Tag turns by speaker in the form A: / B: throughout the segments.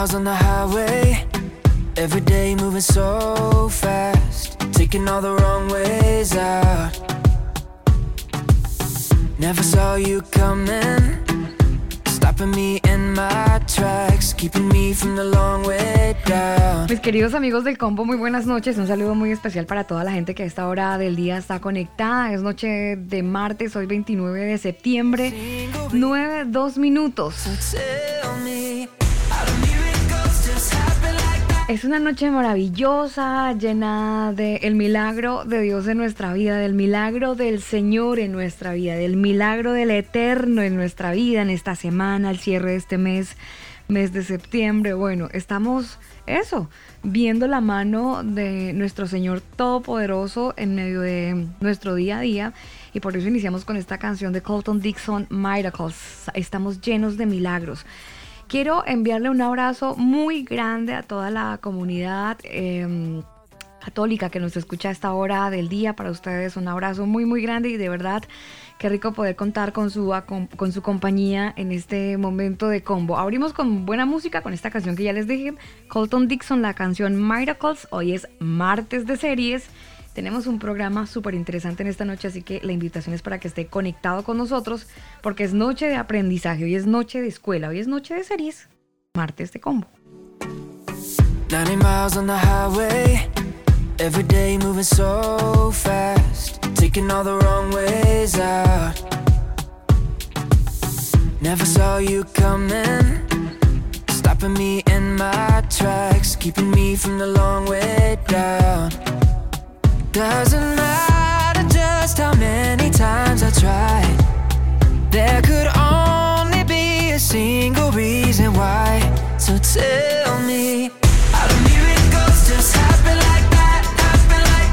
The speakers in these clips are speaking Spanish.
A: miles on the highway Every day moving so fast Taking all the wrong ways out Never saw you coming Stopping me in my tracks Keeping me from the long way down
B: Mis queridos amigos del combo, muy buenas noches. Un saludo muy especial para toda la gente que a esta hora del día está conectada. Es noche de martes, hoy 29 de septiembre, 9, 2 minutos.
A: So
B: Es una noche maravillosa, llena del milagro de Dios en nuestra vida, del milagro del Señor en nuestra vida, del milagro del Eterno en nuestra vida, en esta semana, al cierre de este mes, mes de septiembre. Bueno, estamos, eso, viendo la mano de nuestro Señor Todopoderoso en medio de nuestro día a día. Y por eso iniciamos con esta canción de Colton Dixon, Miracles. Estamos llenos de milagros. Quiero enviarle un abrazo muy grande a toda la comunidad em, católica que nos escucha a esta hora del día. Para ustedes un abrazo muy, muy grande y de verdad qué rico poder contar con su, con su compañía en este momento de combo. Abrimos con buena música con esta canción que ya les dije. Colton Dixon, la canción Miracles. Hoy es martes de series. Tenemos un programa súper interesante en esta noche, así que la invitación es para que esté conectado con nosotros, porque es noche de aprendizaje, hoy es noche de escuela, hoy es noche de series, martes de combo.
A: 90 miles on the highway Every day moving so fast Taking all the wrong ways out. Never saw you coming Stopping me in my tracks Keeping me from the long way down Doesn't matter just how many times I tried. There could only be a single reason why. So tell me, do miracles just happen like that? Happen like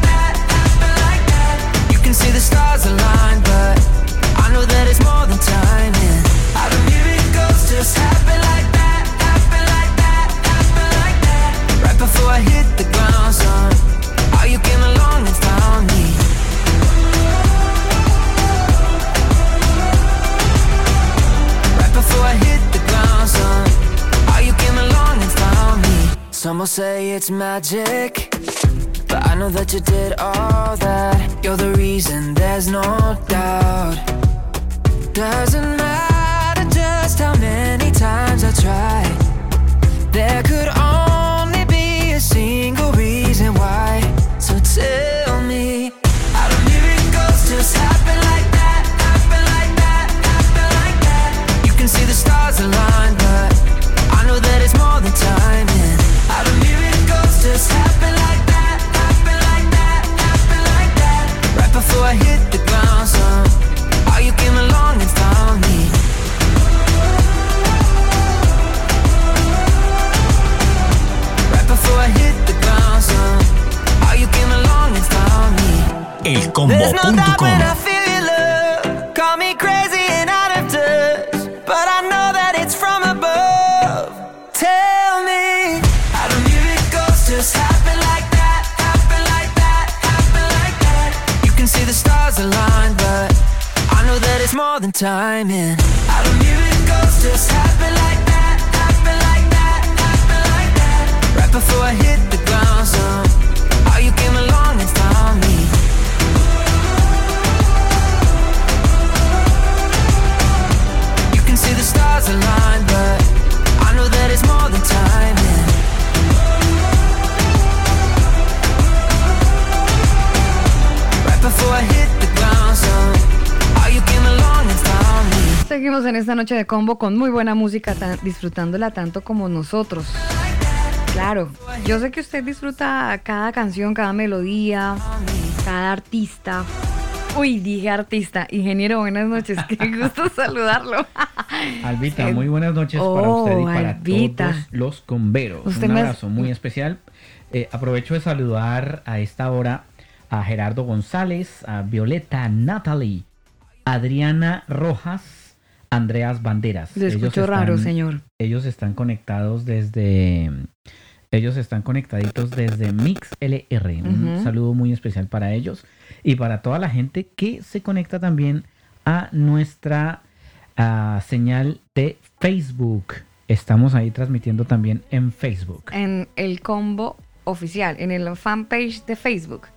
A: I hit the ground, son. How you came along and found me? Some will say it's magic But I know that you did all that. You're the reason, there's no doubt. Doesn't matter just how many times I tried. There could only be a single reason why. So tell me How do miracles just happen can see the stars align But I know that it's more than timing. How do miracles just happen like that Happen like that, happen like that. Right before I hit the ground, son How you came along and found me? Right before I hit the ground, son How you came along and found me? There's no doubt when I
C: Elcombo.com
A: it's more than timing. How do miracles just happen like that? Happen like that? Happen like that? Right before I hit the ground, son. How you came along and found me. You can see the stars align, but I know that it's more than timing. Right before I hit
B: Seguimos en esta noche de combo con muy buena música, tan- disfrutándola tanto como nosotros. Claro, yo sé que usted disfruta cada canción, cada melodía, cada artista. Uy, dije artista. Ingeniero, buenas noches. Qué gusto saludarlo.
D: Albita, muy buenas noches para
B: Oh,
D: usted y para
B: Albita.
D: todos los converos.
B: Usted
D: Un abrazo muy especial. Eh, aprovecho de saludar a esta hora a Gerardo González, a Violeta Natalie, Adriana Rojas, Andreas Banderas. Ellos
B: escucho raro, señor.
D: Ellos están conectados desde. Ellos están conectaditos desde MixLR. Un
B: Ujú.
D: saludo muy especial para ellos y para toda la gente que se conecta también a nuestra ah, señal de Facebook. Estamos ahí transmitiendo también en Facebook.
B: En el combo oficial, en el fanpage de Facebook.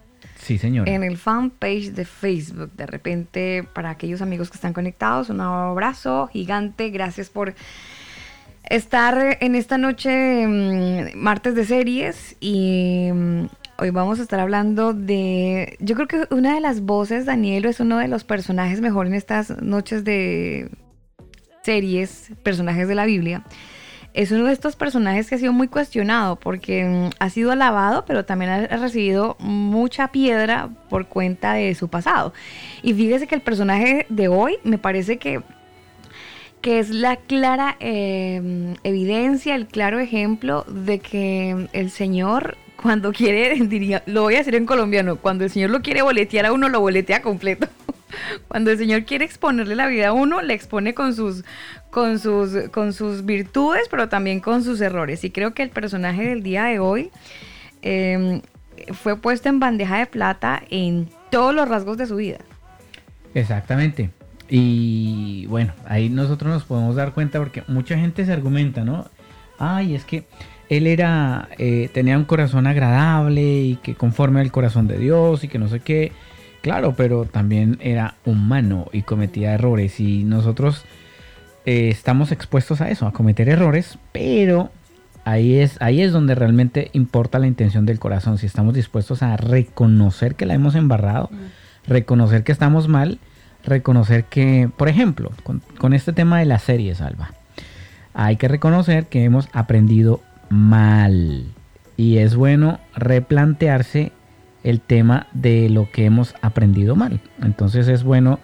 D: Sí, señor.
B: En el fanpage de Facebook. De repente, para aquellos amigos que están conectados, un abrazo gigante. Gracias por estar en esta noche, mm, martes de series. Y mm, hoy vamos a estar hablando de. Yo creo que una de las voces, Daniel, es uno de los personajes mejor en estas noches de series, personajes de la Biblia. Es uno de estos personajes que ha sido muy cuestionado porque mm, ha sido alabado, pero también ha recibido mucha piedra por cuenta de su pasado. Y fíjese que el personaje de hoy me parece que, que es la clara eh, evidencia, el claro ejemplo de que el Señor cuando quiere, diría, lo voy a decir en colombiano, cuando el Señor lo quiere boletear a uno, lo boletea completo. Cuando el Señor quiere exponerle la vida a uno, le expone con sus, con sus, con sus virtudes, pero también con sus errores. Y creo que el personaje del día de hoy eh, fue puesto en bandeja de plata en todos los rasgos de su vida.
D: Exactamente. Y bueno, ahí nosotros nos podemos dar cuenta porque mucha gente se argumenta, ¿no? Ay, es que él era, eh, tenía un corazón agradable y que conforme al corazón de Dios y que no sé qué. Claro, pero también era humano y cometía errores y nosotros eh, estamos expuestos a eso, a cometer errores, pero ahí es, ahí es donde realmente importa la intención del corazón, si estamos dispuestos a reconocer que la hemos embarrado, reconocer que estamos mal, reconocer que, por ejemplo, con, con este tema de las series, Alba, hay que reconocer que hemos aprendido mal y es bueno replantearse el tema de lo que hemos aprendido mal. Entonces es bueno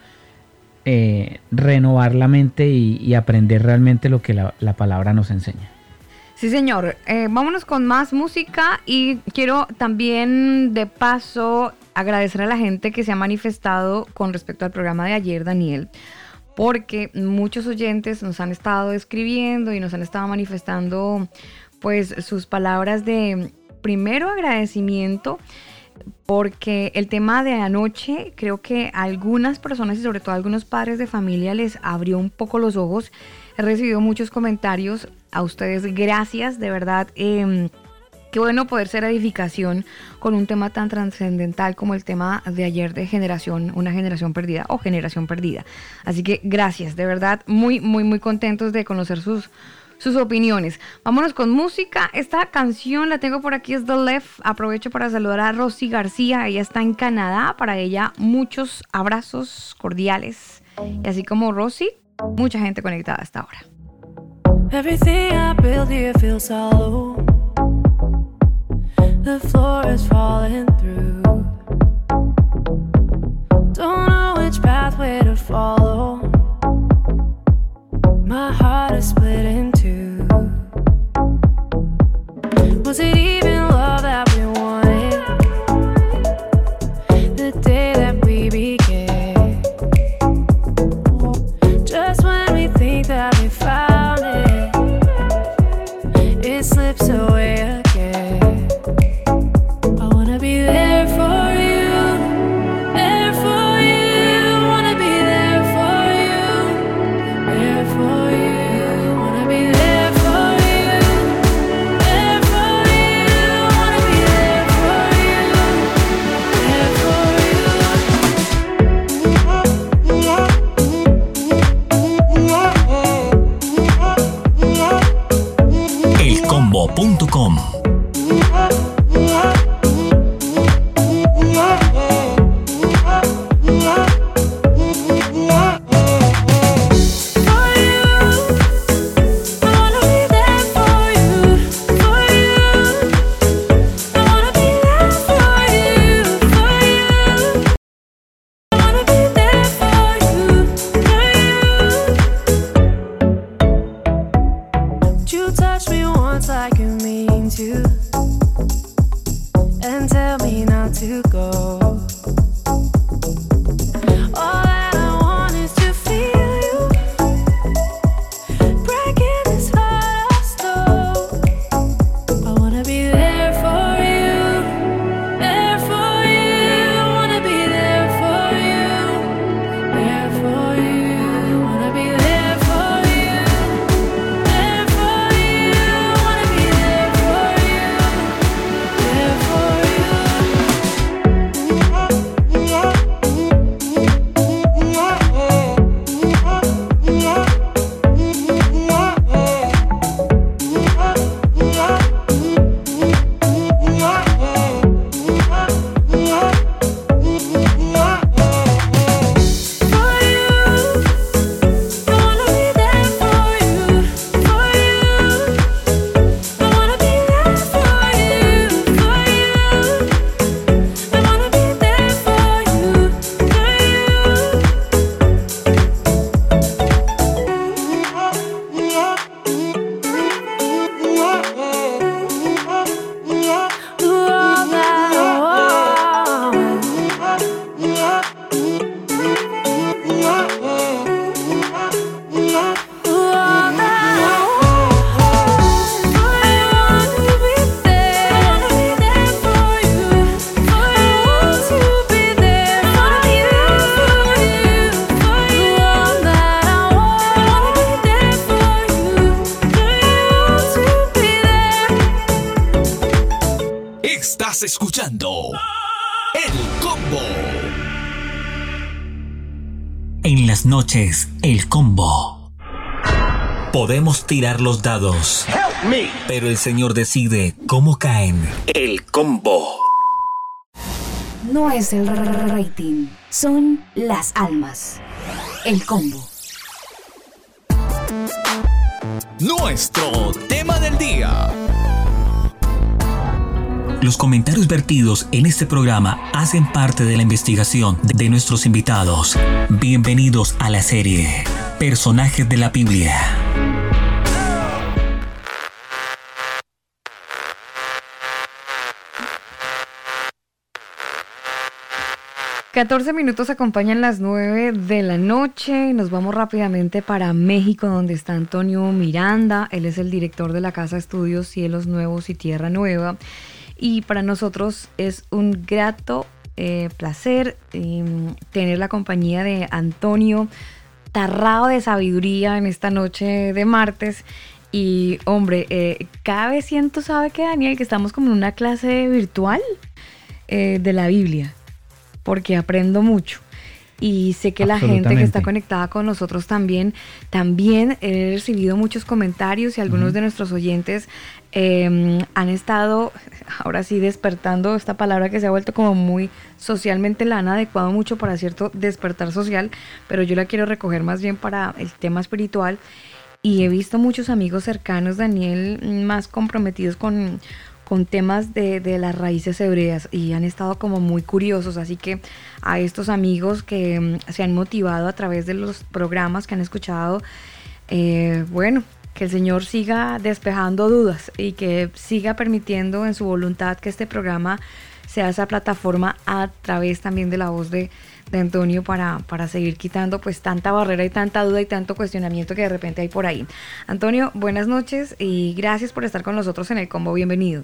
D: eh, renovar la mente y, aprender realmente lo que la, la palabra nos enseña.
B: Sí, señor. Eh, vámonos con más música y quiero también de paso agradecer a la gente que se ha manifestado con respecto al programa de ayer, Daniel, porque muchos oyentes nos han estado escribiendo y nos han estado manifestando pues sus palabras de primero agradecimiento porque el tema de anoche creo que a algunas personas y sobre todo a algunos padres de familia les abrió un poco los ojos. He recibido muchos comentarios a ustedes. Gracias, de verdad. eh, qué bueno poder ser edificación con un tema tan trascendental como el tema de ayer de generación, una generación perdida o generación perdida. Así que gracias, de verdad, muy, muy, muy contentos de conocer sus, sus opiniones. Vámonos con música. Esta canción la tengo por aquí, es The Left. Aprovecho para saludar a Rosy García. Ella está en Canadá. Para ella, muchos abrazos cordiales. Y así como Rosy, mucha gente conectada hasta ahora.
E: Everything I build here feels hollow. The floor is falling through. Don't know which pathway to follow. My heart is split in two. Was it even
C: escuchando El Combo.
F: En las noches, el combo. Podemos tirar los dados, pero el señor decide cómo caen. El combo.
G: No es el rating, son las almas. El combo.
C: Nuestro tema del día.
F: Los comentarios vertidos en este programa hacen parte de la investigación de nuestros invitados. Bienvenidos a la serie Personajes de la Biblia.
B: Catorce minutos acompañan las 9 de la noche. Nos vamos rápidamente para México, donde está Antonio Miranda. Él es el director de la Casa Estudios Cielos Nuevos y Tierra Nueva. Y para nosotros es un grato eh, placer eh, tener la compañía de Antonio Tarrado de Sabiduría en esta noche de martes. Y hombre, eh, cada vez siento, sabe que Daniel, que estamos como en una clase virtual eh, de la Biblia, porque aprendo mucho. Y sé que la gente que está conectada con nosotros también, también he recibido muchos comentarios y algunos de nuestros oyentes eh, han estado, ahora sí, despertando esta palabra que se ha vuelto como muy socialmente la han adecuado mucho para cierto despertar social, pero yo la quiero recoger más bien para el tema espiritual. Y he visto muchos amigos cercanos, Daniel, más comprometidos con, con temas de, de las raíces hebreas y han estado como muy curiosos. Así que a estos amigos que mm, se han motivado a través de los programas que han escuchado, eh, bueno, que el Señor siga despejando dudas y que siga permitiendo en su voluntad que este programa sea esa plataforma a través también de la voz de, Antonio para, para seguir quitando pues tanta barrera y tanta duda y tanto cuestionamiento que de repente hay por ahí. Antonio, buenas noches y gracias por estar con nosotros en el combo. Bienvenido.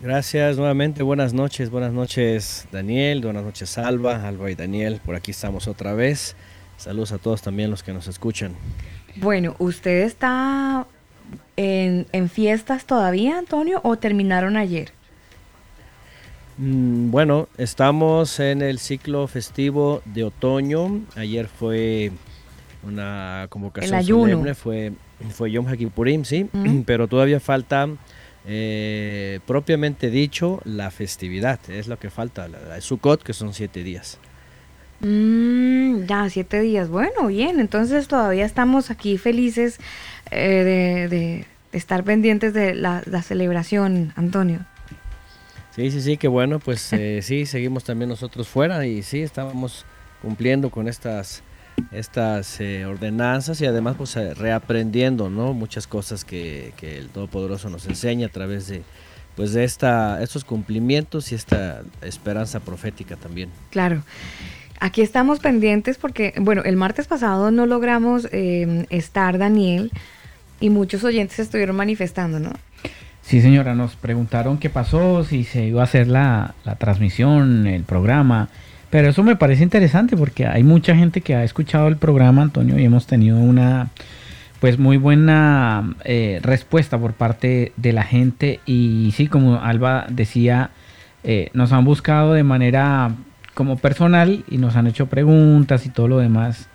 H: Gracias nuevamente, buenas noches, buenas noches Daniel, buenas noches Alba, Alba y Daniel, por aquí estamos otra vez. Saludos a todos también los que nos escuchan.
B: Bueno, ¿usted está en, en fiestas todavía, Antonio, o terminaron ayer?
H: Mm, Bueno, estamos en el ciclo festivo de otoño. Ayer fue una convocación
B: El ayuno.
H: solemne, fue, fue Yom HaKippurim, sí,
B: Mm.
H: pero todavía falta, eh, propiamente dicho, la festividad. Es lo que falta, la, la Sukkot, que son siete días.
B: Mm, ya, siete días. Bueno, bien, entonces todavía estamos aquí felices eh, de, estar pendientes de la, la celebración, Antonio.
H: Sí, sí, sí, qué bueno, pues eh, sí, seguimos también nosotros fuera y sí, estábamos cumpliendo con estas estas eh, ordenanzas y además pues eh, reaprendiendo, ¿no? Muchas cosas que, que el Todopoderoso nos enseña a través de pues de esta, estos cumplimientos y esta esperanza profética también.
B: Claro. Aquí estamos pendientes porque, bueno, el martes pasado no logramos eh, estar, Daniel, y muchos oyentes estuvieron manifestando, ¿no?
D: Sí, señora, nos preguntaron qué pasó, si se iba a hacer la, la transmisión, el programa. Pero eso me parece interesante porque hay mucha gente que ha escuchado el programa, Antonio, y hemos tenido una pues muy buena eh, respuesta por parte de la gente. Y sí, como Alba decía, eh, nos han buscado de manera como personal y nos han hecho preguntas y todo lo demás.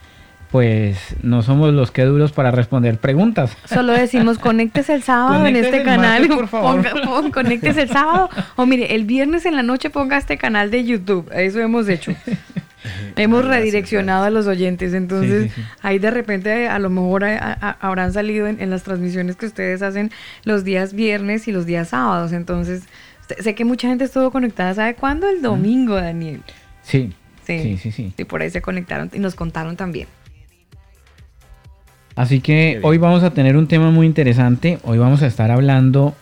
D: Pues no somos los que duros para responder preguntas.
B: Solo decimos, conéctese el sábado en este canal.
D: martes, por favor.
B: Ponga- conéctese el sábado. O mire, el viernes en la noche ponga este canal de YouTube. Eso hemos hecho. Hemos
H: Gracias,
B: redireccionado a los oyentes. Entonces,
D: Sí, sí, sí.
B: ahí de repente a lo mejor a- a- habrán salido en, en las transmisiones que ustedes hacen los días viernes y los días sábados. Entonces, sé- sé que mucha gente estuvo conectada. ¿Sabe cuándo? El domingo, Daniel.
D: Sí,
B: Sí.
D: sí, sí, sí.
B: Y por ahí se conectaron y nos contaron también.
D: Así que hoy vamos a tener un tema muy interesante. Hoy vamos a estar hablando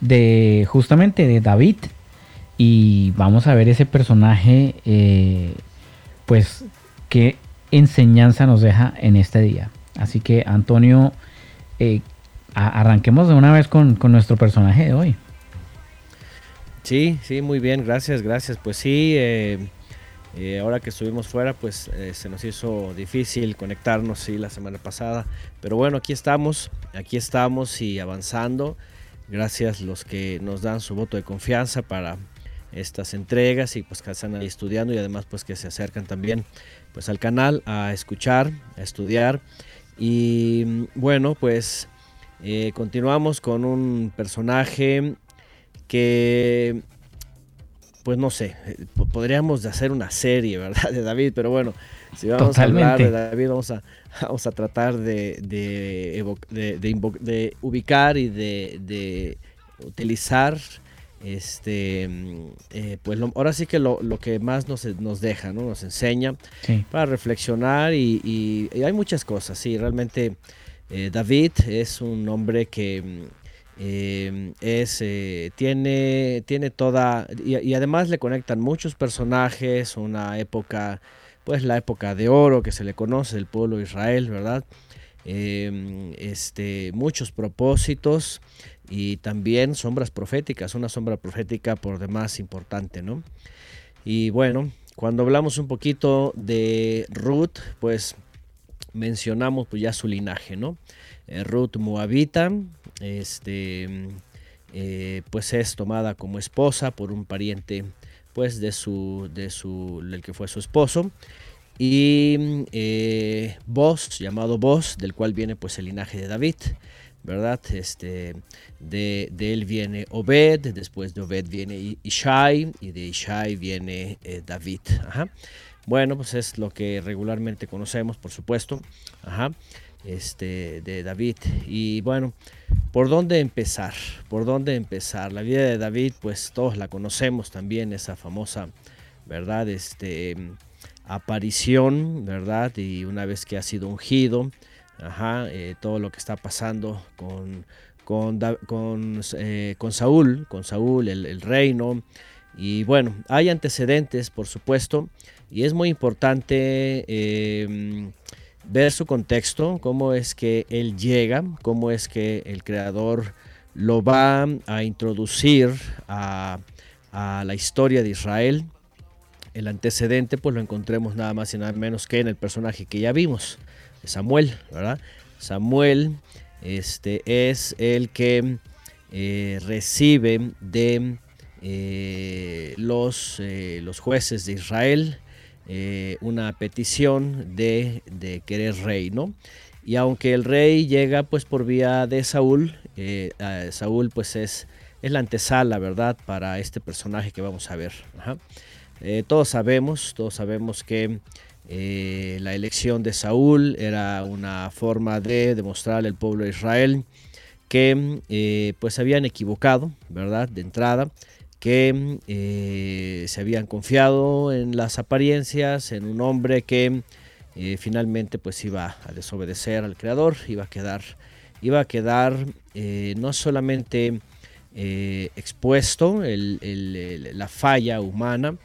D: de justamente de David y vamos a ver ese personaje, eh, pues qué enseñanza nos deja en este día. Así que Antonio, eh, arranquemos de una vez con, con nuestro personaje de hoy.
H: Sí, sí, muy bien, gracias, gracias. Pues sí, eh, eh, ahora que estuvimos fuera, pues eh, se nos hizo difícil conectarnos, sí, la semana pasada. Pero bueno, aquí estamos, aquí estamos y avanzando. Gracias los que nos dan su voto de confianza para estas entregas y pues que están ahí estudiando y además pues que se acercan también pues al canal a escuchar, a estudiar. Y bueno, pues eh, continuamos con un personaje que pues no sé, eh, po- podríamos hacer una serie, ¿verdad? De David, pero bueno, si vamos a hablar de. David, vamos a, vamos a tratar de, de, de- ubicar y de, utilizar este mm, eh, pues lo- ahora sí que lo, lo que más nos, nos deja, ¿no? Nos enseña
D: Sí,
H: para reflexionar y, y- y hay muchas cosas, sí, realmente eh, David es un hombre que mm, eh, es, eh, tiene, tiene toda, y, además le conectan muchos personajes, una época, pues la época de oro que se le conoce del pueblo de Israel, ¿verdad? Eh, este, muchos propósitos y también sombras proféticas, una sombra profética por demás importante, ¿no? Y bueno, cuando hablamos un poquito de Ruth, pues mencionamos pues ya su linaje, ¿no? Eh, Ruth Moabita, este, eh, pues es tomada como esposa por un pariente, pues de su, de su, del que fue su esposo. Y eh, llamado Boz, del cual viene pues el linaje de David, ¿verdad? Este, de, de él viene Obed, después de Obed viene Ishai y de Ishai viene eh, David. Ajá. Bueno, pues es lo que regularmente conocemos, por supuesto, ajá, este, de David. Y bueno, ¿por dónde empezar? ¿Por dónde empezar? La vida de David, pues todos la conocemos también, esa famosa, ¿verdad? Este, aparición, ¿verdad? Y una vez que ha sido ungido, ajá, eh, todo lo que está pasando con, con, eh, con Saúl, con Saúl, el, reino. Y bueno, hay antecedentes, por supuesto, y es muy importante eh, ver su contexto, cómo es que él llega, cómo es que el creador lo va a introducir a, la historia de Israel. El antecedente pues lo encontremos nada más y nada menos que en el personaje que ya vimos, Samuel, ¿verdad? Samuel este, es el que eh, recibe de eh, los, eh, los jueces de Israel eh, una petición de, de querer rey, ¿no? Y aunque el rey llega pues por vía de Saúl, eh, Saúl pues es, es la antesala, ¿verdad? Para este personaje que vamos a ver. Eh, todos sabemos, todos sabemos que la elección de Saúl era una forma de demostrarle al pueblo de Israel que pues habían equivocado, ¿verdad? De entrada, que eh, se habían confiado en las apariencias, en un hombre que eh, finalmente pues iba a desobedecer al creador, iba a quedar, iba a quedar eh, no solamente expuesto la falla humana,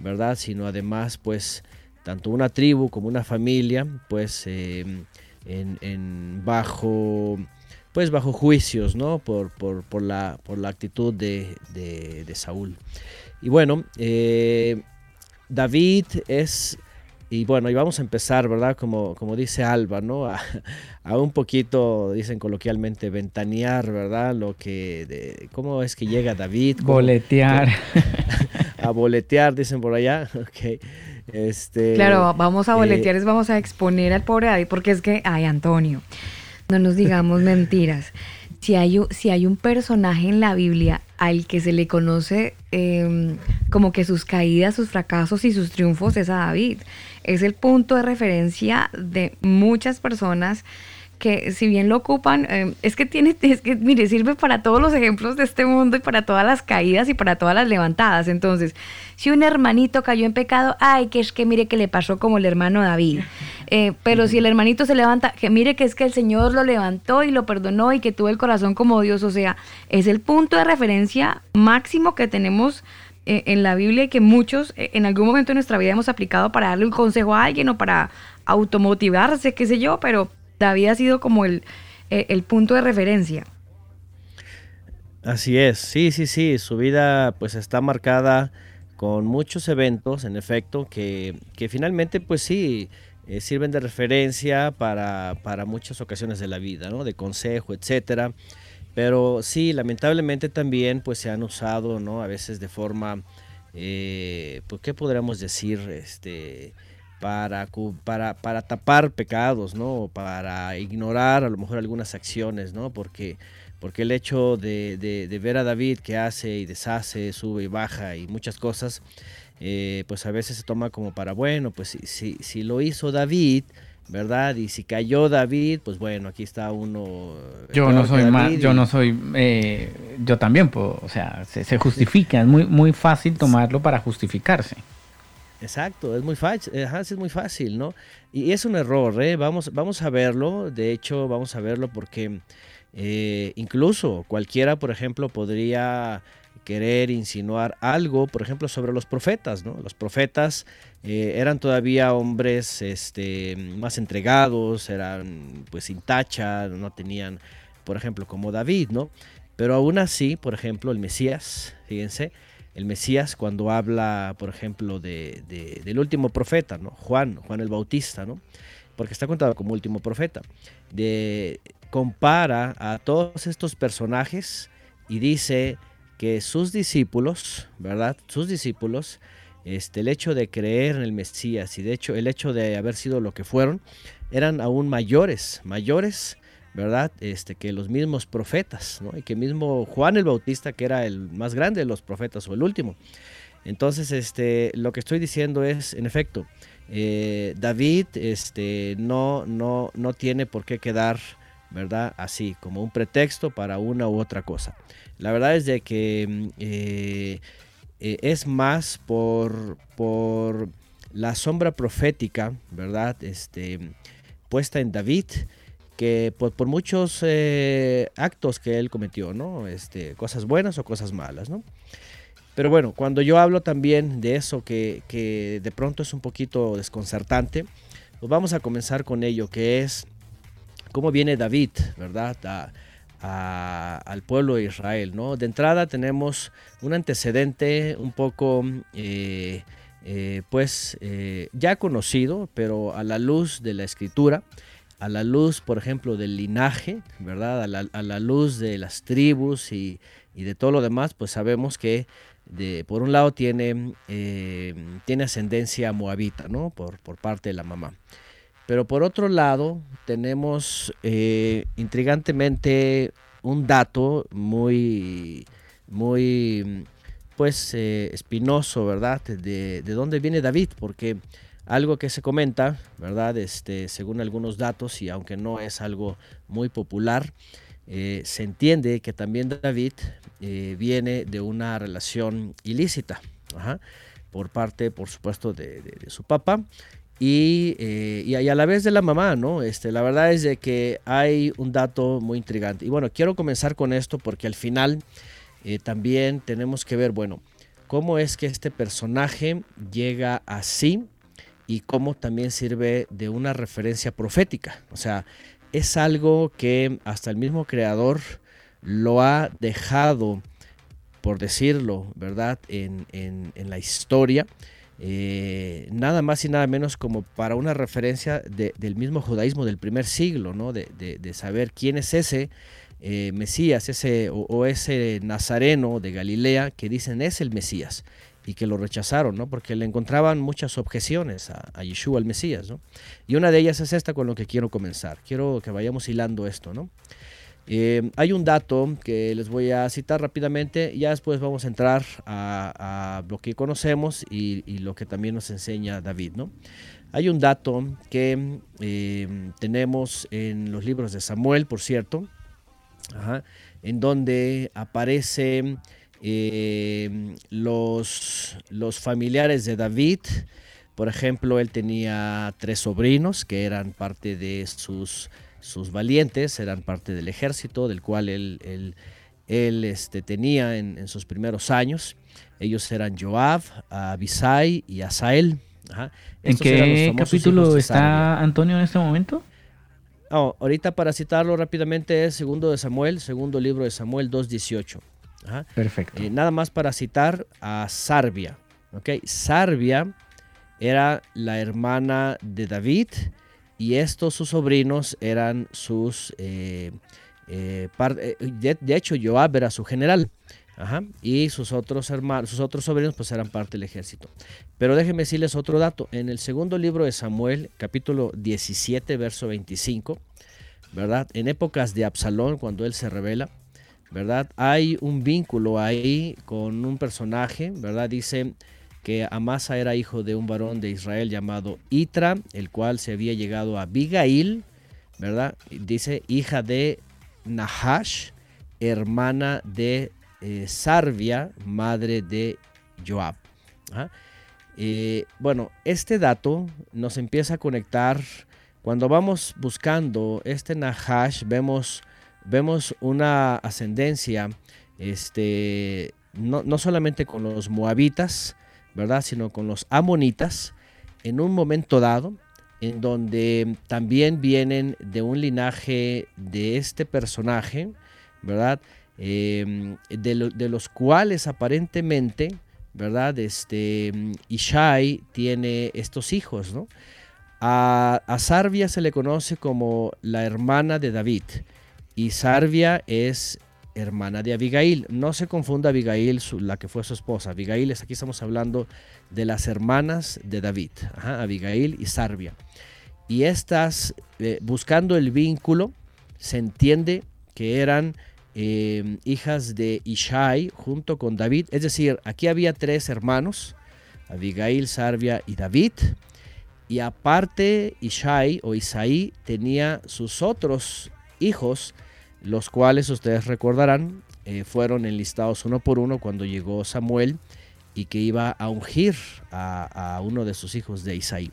H: ¿verdad? Sino además pues tanto una tribu como una familia pues en bajo pues bajo juicios, ¿no? Por, por, por la, por la actitud de, de- de Saúl. Y bueno, eh, David es, y bueno, y vamos a empezar, ¿verdad? Como, como dice Alba, ¿no? A, a un poquito, dicen coloquialmente, ventanear, ¿verdad? Lo que, de, ¿cómo es que llega David? ¿Cómo-
D: Boletear.
H: a boletear, dicen por allá. Ok. Este,
B: Claro, vamos a
H: eh,
B: boletear, es vamos a exponer al pobre David, porque es que, ay, Antonio, no nos digamos mentiras. Si hay, si hay un personaje en la Biblia al que se le conoce em, como que sus caídas, sus fracasos y sus triunfos es a David. Es el punto de referencia de muchas personas que si bien lo ocupan, em, es que tiene, es que, mire, sirve para todos los ejemplos de este mundo y para todas las caídas y para todas las levantadas. Entonces, si un hermanito cayó en pecado, ay, que es que mire que le pasó como el hermano David. Eh, pero si el hermanito se levanta, que mire que es que el Señor lo levantó y lo perdonó y que tuvo el corazón como Dios. O sea, es el punto de referencia máximo que tenemos eh, en la Biblia y que muchos eh, en algún momento de nuestra vida hemos aplicado para darle un consejo a alguien o para automotivarse, qué sé yo, pero David ha sido como el, eh, el punto de referencia.
H: Así es, sí, sí, sí, su vida pues está marcada con muchos eventos, en efecto, que, que finalmente pues sí eh, sirven de referencia para, para muchas ocasiones de la vida, ¿no? De consejo, etcétera. Pero sí, lamentablemente también pues se han usado, ¿no? A veces de forma, eh, pues qué podríamos decir, este, para, para, para tapar pecados, ¿no? Para ignorar a lo mejor algunas acciones, ¿no? Porque porque el hecho de, de- de ver a David que hace y deshace, sube y baja y muchas cosas, eh, pues a veces se toma como para, bueno, pues si, si, si lo hizo David, ¿verdad? Y si cayó David, pues bueno, aquí está uno. eh,
D: Yo no soy más, yo
H: y-
D: no soy, eh, yo también puedo, o sea, se, se justifica, es muy, muy fácil tomarlo para justificarse.
H: Exacto, es muy fácil, es muy fácil, ¿no? Y es un error, ¿eh? Vamos, vamos a verlo, de hecho, vamos a verlo porque eh, incluso cualquiera, por ejemplo, podría querer insinuar algo, por ejemplo, sobre los profetas, ¿no? Los profetas eh, eran todavía hombres este, más entregados, eran pues sin tacha, no tenían, por ejemplo, como David, ¿no? Pero aún así, por ejemplo, el Mesías, fíjense, el Mesías cuando habla, por ejemplo, de, de- del último profeta, ¿no? Juan, Juan el Bautista, ¿no? Porque está contado como último profeta. De, compara a todos estos personajes y dice que sus discípulos, ¿verdad? Sus discípulos, este, el hecho de creer en el Mesías y de hecho el hecho de haber sido lo que fueron, eran aún mayores, mayores, ¿verdad? Este, que los mismos profetas, ¿no? Y que mismo Juan el Bautista, que era el más grande de los profetas o el último. Entonces, este, lo que estoy diciendo es, en efecto, eh, David este, no, no, no tiene por qué quedar, ¿verdad? Así, como un pretexto para una u otra cosa. La verdad es de que eh, eh, es más por, por la sombra profética, ¿verdad? Este, puesta en David, que por, muchos eh, actos que él cometió, ¿no? Este, cosas buenas o cosas malas, ¿no? Pero bueno, cuando yo hablo también de eso que, que de pronto es un poquito desconcertante, pues vamos a comenzar con ello, que es cómo viene David, ¿verdad? A- al pueblo de Israel, ¿no? De entrada tenemos un antecedente un poco, eh, eh, pues, ya conocido, pero a la luz de la escritura, a la luz, por ejemplo, del linaje, ¿verdad? A la, a la luz de las tribus y, y de todo lo demás, pues sabemos que de, por un lado tiene, eh, tiene ascendencia moabita, ¿no? Por, por parte de la mamá. Pero por otro lado, tenemos eh, intrigantemente un dato muy, muy, pues, eh, espinoso, ¿verdad? De, de dónde viene David, porque algo que se comenta, ¿verdad? Este, según algunos datos, y aunque no es algo muy popular, eh, se entiende que también David eh, viene de una relación ilícita, por parte, por supuesto, de, su papá. y, eh, y, a la vez de la mamá, ¿no? Este, la verdad es de que hay un dato muy intrigante. Y bueno, quiero comenzar con esto porque al final también tenemos que ver, bueno, cómo es que este personaje llega así y cómo también sirve de una referencia profética. O sea, es algo que hasta el mismo creador lo ha dejado, por decirlo, ¿verdad?, en, en, la historia eh, nada más y nada menos como para una referencia del mismo judaísmo del primer siglo, ¿no? de, saber quién es ese eh, Mesías ese, o, ese Nazareno de Galilea que dicen es el Mesías y que lo rechazaron, ¿no? porque le encontraban muchas objeciones a, a Yeshua, el Mesías. ¿no? Y una de ellas es esta con lo que quiero comenzar. Quiero que vayamos hilando esto. ¿no? Eh, hay un dato que les voy a citar rápidamente, ya después vamos a entrar a, lo que conocemos y, lo que también nos enseña David. ¿no? Hay un dato que eh, tenemos en los libros de Samuel, por cierto, en donde aparecen eh, los, los familiares de David. Por ejemplo, él tenía tres sobrinos que eran parte de sus sus valientes eran parte del ejército del cual él, él, este, tenía en, sus primeros años. Ellos eran Joab, Abisai y Asael.
D: ¿En qué capítulo está Antonio en este momento?
H: ahorita para citarlo rápidamente es segundo de Samuel, segundo libro de Samuel 2.18.
D: Perfecto.
H: Eh, nada más para citar a Sarbia. ¿okay? Sarbia era la hermana de David y estos sus sobrinos eran sus... Eh, eh, eh, de, hecho, Joab era su general. y sus otros hermanos, sus otros sobrinos pues eran parte del ejército. Pero déjenme decirles otro dato. En el segundo libro de Samuel, capítulo 17, verso 25, ¿verdad? En épocas de Absalón, cuando él se revela, ¿verdad? Hay un vínculo ahí con un personaje, ¿verdad? Dice, que Amasa era hijo de un varón de Israel llamado Itra, el cual se había llegado a Abigail, ¿verdad? Dice hija de Nahash, hermana de eh, Sarvia, madre de Joab. ¿ah? Eh, bueno, este dato nos empieza a conectar. Cuando vamos buscando este Nahash, vemos, vemos una ascendencia, este, no, no solamente con los moabitas, ¿verdad? Sino con los amonitas en un momento dado, en donde también vienen de un linaje de este personaje, ¿verdad? Em, de, los cuales aparentemente, ¿verdad? Este, Ishai tiene estos hijos, ¿no? A, a Sarvia se le conoce como la hermana de David y Sarvia es hermana de Abigail. No se confunda Abigail, la que fue su esposa. Abigail es aquí estamos hablando de las hermanas de David, Abigail y Sarbia. Y estas, eh, buscando el vínculo, se entiende que eran eh, hijas de Ishai junto con David. Es decir, aquí había tres hermanos, Abigail, Sarbia y David. Y aparte, Ishai o Isaí tenía sus otros hijos, los cuales ustedes recordarán eh, fueron enlistados uno por uno cuando llegó Samuel y que iba a ungir a, uno de sus hijos de Isaí.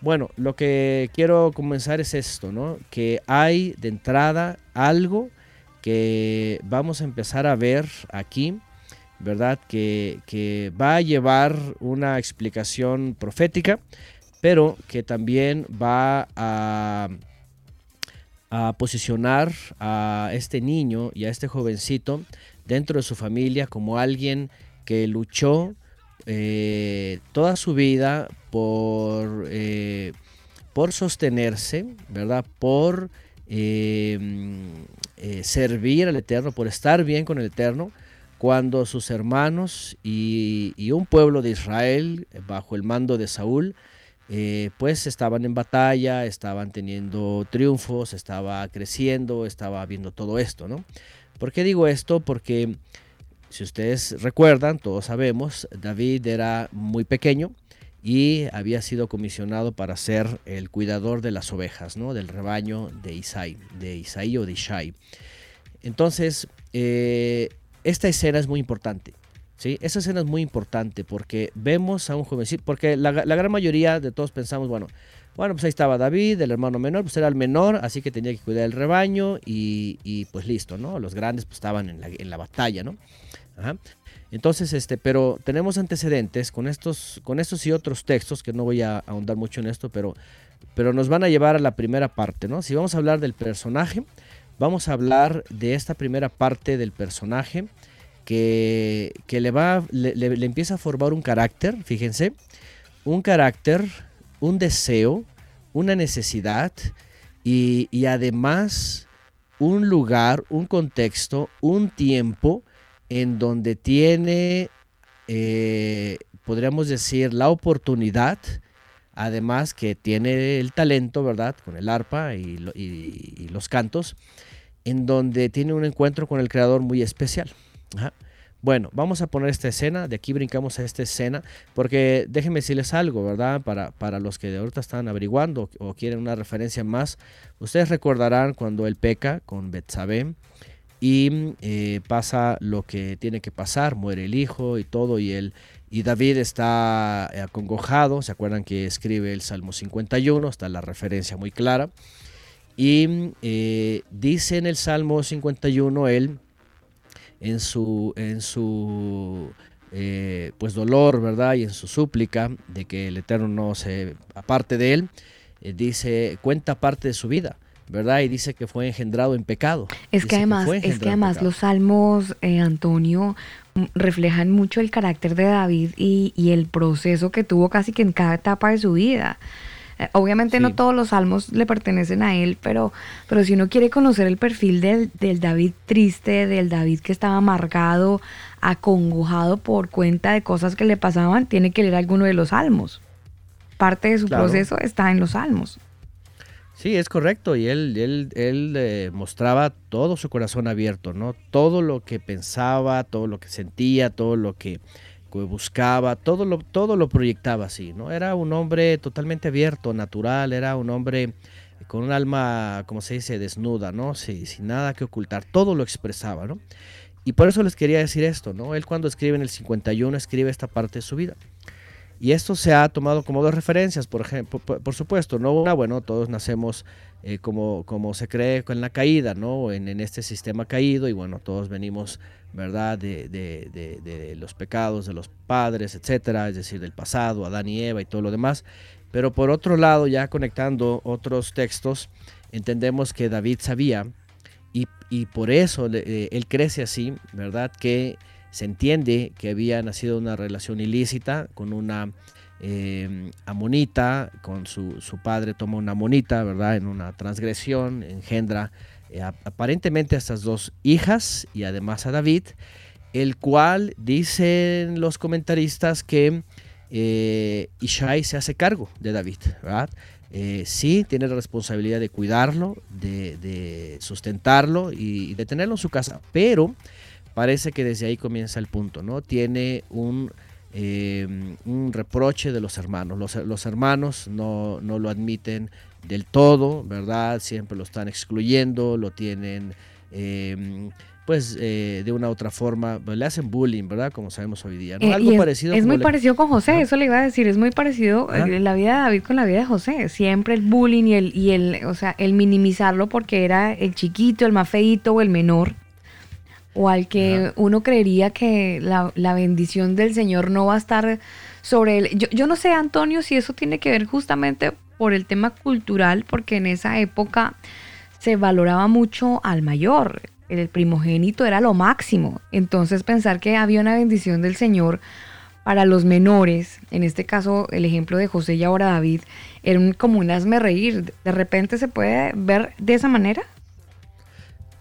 H: Bueno, lo que quiero comenzar es esto, ¿no? Que hay de entrada algo que vamos a empezar a ver aquí, ¿verdad? Que, que va a llevar una explicación profética, pero que también va a a posicionar a este niño y a este jovencito dentro de su familia como alguien que luchó eh, toda su vida por, eh, por sostenerse, ¿verdad? Por eh, servir al Eterno, por estar bien con el Eterno, cuando sus hermanos y un pueblo de Israel, bajo el mando de Saúl, eh, pues estaban en batalla, estaban teniendo triunfos, estaba creciendo, estaba viendo todo esto, ¿no? ¿Por qué digo esto? Porque si ustedes recuerdan, todos sabemos, David era muy pequeño y había sido comisionado para ser el cuidador de las ovejas, ¿no? Del rebaño de Isaí, de Isaí o de Ishai. Entonces, eh, esta escena es muy importante ¿sí? Esa escena es muy importante porque vemos a un jovencito, porque la, gran mayoría de todos pensamos, bueno, bueno, pues ahí estaba David, el hermano menor, pues era el menor, así que tenía que cuidar el rebaño y, y pues listo, ¿no? Los grandes pues estaban en la, en la batalla, ¿no? Ajá. Entonces, este, pero tenemos antecedentes con estos, con estos y otros textos, que no voy a ahondar mucho en esto, pero, pero nos van a llevar a la primera parte, ¿no? Si vamos a hablar del personaje, vamos a hablar de esta primera parte del personaje que, le va, le, le- empieza a formar un carácter, fíjense, un carácter, un deseo, una necesidad y, y además un lugar, un contexto, un tiempo en donde tiene, eh, podríamos decir, la oportunidad, además que tiene el talento, ¿verdad? Con el arpa y- y los cantos, en donde tiene un encuentro con el creador muy especial. Bueno, vamos a poner esta escena, de aquí brincamos a esta escena, porque déjenme decirles algo, ¿verdad? Para, para los que de ahorita están averiguando o quieren una referencia más, ustedes recordarán cuando él peca con Betsabé y eh, pasa lo que tiene que pasar, muere el hijo y todo, y él y David está eh, acongojado, se acuerdan que escribe el Salmo 51, está la referencia muy clara, y eh, dice en el Salmo 51 él, en su, en su eh, pues dolor, ¿verdad? Y en su súplica de que el Eterno no se aparte de él, eh, dice, cuenta parte de su vida, ¿verdad? Y dice que fue engendrado en pecado.
B: Es
H: Dice
B: que además, es que además los salmos, eh, Antonio, mm, reflejan mucho el carácter de David y, y el proceso que tuvo casi que en cada etapa de su vida. Eh, Obviamente no todos los salmos le pertenecen a él, pero, pero si uno quiere conocer el perfil del, del David triste, del David que estaba amargado, acongojado por cuenta de cosas que le pasaban, tiene que leer alguno de los salmos. Parte de su
H: Claro.
B: proceso está en los salmos.
H: Sí, es correcto. Y él, él, él eh, mostraba todo su corazón abierto, ¿no? Todo lo que pensaba, todo lo que sentía, todo lo que buscaba, todo lo, todo lo proyectaba así, ¿no? Era un hombre totalmente abierto, natural, era un hombre con un alma, como se dice, desnuda, ¿no? Sin nada que ocultar, todo lo expresaba, ¿no? Y por eso les quería decir esto, ¿no? Él cuando escribe en el 51 escribe esta parte de su vida. Y esto se ha tomado como dos referencias, por ejemplo, por, supuesto, no una, bueno, todos nacemos eh, como, como se cree con la caída, ¿no? En, este sistema caído y bueno, todos venimos, ¿verdad? De, de- los pecados de los padres, etcétera, es decir, del pasado, Adán y Eva y todo lo demás. Pero por otro lado, ya conectando otros textos, entendemos que David sabía y, y por eso eh, él crece así, ¿verdad? Que se entiende que había nacido una relación ilícita con una eh, amonita, con su, su padre toma una amonita, ¿verdad? En una transgresión, engendra eh, ap- aparentemente a estas dos hijas y además a David, el cual dicen los comentaristas que eh, Ishai se hace cargo de David, ¿verdad? Sí, tiene la responsabilidad de cuidarlo, de, de sustentarlo y de tenerlo en su casa, pero parece que desde ahí comienza el punto, ¿no? Tiene un, eh, un reproche de los hermanos. Los, los hermanos no, no lo admiten del todo, ¿verdad? Siempre lo están excluyendo, lo tienen, eh, pues, eh, de una u otra forma, pues, le hacen bullying, ¿verdad? Como sabemos hoy día, ¿no?
B: Eh,
H: Algo
B: es,
H: parecido.
B: Es muy
H: le-
B: parecido con José, eso le iba a decir, es muy parecido eh, la vida de David con la vida de José. Siempre el bullying y el, y el, o sea, el minimizarlo porque era el chiquito, el más feito o el menor. O al que
H: Ajá.
B: uno creería que la, la bendición del Señor no va a estar sobre él. Yo, yo no sé, Antonio, si eso tiene que ver justamente por el tema cultural, porque en esa época se valoraba mucho al mayor. El primogénito era lo máximo. Entonces pensar que había una bendición del Señor para los menores, en este caso el ejemplo de José y ahora David, era un, como un hazme reír. De repente se puede ver de esa manera.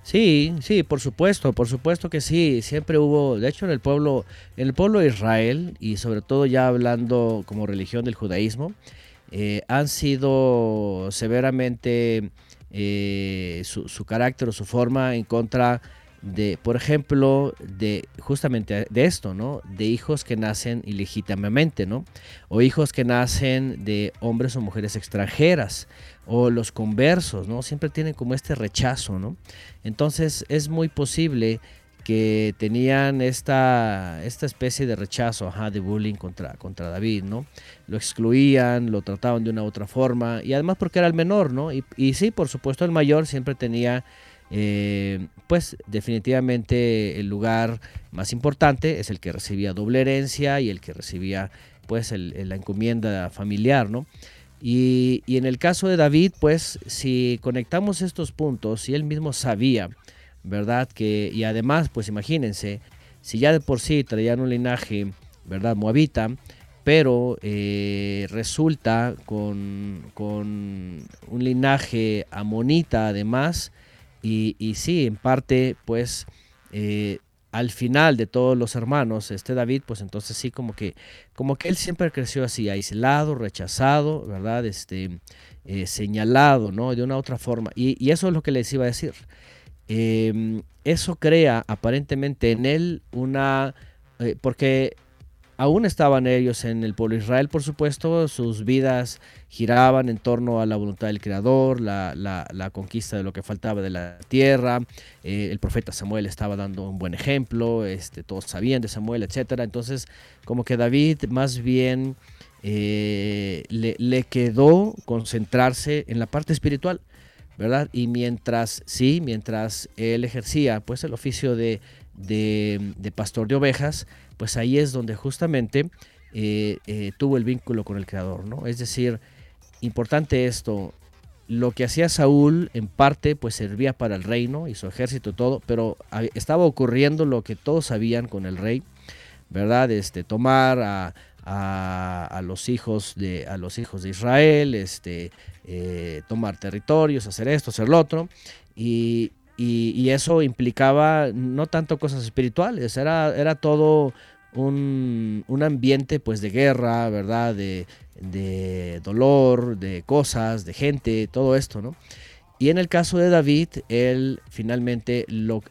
H: Sí, sí, por supuesto, por supuesto que sí. Siempre hubo, de hecho, en el pueblo, en el pueblo de Israel y sobre todo ya hablando como religión del judaísmo, eh, han sido severamente eh, su, su carácter o su forma en contra de, por ejemplo, de justamente de esto, ¿no? De hijos que nacen ilegítimamente, ¿no? O hijos que nacen de hombres o mujeres extranjeras, o los conversos, ¿no? Siempre tienen como este rechazo, ¿no? Entonces es muy posible que tenían esta, esta especie de rechazo, ajá, de bullying contra, contra David, ¿no? Lo excluían, lo trataban de una u otra forma, y además porque era el menor, ¿no? Y, y sí, por supuesto, el mayor siempre tenía, eh, pues definitivamente el lugar más importante, es el que recibía doble herencia y el que recibía, pues, la encomienda familiar, ¿no? Y, y en el caso de David, pues, si conectamos estos puntos, si él mismo sabía, ¿verdad? Que, y además, pues imagínense, si ya de por sí traían un linaje, ¿verdad? Moabita, pero eh, resulta con, con un linaje amonita además, y, sí, en parte, pues, eh, al final de todos los hermanos, este David, pues entonces sí, como que, como que él siempre creció así, aislado, rechazado, ¿verdad? Este, eh, señalado, ¿no? De una u otra forma. Y, eso es lo que les iba a decir. Eh, eso crea aparentemente en él una... eh, porque aún estaban ellos en el pueblo de Israel, por supuesto, sus vidas giraban en torno a la voluntad del Creador, la, la- la conquista de lo que faltaba de la tierra, eh, el profeta Samuel estaba dando un buen ejemplo, este, todos sabían de Samuel, etcétera. Entonces, como que David más bien eh, le, le quedó concentrarse en la parte espiritual. ¿verdad? Y mientras, sí, mientras él ejercía pues el oficio de, de- de pastor de ovejas, pues ahí es donde justamente eh, eh, tuvo el vínculo con el Creador, ¿no? Es decir, importante esto, lo que hacía Saúl en parte pues servía para el reino y su ejército y todo, pero estaba ocurriendo lo que todos sabían con el rey, ¿verdad? Este, tomar a, a- a los hijos de a los hijos de Israel, este, eh, tomar territorios, hacer esto, hacer lo otro, y, y- eso implicaba no tanto cosas espirituales, era, era todo un, un ambiente pues de guerra, ¿verdad? De, de dolor, de cosas, de gente, todo esto, ¿no? Y en el caso de David, él finalmente lo,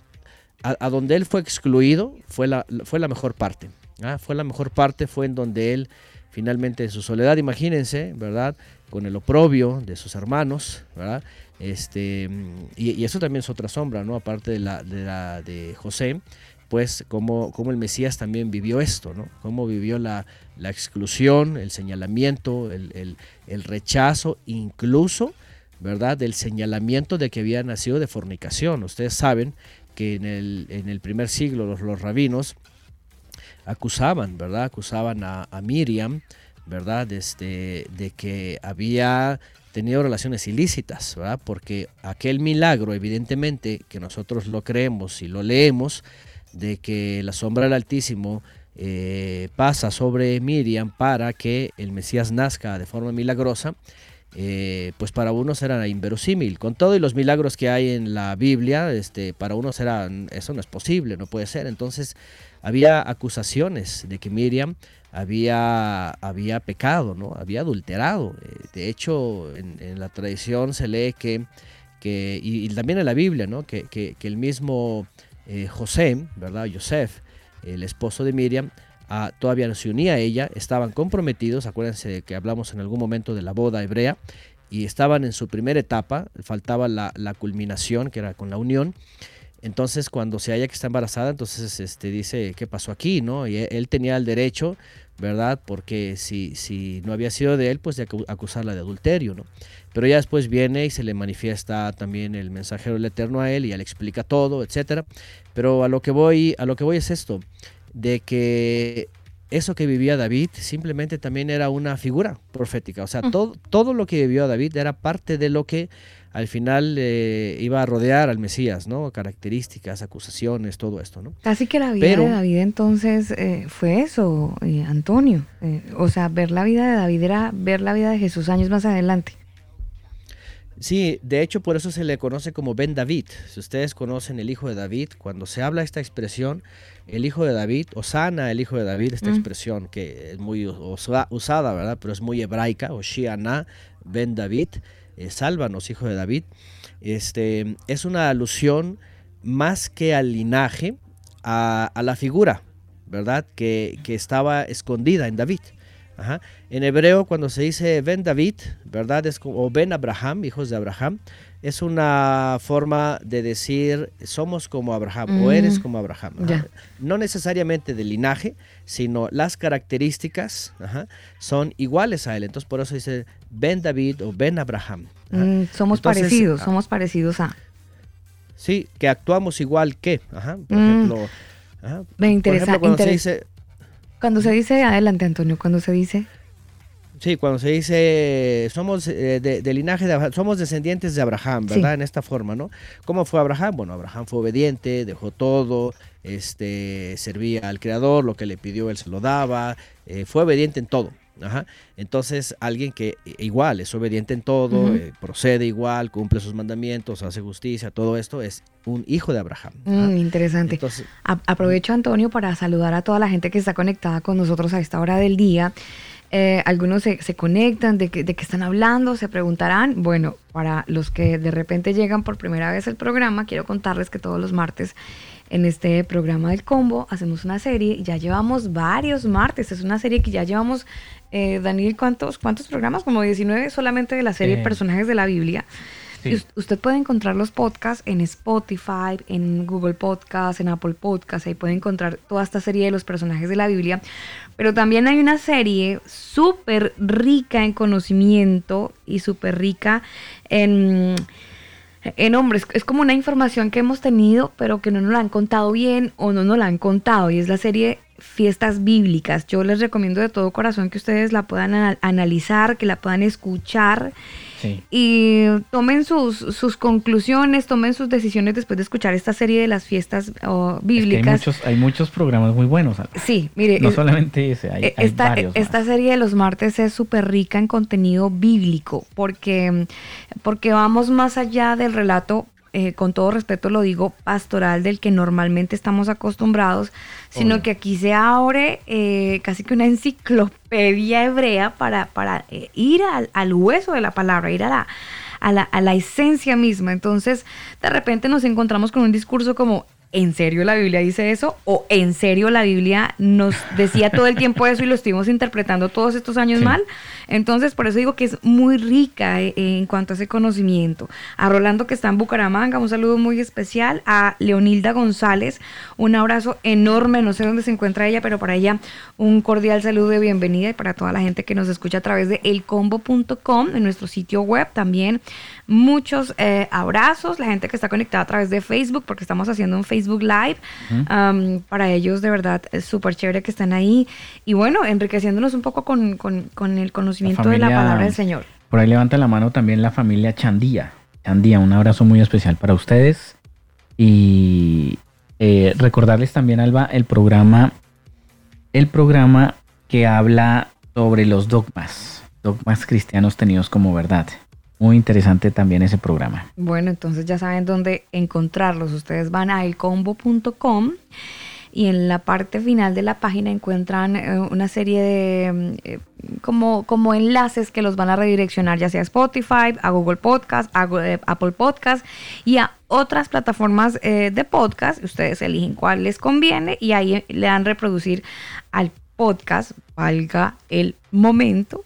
H: a, a donde él fue excluido fue la, fue la mejor parte. ¿ah? Fue la mejor parte, fue en donde él finalmente en su soledad, imagínense, ¿verdad? Con el oprobio de sus hermanos, ¿verdad? Este, y, eso también es otra sombra, ¿no? Aparte de la de, José, pues como el Mesías también vivió esto, ¿no? Cómo vivió la, la exclusión, el señalamiento, el, el- el rechazo, incluso, ¿verdad? Del señalamiento de que había nacido de fornicación. Ustedes saben que en el, en el primer siglo los, los rabinos acusaban, ¿verdad? Acusaban a, a Miriam, ¿verdad? Este, de que había tenido relaciones ilícitas, ¿verdad? Porque aquel milagro, evidentemente, que nosotros lo creemos y lo leemos, de que la sombra del Altísimo eh, pasa sobre Miriam para que el Mesías nazca de forma milagrosa, eh, pues para unos era inverosímil. Con todo y los milagros que hay en la Biblia, este, para unos era, eso no es posible, no puede ser. Entonces había acusaciones de que Miriam había, había pecado, ¿no? había adulterado. Eh, De hecho, en, la tradición se lee que, que y, también en la Biblia, ¿no? que, que- el mismo eh, José, ¿verdad? El esposo de Miriam, ah, todavía no se unía a ella, estaban comprometidos, acuérdense de que hablamos en algún momento de la boda hebrea, y estaban en su primera etapa, faltaba la, la culminación, que era con la unión. Entonces, cuando se halla que está embarazada, entonces este, dice, ¿qué pasó aquí? ¿no? Y él, él tenía el derecho, ¿verdad? Porque si, si no había sido de él, pues de acu- acusarla de adulterio, ¿no? Pero ya después viene y se le manifiesta también el mensajero del Eterno a él y ya le explica todo, etcétera. Pero a lo que voy, a lo que voy es esto, de que eso que vivía David simplemente también era una figura profética. O sea, todo, todo lo que vivió David era parte de lo que al final eh, iba a rodear al Mesías, ¿no? Características, acusaciones, todo esto, ¿no?
B: Casi que la vida
H: Pero-
B: de David entonces eh, fue eso, eh, Antonio. O sea, ver la vida de David era ver la vida de Jesús años más adelante.
H: Sí, de hecho por eso se le conoce como Ben David. Si ustedes conocen el hijo de David, cuando se habla esta expresión, el hijo de David, Osana, el hijo de David, esta
B: Mm.
H: expresión que es muy usa- usada, ¿verdad? Pero es muy hebraica, Oshiana, Ben David, eh, sálvanos, hijo de David. Este, es una alusión más que al linaje, a, a la figura, ¿verdad? Que, que estaba escondida en David. Ajá. En hebreo, cuando se dice Ben David, ¿verdad? Es como, o Ben Abraham, hijos de Abraham, es una forma de decir somos como Abraham o eres
B: Mm.
H: como Abraham. No necesariamente de linaje, sino las características ajá, son iguales a él. Entonces por eso dice Ben David o Ben Abraham.
B: Mm, somos
H: Entonces,
B: parecidos,
H: ah,
B: somos parecidos a.
H: Sí, que actuamos igual que. Ajá, por
B: Mm.
H: ejemplo, ajá,
B: Me
H: por
B: interesa-
H: ejemplo, cuando se dice
B: Cuando se dice, adelante Antonio, cuando se dice,
H: Sí, cuando se dice somos eh, de, de linaje de Abraham, somos descendientes de Abraham, ¿verdad?
B: Sí.
H: En esta forma, ¿no? ¿Cómo fue Abraham? Bueno, Abraham fue obediente, dejó todo, este, servía al Creador, lo que le pidió él se lo daba, eh, fue obediente en todo. Ajá. Entonces, alguien que i- igual es obediente en todo, eh, procede igual, cumple sus mandamientos, hace justicia, todo esto es un hijo de Abraham.
B: mm, interesante.
H: Entonces,
B: A- aprovecho, Antonio, para saludar a toda la gente que está conectada con nosotros a esta hora del día. Eh, algunos se, se conectan, de, que- de qué están hablando, se preguntarán. Bueno, para los que de repente llegan por primera vez al programa, quiero contarles que todos los martes en este programa del combo hacemos una serie. Ya llevamos varios martes. Es una serie que ya llevamos, eh, Daniel, ¿cuántos, ¿cuántos programas? Como 19 solamente de la serie Personajes de la Biblia.
D: sí.
B: Usted puede encontrar los podcasts en Spotify, en Google Podcasts, en Apple Podcasts. Ahí puede encontrar toda esta serie de los personajes de la Biblia. Pero también hay una serie súper rica en conocimiento y súper rica en, en hombres. Es como una información que hemos tenido, pero que no nos la han contado bien o no nos la han contado. Y es la serie Fiestas Bíblicas. Yo les recomiendo de todo corazón que ustedes la puedan ana- analizar, que la puedan escuchar
D: Sí.
B: y tomen sus, sus conclusiones, tomen sus decisiones después de escuchar esta serie de las fiestas oh,
D: Es que hay
B: bíblicas.
D: muchos, hay muchos programas muy buenos.
B: Sí, mire,
D: No
B: es-
D: solamente ese, hay,
B: eh,
D: hay
B: esta,
D: varios.
B: esta
D: más.
B: serie de los martes es súper rica en contenido bíblico, porque, porque vamos más allá del relato, eh, con todo respeto lo digo, pastoral del que normalmente estamos acostumbrados, sino
D: Obvio.
B: que aquí se abre eh, casi que una enciclopedia hebrea para, para eh, ir al, al hueso de la palabra, ir a la, a la, a la esencia misma. Entonces, de repente nos encontramos con un discurso como, ¿en serio la Biblia dice eso? ¿O en serio la Biblia nos decía todo el tiempo eso y lo estuvimos interpretando todos estos años
D: Sí.
B: mal? Entonces, por eso digo que es muy rica eh, en cuanto a ese conocimiento. A Rolando que está en Bucaramanga, un saludo muy especial. A Leonilda González, un abrazo enorme. No sé dónde se encuentra ella, pero para ella un cordial saludo de bienvenida y para toda la gente que nos escucha a través de elcombo.com, en nuestro sitio web también. Muchos eh, abrazos, la gente que está conectada a través de Facebook, porque estamos haciendo un Facebook Live. Um, para ellos, de verdad, es súper chévere que están ahí. Y bueno, enriqueciéndonos un poco con, con- con el conocimiento de la palabra del Señor.
D: Por ahí levanta la mano también la familia Chandía. Chandía, un abrazo muy especial para ustedes. Y eh, recordarles también, Alba, el programa, el programa que habla sobre los dogmas, dogmas cristianos tenidos como verdad. Muy interesante también ese programa.
B: Bueno, entonces ya saben dónde encontrarlos. Ustedes van a elcombo.com y en la parte final de la página encuentran eh, una serie de mm, eh, como, como enlaces que los van a redireccionar ya sea a Spotify, a Google Podcast, a eh, Apple Podcast y a otras plataformas de podcast. Ustedes eligen cuál les conviene y ahí le dan reproducir al podcast, valga el momento,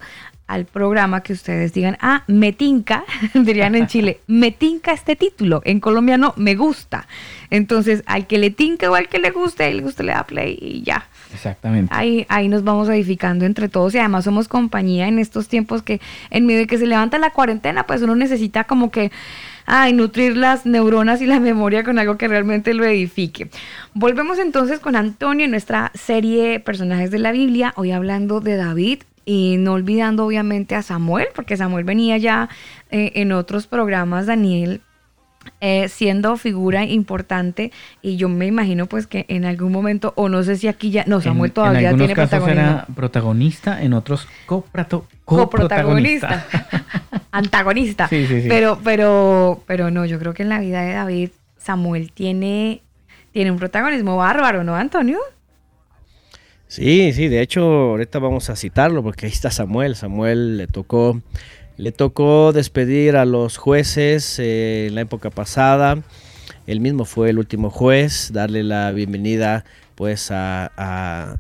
B: al programa que ustedes digan, ah, me tinca, dirían en Chile, me tinca este título, en Colombia no, me gusta. Entonces, al que le tinca o al que le guste, el gusto le da play y ya.
D: Exactamente.
B: Ahí, ahí nos vamos edificando entre todos y además somos compañía en estos tiempos que en medio de que se levanta la cuarentena, pues uno necesita como que ay, nutrir las neuronas y la memoria con algo que realmente lo edifique. Volvemos entonces con Antonio en nuestra serie Personajes de la Biblia, hoy hablando de David y no olvidando obviamente a Samuel, porque Samuel venía ya eh, en otros programas, Daniel, eh, siendo figura importante y yo me imagino pues que en algún momento, o no sé si aquí ya, no, Samuel
D: en,
B: todavía
D: en algunos
B: tiene
D: casos
B: protagonismo.
D: era protagonista, en otros coprato-
B: coprotagonista, antagonista.
D: Sí, sí, sí.
B: Pero, pero, pero no, yo creo que en la vida de David, Samuel tiene, tiene un protagonismo bárbaro, ¿no, Antonio?
H: Sí, sí, de hecho ahorita vamos a citarlo porque ahí está Samuel. Samuel le tocó, le tocó despedir a los jueces eh, en la época pasada. Él mismo fue el último juez, darle la bienvenida pues a,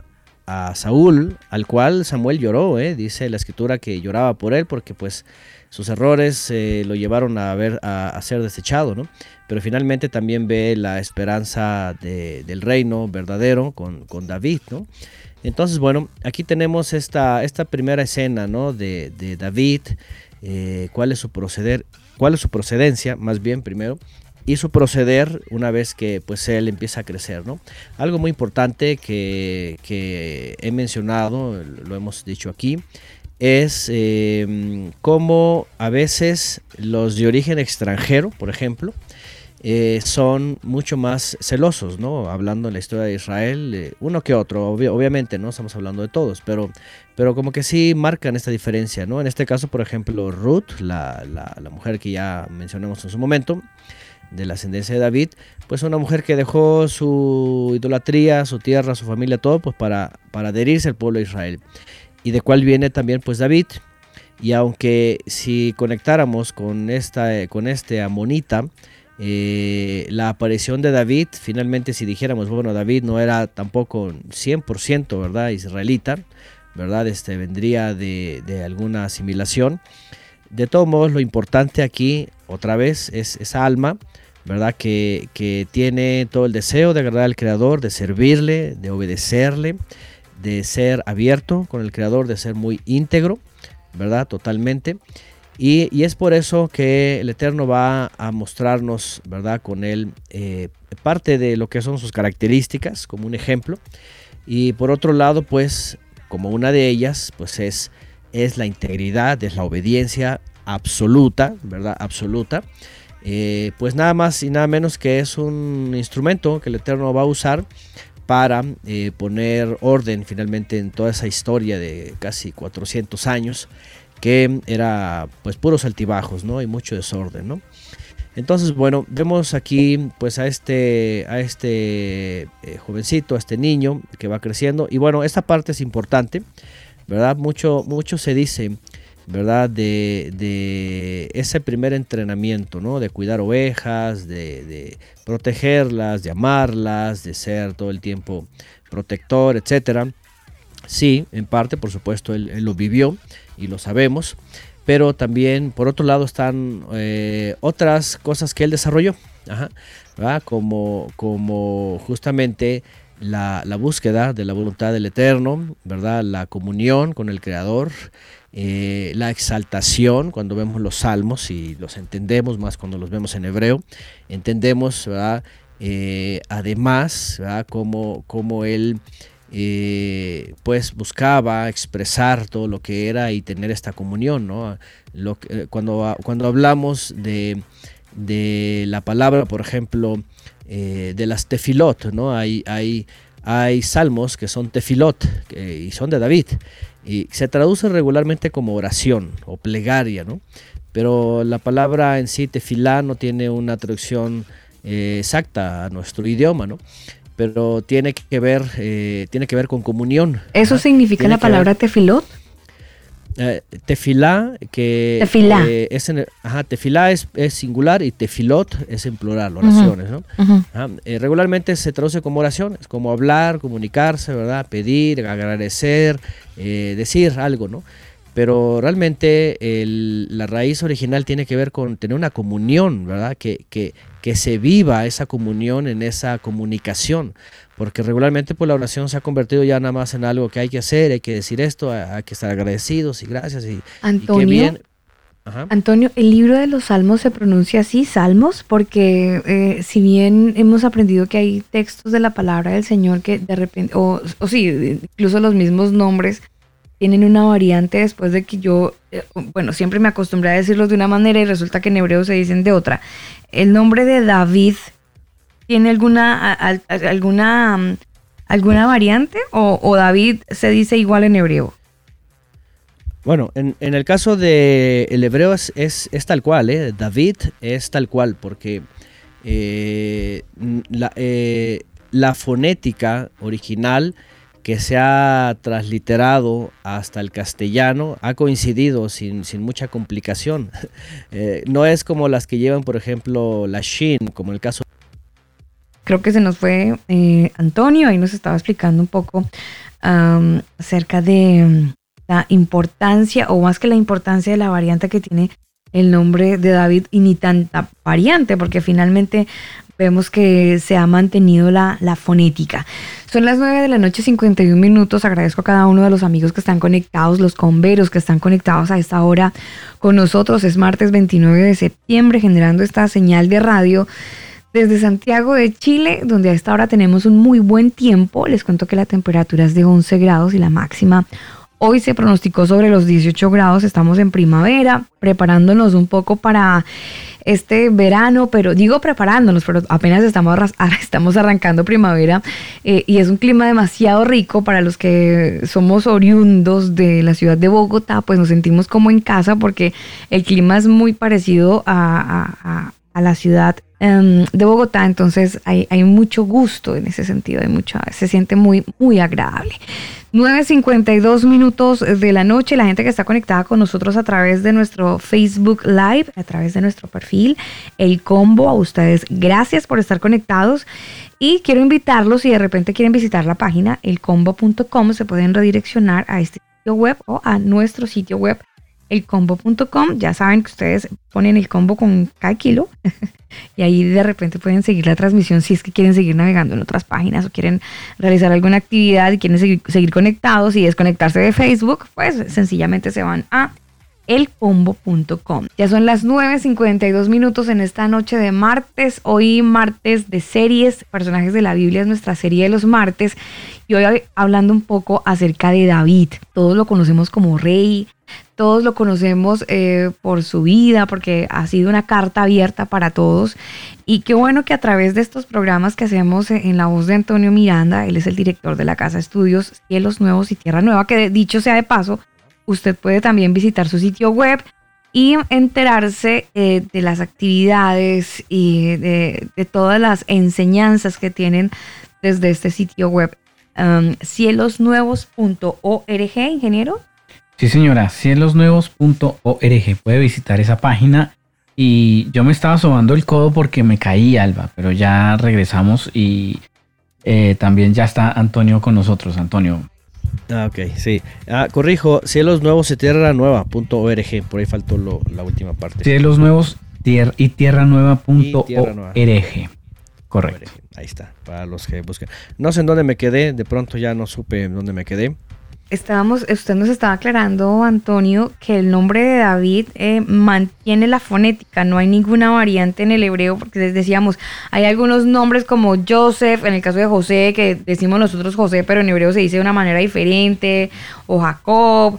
H: Saúl, al cual Samuel lloró, ¿eh? dice la escritura que lloraba por él porque pues sus errores eh, lo llevaron a, ver, a, a, ser desechado, ¿no? Pero finalmente también ve la esperanza de, del reino verdadero con, con, David, ¿no? Entonces, bueno, aquí tenemos esta, esta primera escena, ¿no? De, de David, eh, cuál es su proceder, cuál es su procedencia, más bien primero, y su proceder una vez que pues él empieza a crecer, ¿no? Algo muy importante que, que he mencionado, lo hemos dicho aquí, es eh, cómo a veces los de origen extranjero, por ejemplo, eh, son mucho más celosos, ¿no? Hablando en la historia de Israel, eh, uno que otro, obvi obviamente, no estamos hablando de todos, pero, pero como que sí marcan esta diferencia, ¿no? En este caso, por ejemplo, Ruth, la, la, la mujer que ya mencionamos en su momento, de la ascendencia de David, pues una mujer que dejó su idolatría, su tierra, su familia, todo, pues para, para adherirse al pueblo de Israel. Y de cuál viene también pues David. Y aunque si conectáramos con, esta, con este amonita, eh, la aparición de David, finalmente si dijéramos, bueno, David no era tampoco 100%, ¿verdad? Israelita, ¿verdad? Este vendría de, alguna asimilación. De todos modos, lo importante aquí, otra vez, es esa alma, ¿verdad? Que, que, tiene todo el deseo de agradar al Creador, de servirle, de obedecerle, de ser abierto con el Creador, de ser muy íntegro, ¿verdad? Totalmente. Y, es por eso que el Eterno va a mostrarnos, ¿verdad? Con él eh, parte de lo que son sus características, como un ejemplo. Y por otro lado, pues, como una de ellas, pues es es la integridad, es la obediencia absoluta, ¿verdad? Absoluta. Eh, pues nada más y nada menos que es un instrumento que el Eterno va a usar para eh, poner orden finalmente en toda esa historia de casi 400 años que era pues puros altibajos, ¿no? Y mucho desorden, ¿no? Entonces, bueno, vemos aquí pues a este, a este eh, jovencito, a este niño que va creciendo. Y bueno, esta parte es importante ¿verdad? Mucho, mucho se dice, ¿verdad? De, ese primer entrenamiento, ¿no? De cuidar ovejas, de, protegerlas, de amarlas, de ser todo el tiempo protector, etcétera. Sí, en parte, por supuesto, él lo vivió y lo sabemos, pero también, por otro lado, están eh, otras cosas que él desarrolló. Como, como justamente la, búsqueda de la voluntad del Eterno, ¿verdad? La comunión con el Creador, eh, la exaltación cuando vemos los salmos y los entendemos más cuando los vemos en hebreo, entendemos. Eh, además, ¿verdad? Cómo, cómo él eh, pues buscaba expresar todo lo que era y tener esta comunión, ¿no? Lo, cuando, cuando hablamos de, de la palabra, por ejemplo, eh, de las tefilot, ¿no? Hay, hay, hay salmos que son tefilot y son de David y se traduce regularmente como oración o plegaria, ¿no? Pero la palabra en sí, tefilá, no tiene una traducción eh, exacta a nuestro idioma, ¿no? Pero tiene que ver, eh, tiene que ver con comunión.
B: ¿Eso significa tiene la palabra ver, tefilot?
H: Eh, tefilá, que
B: tefilá.
H: Eh, es, en, ajá, tefilá es, es, singular y tefilot es en plural, oraciones. Uh -huh. ¿no? ajá, eh, regularmente se traduce como oraciones, como hablar, comunicarse, ¿verdad? pedir, agradecer, decir algo, ¿no? Pero realmente el, la raíz original tiene que ver con tener una comunión, ¿verdad? Que, que, que se viva esa comunión en esa comunicación porque regularmente pues la oración se ha convertido ya nada más en algo que hay que hacer, hay que decir esto, hay que estar agradecidos y gracias y,
B: Antonio,
H: y qué bien.
B: Ajá. Antonio, el libro de los salmos se pronuncia así, salmos, porque eh, si bien hemos aprendido que hay textos de la palabra del Señor que de repente, o, o sí, incluso los mismos nombres tienen una variante después de que yo, eh, bueno, siempre me acostumbré a decirlos de una manera y resulta que en hebreo se dicen de otra. El nombre de David tiene alguna, alguna, um, alguna variante o, David se dice igual en hebreo?
H: Bueno, en, el caso del el hebreo es, es, es, tal cual, ¿eh? David es tal cual, porque eh, la, eh, la, fonética original que se ha transliterado hasta el castellano ha coincidido sin, sin mucha complicación. no es como las que llevan, por ejemplo, la shin, como el caso
B: creo que se nos fue eh, Antonio, ahí nos estaba explicando un poco acerca de mm, la importancia, o más que la importancia de la variante que tiene el nombre de David y ni tanta variante, porque finalmente vemos que se ha mantenido la, la fonética. Son las 9 de la noche, 51 minutos. Agradezco a cada uno de los amigos que están conectados, los converos que están conectados a esta hora con nosotros. Es martes 29 de septiembre, generando esta señal de radio desde Santiago de Chile, donde a esta hora tenemos un muy buen tiempo. Les cuento que la temperatura es de 11 grados y la máxima Hoy se pronosticó sobre los 18 grados, estamos en primavera, preparándonos un poco para este verano, pero digo preparándonos, pero apenas estamos, estamos arrancando primavera eh, y es un clima demasiado rico para los que somos oriundos de la ciudad de Bogotá, pues nos sentimos como en casa porque el clima es muy parecido a- a la ciudad em, de Bogotá, entonces hay, hay mucho gusto en ese sentido, hay mucha, se siente muy, muy agradable. 9.52 minutos de la noche, la gente que está conectada con nosotros a través de nuestro Facebook Live, a través de nuestro perfil, el combo, a ustedes, gracias por estar conectados y quiero invitarlos si de repente quieren visitar la página elcombo.com, se pueden redireccionar a este sitio web o a nuestro sitio web elcombo.com, ya saben que ustedes ponen el combo con cada kilo y ahí de repente pueden seguir la transmisión si es que quieren seguir navegando en otras páginas o quieren realizar alguna actividad y quieren seguir, seguir conectados y desconectarse de Facebook, pues sencillamente se van a elcombo.com. Ya son las 9.52 minutos en esta noche de martes. Hoy martes de series, personajes de la Biblia es nuestra serie de los martes. Y hoy hablando un poco acerca de David. Todos lo conocemos como rey, todos lo conocemos eh, por su vida, porque ha sido una carta abierta para todos. Y qué bueno que a través de estos programas que hacemos en la voz de Antonio Miranda, él es el director de la Casa Estudios Cielos Nuevos y Tierra Nueva, que dicho sea de paso, usted puede también visitar su sitio web y enterarse eh, de las actividades y de, todas las enseñanzas que tienen desde este sitio web. Um, cielosnuevos.org, ingeniero.
D: Sí, señora, cielosnuevos.org. Puede visitar esa página. Y yo me estaba sobando el codo porque me caí, Alba, pero ya regresamos y eh, también ya está Antonio con nosotros. Antonio.
H: Ah, ok, sí. Ah, corrijo, cielos nuevos y tierra nueva punto org. Por ahí faltó lo- la última parte.
D: Cielos nuevos tier- y tierra nueva punto
H: Y tierra nueva.
D: Correcto.
H: Ahí está, para los que busquen. No sé en dónde me quedé, de pronto ya no supe en dónde me quedé.
B: Estábamos, usted nos estaba aclarando, Antonio, que el nombre de David eh, mantiene la fonética, no hay ninguna variante en el hebreo, porque les decíamos, hay algunos nombres como Joseph, en el caso de José, que decimos nosotros José, pero en hebreo se dice de una manera diferente, o Jacob,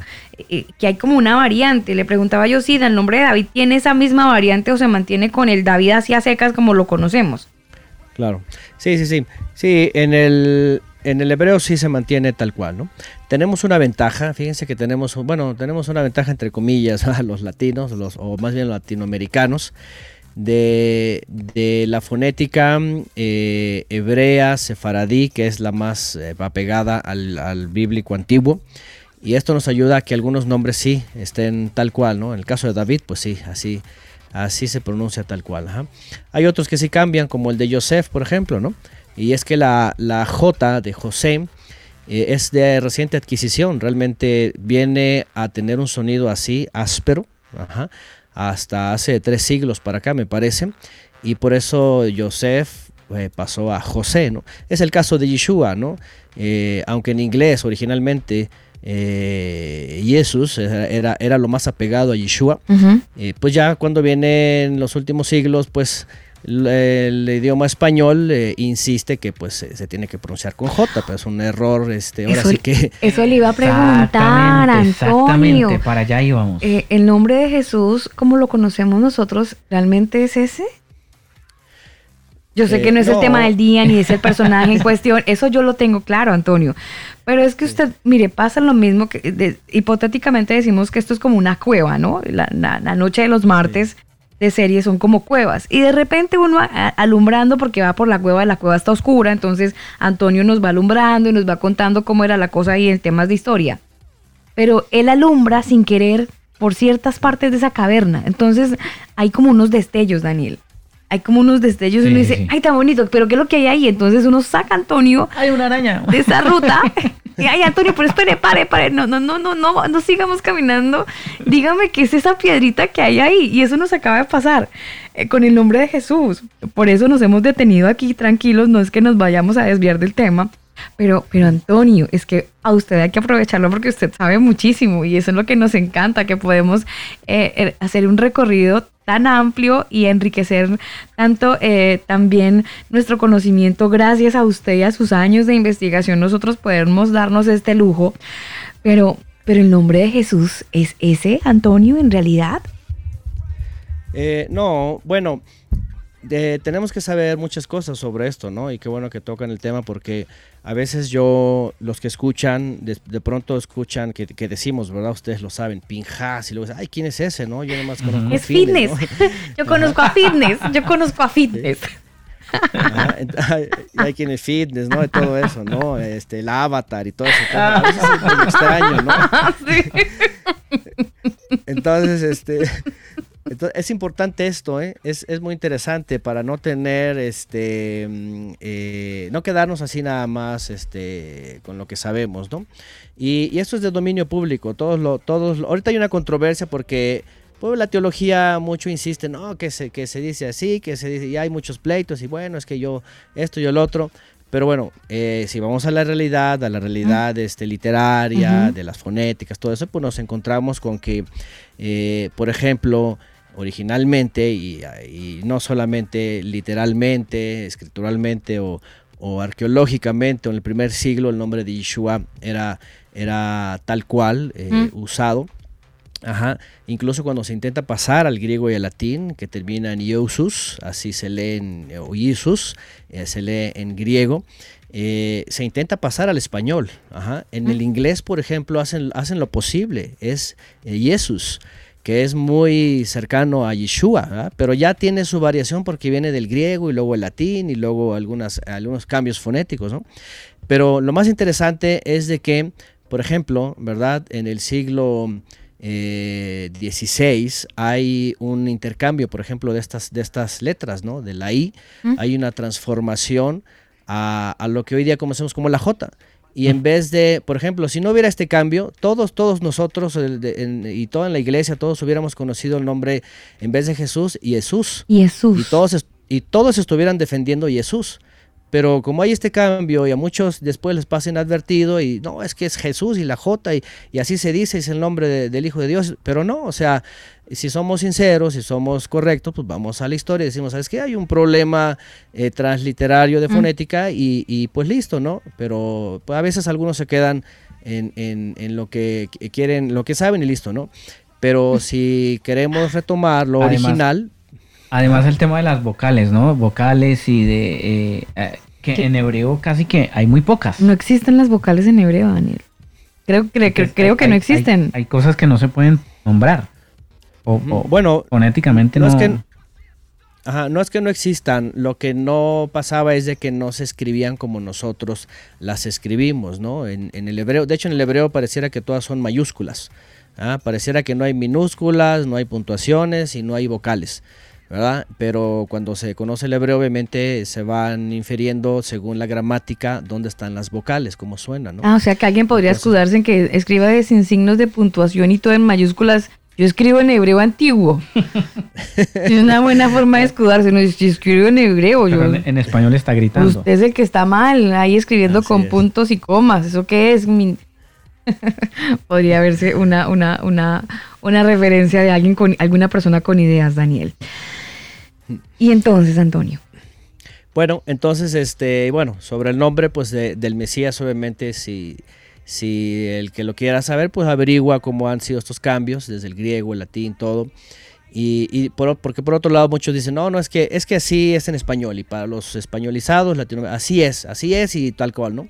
B: eh, que hay como una variante. Le preguntaba yo si el nombre de David tiene esa misma variante o se mantiene con el David así a secas como lo conocemos.
H: Claro. Sí, sí, sí. Sí, en el, en el hebreo sí se mantiene tal cual, ¿no? Tenemos una ventaja, fíjense que tenemos, bueno, tenemos una ventaja entre comillas a los latinos, los, o más bien latinoamericanos, de, de la fonética eh, hebrea, sefaradí, que es la más eh, apegada al, al bíblico antiguo. Y esto nos ayuda a que algunos nombres sí estén tal cual, ¿no? En el caso de David, pues sí, así, así se pronuncia tal cual. Hay otros que sí cambian, como el de Joseph, por ejemplo, ¿no? Y es que la, la J de José eh, es de reciente adquisición, realmente viene a tener un sonido así, áspero, hasta hace tres siglos para acá, me parece. Y por eso Joseph eh, pasó a José, ¿no? Es el caso de Yeshua, ¿no? Eh, aunque en inglés originalmente eh, Jesús era, era, lo más apegado a Yeshua, eh, pues ya cuando viene en los últimos siglos, pues el, el idioma español eh, insiste que pues se, se tiene que pronunciar con J, pero es un error, este, ahora
B: Eso-
H: sí que...
B: Eso le iba a preguntar,
D: Exactamente,
B: Antonio.
D: exactamente, para allá íbamos.
B: Eh, ¿El nombre de Jesús, como lo conocemos nosotros, realmente es ese? Yo sé
H: Eh,
B: que no es el tema del día ni es el personaje en cuestión, eso yo lo tengo claro, Antonio. Pero es que usted, mire, pasa lo mismo que de- hipotéticamente decimos que esto es como una cueva, ¿no? La, la- la noche de los martes de serie son como cuevas. Y de repente uno a- alumbrando porque va por la cueva, la cueva está oscura, entonces Antonio nos va alumbrando y nos va contando cómo era la cosa ahí en temas de historia pero él alumbra sin querer por ciertas partes de esa caverna. Entonces hay como unos destellos, Daniel. Hay como unos destellos y uno dice,
D: sí.
B: ay, tan bonito, pero ¿qué es lo que hay ahí? Entonces uno saca a Antonio
D: Hay una araña.
B: de esa ruta. Y, ay, Antonio, pero espere, pare, pare. No, no, no, no, no, no sigamos caminando. Dígame qué es esa piedrita que hay ahí. Y eso nos acaba de pasar eh, con el nombre de Jesús. Por eso nos hemos detenido aquí tranquilos. No es que nos vayamos a desviar del tema. Pero, pero Antonio, es que a usted hay que aprovecharlo porque usted sabe muchísimo y eso es lo que nos encanta, que podemos eh, eh, hacer un recorrido tan amplio y enriquecer tanto eh, también nuestro conocimiento gracias a usted y a sus años de investigación. Nosotros podemos darnos este lujo, pero, pero el nombre de Jesús es ese, Antonio, en realidad.
H: Eh, no, bueno, de- tenemos que saber muchas cosas sobre esto, ¿no? Y qué bueno que tocan el tema porque a veces yo, los que escuchan, de, de pronto escuchan que, que decimos, ¿verdad? Ustedes lo saben, Pinjas, y luego dicen, ay, ¿quién es ese, no? Yo nomás conozco a
B: Es fitness.
H: ¿no?
B: Yo conozco a fitness, yo conozco a fitness.
H: Ajá, hay, hay quien es fitness, ¿no? De todo eso, ¿no? Este, el avatar y todo eso. A veces es extraño, ¿no? Entonces, este, entonces, es importante esto, ¿eh? Es, es muy interesante para no tener, este, mm, eh, no quedarnos así nada más, este, con lo que sabemos, ¿no? Y, y esto es de dominio público, todos lo, todos, ahorita hay una controversia porque pues, la teología mucho insiste, no, que se, que se dice así, que se dice, y hay muchos pleitos, y bueno, es que yo, esto y el otro. Pero bueno, eh, si vamos a la realidad, a la realidad este, literaria, de las fonéticas, todo eso, pues nos encontramos con que, eh, por ejemplo, originalmente, y, y no solamente literalmente, escrituralmente o, o arqueológicamente, o en el primer siglo el nombre de Yeshua era, era tal cual eh,
B: Mm.
H: usado. Ajá. Incluso cuando se intenta pasar al griego y al latín, que termina en Iousus, así se lee en o Isus, eh, se lee en griego, eh, se intenta pasar al español. Ajá. En el inglés, por ejemplo, hacen, hacen lo posible, es Jesus, que es muy cercano a Yeshua, ¿verdad? pero ya tiene su variación porque viene del griego y luego el latín y luego algunas, algunos cambios fonéticos. ¿no? Pero lo más interesante es de que, por ejemplo, ¿verdad? En el siglo eh, 16 hay un intercambio, por ejemplo, de estas, de estas letras, ¿no? De la I,
B: ¿Mm?
H: hay una transformación a, a lo que hoy día conocemos como la J. Y en vez de, por ejemplo, si no hubiera este cambio, todos, todos nosotros el de- en- y toda en la iglesia, todos hubiéramos conocido el nombre en vez de Jesús, Jesús.
B: Y Jesús.
H: Y todos, y todos estuvieran defendiendo Jesús. Pero como hay este cambio y a muchos después les pasa inadvertido y no, es que es Jesús y la J y, y así se dice, es el nombre de- del Hijo de Dios. Pero no, o sea, si somos sinceros, si somos correctos, pues vamos a la historia y decimos, ¿sabes qué? Hay un problema eh, transliterario de
B: Mm.
H: fonética y, y pues listo, ¿no? Pero pues, a veces algunos se quedan en, en- en lo que qu- quieren, lo que saben y listo, ¿no? Pero si queremos retomar lo
D: Además-
H: original,
D: Además el tema de las vocales, ¿no? Vocales y de... eh, eh, que
B: ¿Qué?
D: en hebreo casi que hay muy pocas.
B: No existen las vocales en hebreo, Daniel. Creo, cre- cre-
D: Porque
B: creo
D: hay-
B: que no existen.
D: Hay, hay cosas que no se pueden nombrar. O, o
H: bueno,
D: fonéticamente
H: no
D: no.
H: es que Ajá, no es que no existan, lo que no pasaba es de que no se escribían como nosotros las escribimos, ¿no? En, en el hebreo, de hecho en el hebreo pareciera que todas son mayúsculas, ¿ah? pareciera que no hay minúsculas, no hay puntuaciones y no hay vocales, ¿verdad? Pero cuando se conoce el hebreo obviamente se van infiriendo según la gramática dónde están las vocales, cómo suenan, ¿no?
B: Ah, o sea que alguien podría
H: Entonces-
B: escudarse en que escriba de sin signos de puntuación y todo en mayúsculas. Yo escribo en hebreo antiguo. es una buena forma de escudarse. No, si escribo en hebreo, yo.
D: En, en español está gritando.
B: Usted es el que está mal, ahí escribiendo
H: Así
B: con
H: es.
B: puntos y comas. ¿Eso qué es? Mi- Podría verse una, una, una, una referencia de alguien con alguna persona con ideas, Daniel. Y entonces, Antonio.
H: Bueno, entonces, este, bueno, sobre el nombre, pues, de- del Mesías, obviamente, si, si el que lo quiera saber, pues averigua cómo han sido estos cambios, desde el griego, el latín, todo. Y, y por, porque por otro lado muchos dicen, no, no, es que, es que así es en español, y para los españolizados, latino, así es, así es y tal cual, ¿no?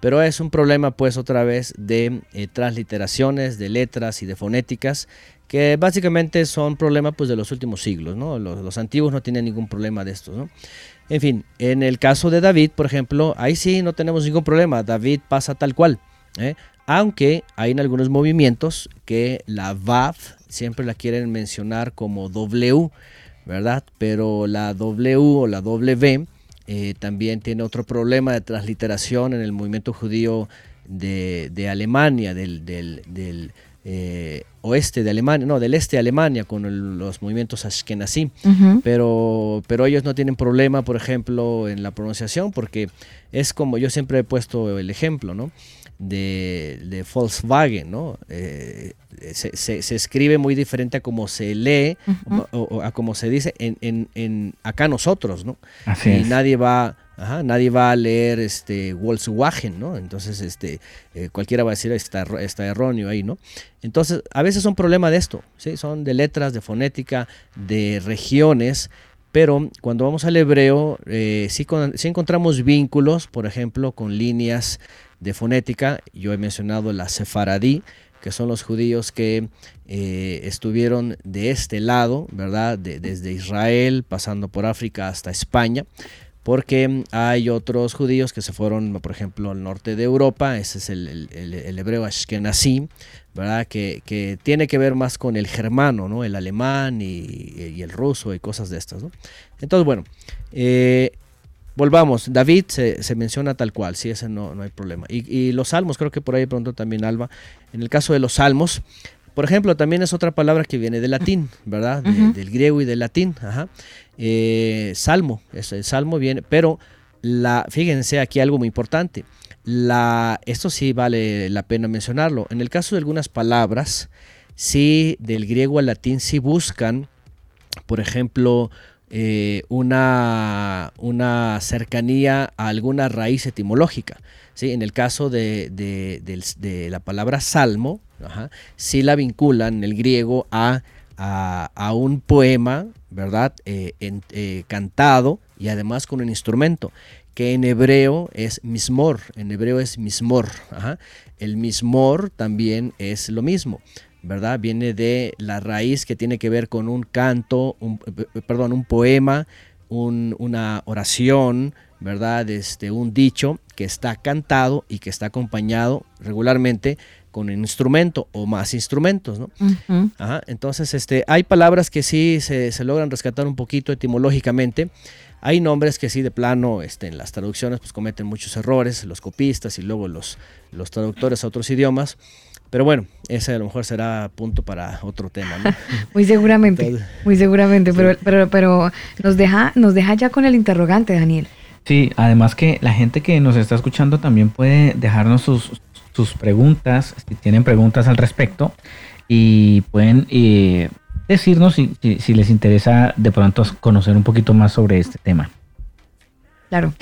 H: Pero es un problema, pues, otra vez de eh, transliteraciones, de letras y de fonéticas, que básicamente son problemas, pues, de los últimos siglos, ¿no? Los, antiguos no tienen ningún problema de estos, ¿no? En fin, en el caso de David, por ejemplo, ahí sí no tenemos ningún problema. David pasa tal cual. ¿eh? Aunque hay en algunos movimientos que la Vav siempre la quieren mencionar como W, ¿verdad? Pero la W o la W eh, también tiene otro problema de transliteración en el movimiento judío de, Alemania, del eh, oeste de Alemania, no, del este de Alemania con el- los movimientos Ashkenazí.
B: Ujú.
H: pero, pero ellos no tienen problema, por ejemplo, en la pronunciación, porque es como yo siempre he puesto el ejemplo, ¿no? De, de Volkswagen, ¿no? Eh, se, se- se escribe muy diferente a como se lee o, o a como se dice en, en- en acá nosotros, ¿no?
D: Así
H: y
D: es.
H: nadie va nadie va a leer este Volkswagen, ¿no? Entonces, este, eh, cualquiera va a decir está, está erróneo ahí, ¿no? Entonces, a veces son problema de esto, ¿sí? Son de letras, de fonética, de regiones, pero cuando vamos al hebreo, eh, sí, con- encontramos vínculos, por ejemplo, con líneas de fonética. Yo he mencionado la sefaradí, que son los judíos que eh, estuvieron de este lado, ¿verdad? De- desde Israel, pasando por África hasta España, porque hay otros judíos que se fueron, por ejemplo, al norte de Europa, ese es el, el- el- el hebreo ashkenazí, ¿verdad? Que, que tiene que ver más con el germano, ¿no? El alemán y, y el ruso y cosas de estas, ¿no? Entonces, bueno, eh, volvamos. David se, se menciona tal cual, sí, ese no, no hay problema. Y, y los salmos, creo que por ahí pronto también Alba. En el caso de los salmos, por ejemplo, también es otra palabra que viene del latín, ¿verdad? De-. Del griego y del latín, ajá. Eh, salmo, el salmo viene, pero la, fíjense aquí algo muy importante. Esto sí vale la pena mencionarlo. En el caso de algunas palabras, sí, del griego al latín, sí buscan, por ejemplo, eh, una, cercanía a alguna raíz etimológica. ¿sí? En el caso de, la palabra salmo, ajá, sí la vinculan en el griego a un poema, ¿verdad? Eh, eh, cantado y además con un instrumento, que en hebreo es mismor, en hebreo es mismor. El mismor también es lo mismo. ¿verdad? Viene de la raíz que tiene que ver con un canto, un, eh, perdón, un poema, un- una oración, ¿verdad? Este, un dicho que está cantado y que está acompañado regularmente con un instrumento o más instrumentos, ¿no? Ajá, entonces, este, hay palabras que sí se, se logran rescatar un poquito etimológicamente. Hay nombres que sí de plano este, en las traducciones pues cometen muchos errores, los copistas y luego los, los traductores a otros idiomas. Pero bueno, ese a lo mejor será punto para otro tema, ¿no?
B: Muy seguramente,
H: Entonces,
B: muy seguramente, pero, pero, pero nos deja, nos deja ya con el interrogante, Daniel.
D: Sí, además que la gente que nos está escuchando también puede dejarnos sus, sus preguntas, si tienen preguntas al respecto, y pueden eh, decirnos si, si- si les interesa de pronto conocer un poquito más sobre este tema.
B: Claro.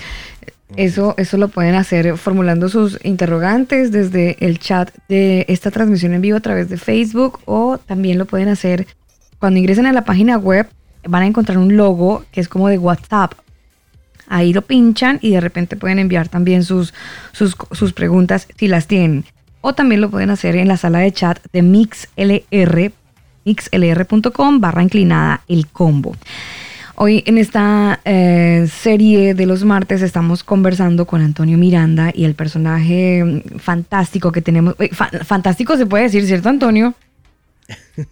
B: Eso, eso lo pueden hacer formulando sus interrogantes desde el chat de esta transmisión en vivo a través de Facebook o también lo pueden hacer cuando ingresen a la página web van a encontrar un logo que es como de WhatsApp. Ahí lo pinchan y de repente pueden enviar también sus, sus, sus preguntas si las tienen. O también lo pueden hacer en la sala de chat de MixLR, mixlr.com barra inclinada el combo. Hoy en esta eh, serie de los martes estamos conversando con Antonio Miranda y el personaje mm, fantástico que tenemos. Fa- fantástico se puede decir, ¿cierto, Antonio?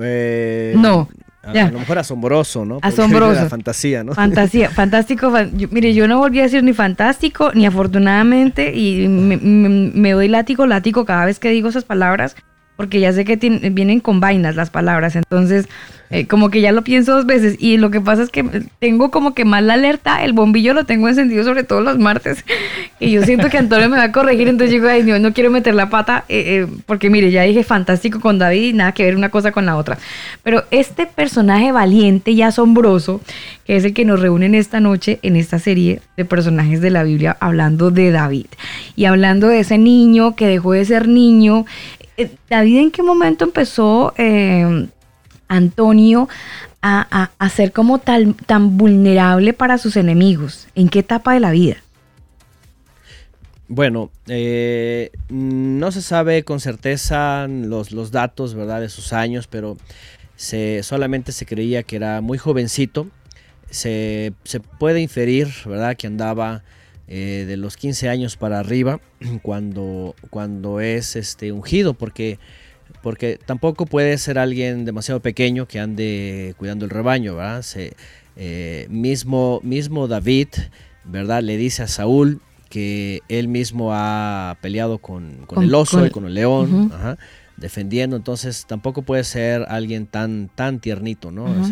H: eh,
B: No,
H: A, lo mejor asombroso, ¿no? Porque
B: Asombroso.
H: La fantasía, ¿no?
B: Fantasía, fantástico. fan- yo- mire, yo no volví a decir ni fantástico ni afortunadamente y me, me- me doy látigo, látigo cada vez que digo esas palabras porque ya sé que vienen con vainas las palabras, entonces eh, como que ya lo pienso dos veces y lo que pasa es que tengo como que mal alerta, el bombillo lo tengo encendido sobre todo los martes y yo siento que Antonio me va a corregir, entonces digo, ay Dios, no quiero meter la pata eh, eh, porque mire, ya dije fantástico con David y nada que ver una cosa con la otra, pero este personaje valiente y asombroso que es el que nos reúne en esta noche en esta serie de personajes de la Biblia hablando de David y hablando de ese niño que dejó de ser niño. Eh, David, ¿en qué momento empezó eh, Antonio a, a- ser como tan vulnerable para sus enemigos? ¿En qué etapa de la vida?
H: Bueno, eh, no se sabe con certeza los, los datos, ¿verdad? De sus años, pero se, solamente se creía que era muy jovencito. Se, se puede inferir, ¿verdad? Que andaba eh, de los 15 años para arriba cuando, cuando es este, ungido, porque porque tampoco puede ser alguien demasiado pequeño que ande cuidando el rebaño, ¿verdad? Se, eh, mismo, mismo David, ¿verdad? Le dice a Saúl que él mismo ha peleado con, con
B: Con-
H: el oso
B: con-
H: y con el león, ajá, defendiendo, entonces tampoco puede ser alguien tan, tan tiernito, ¿no? Es,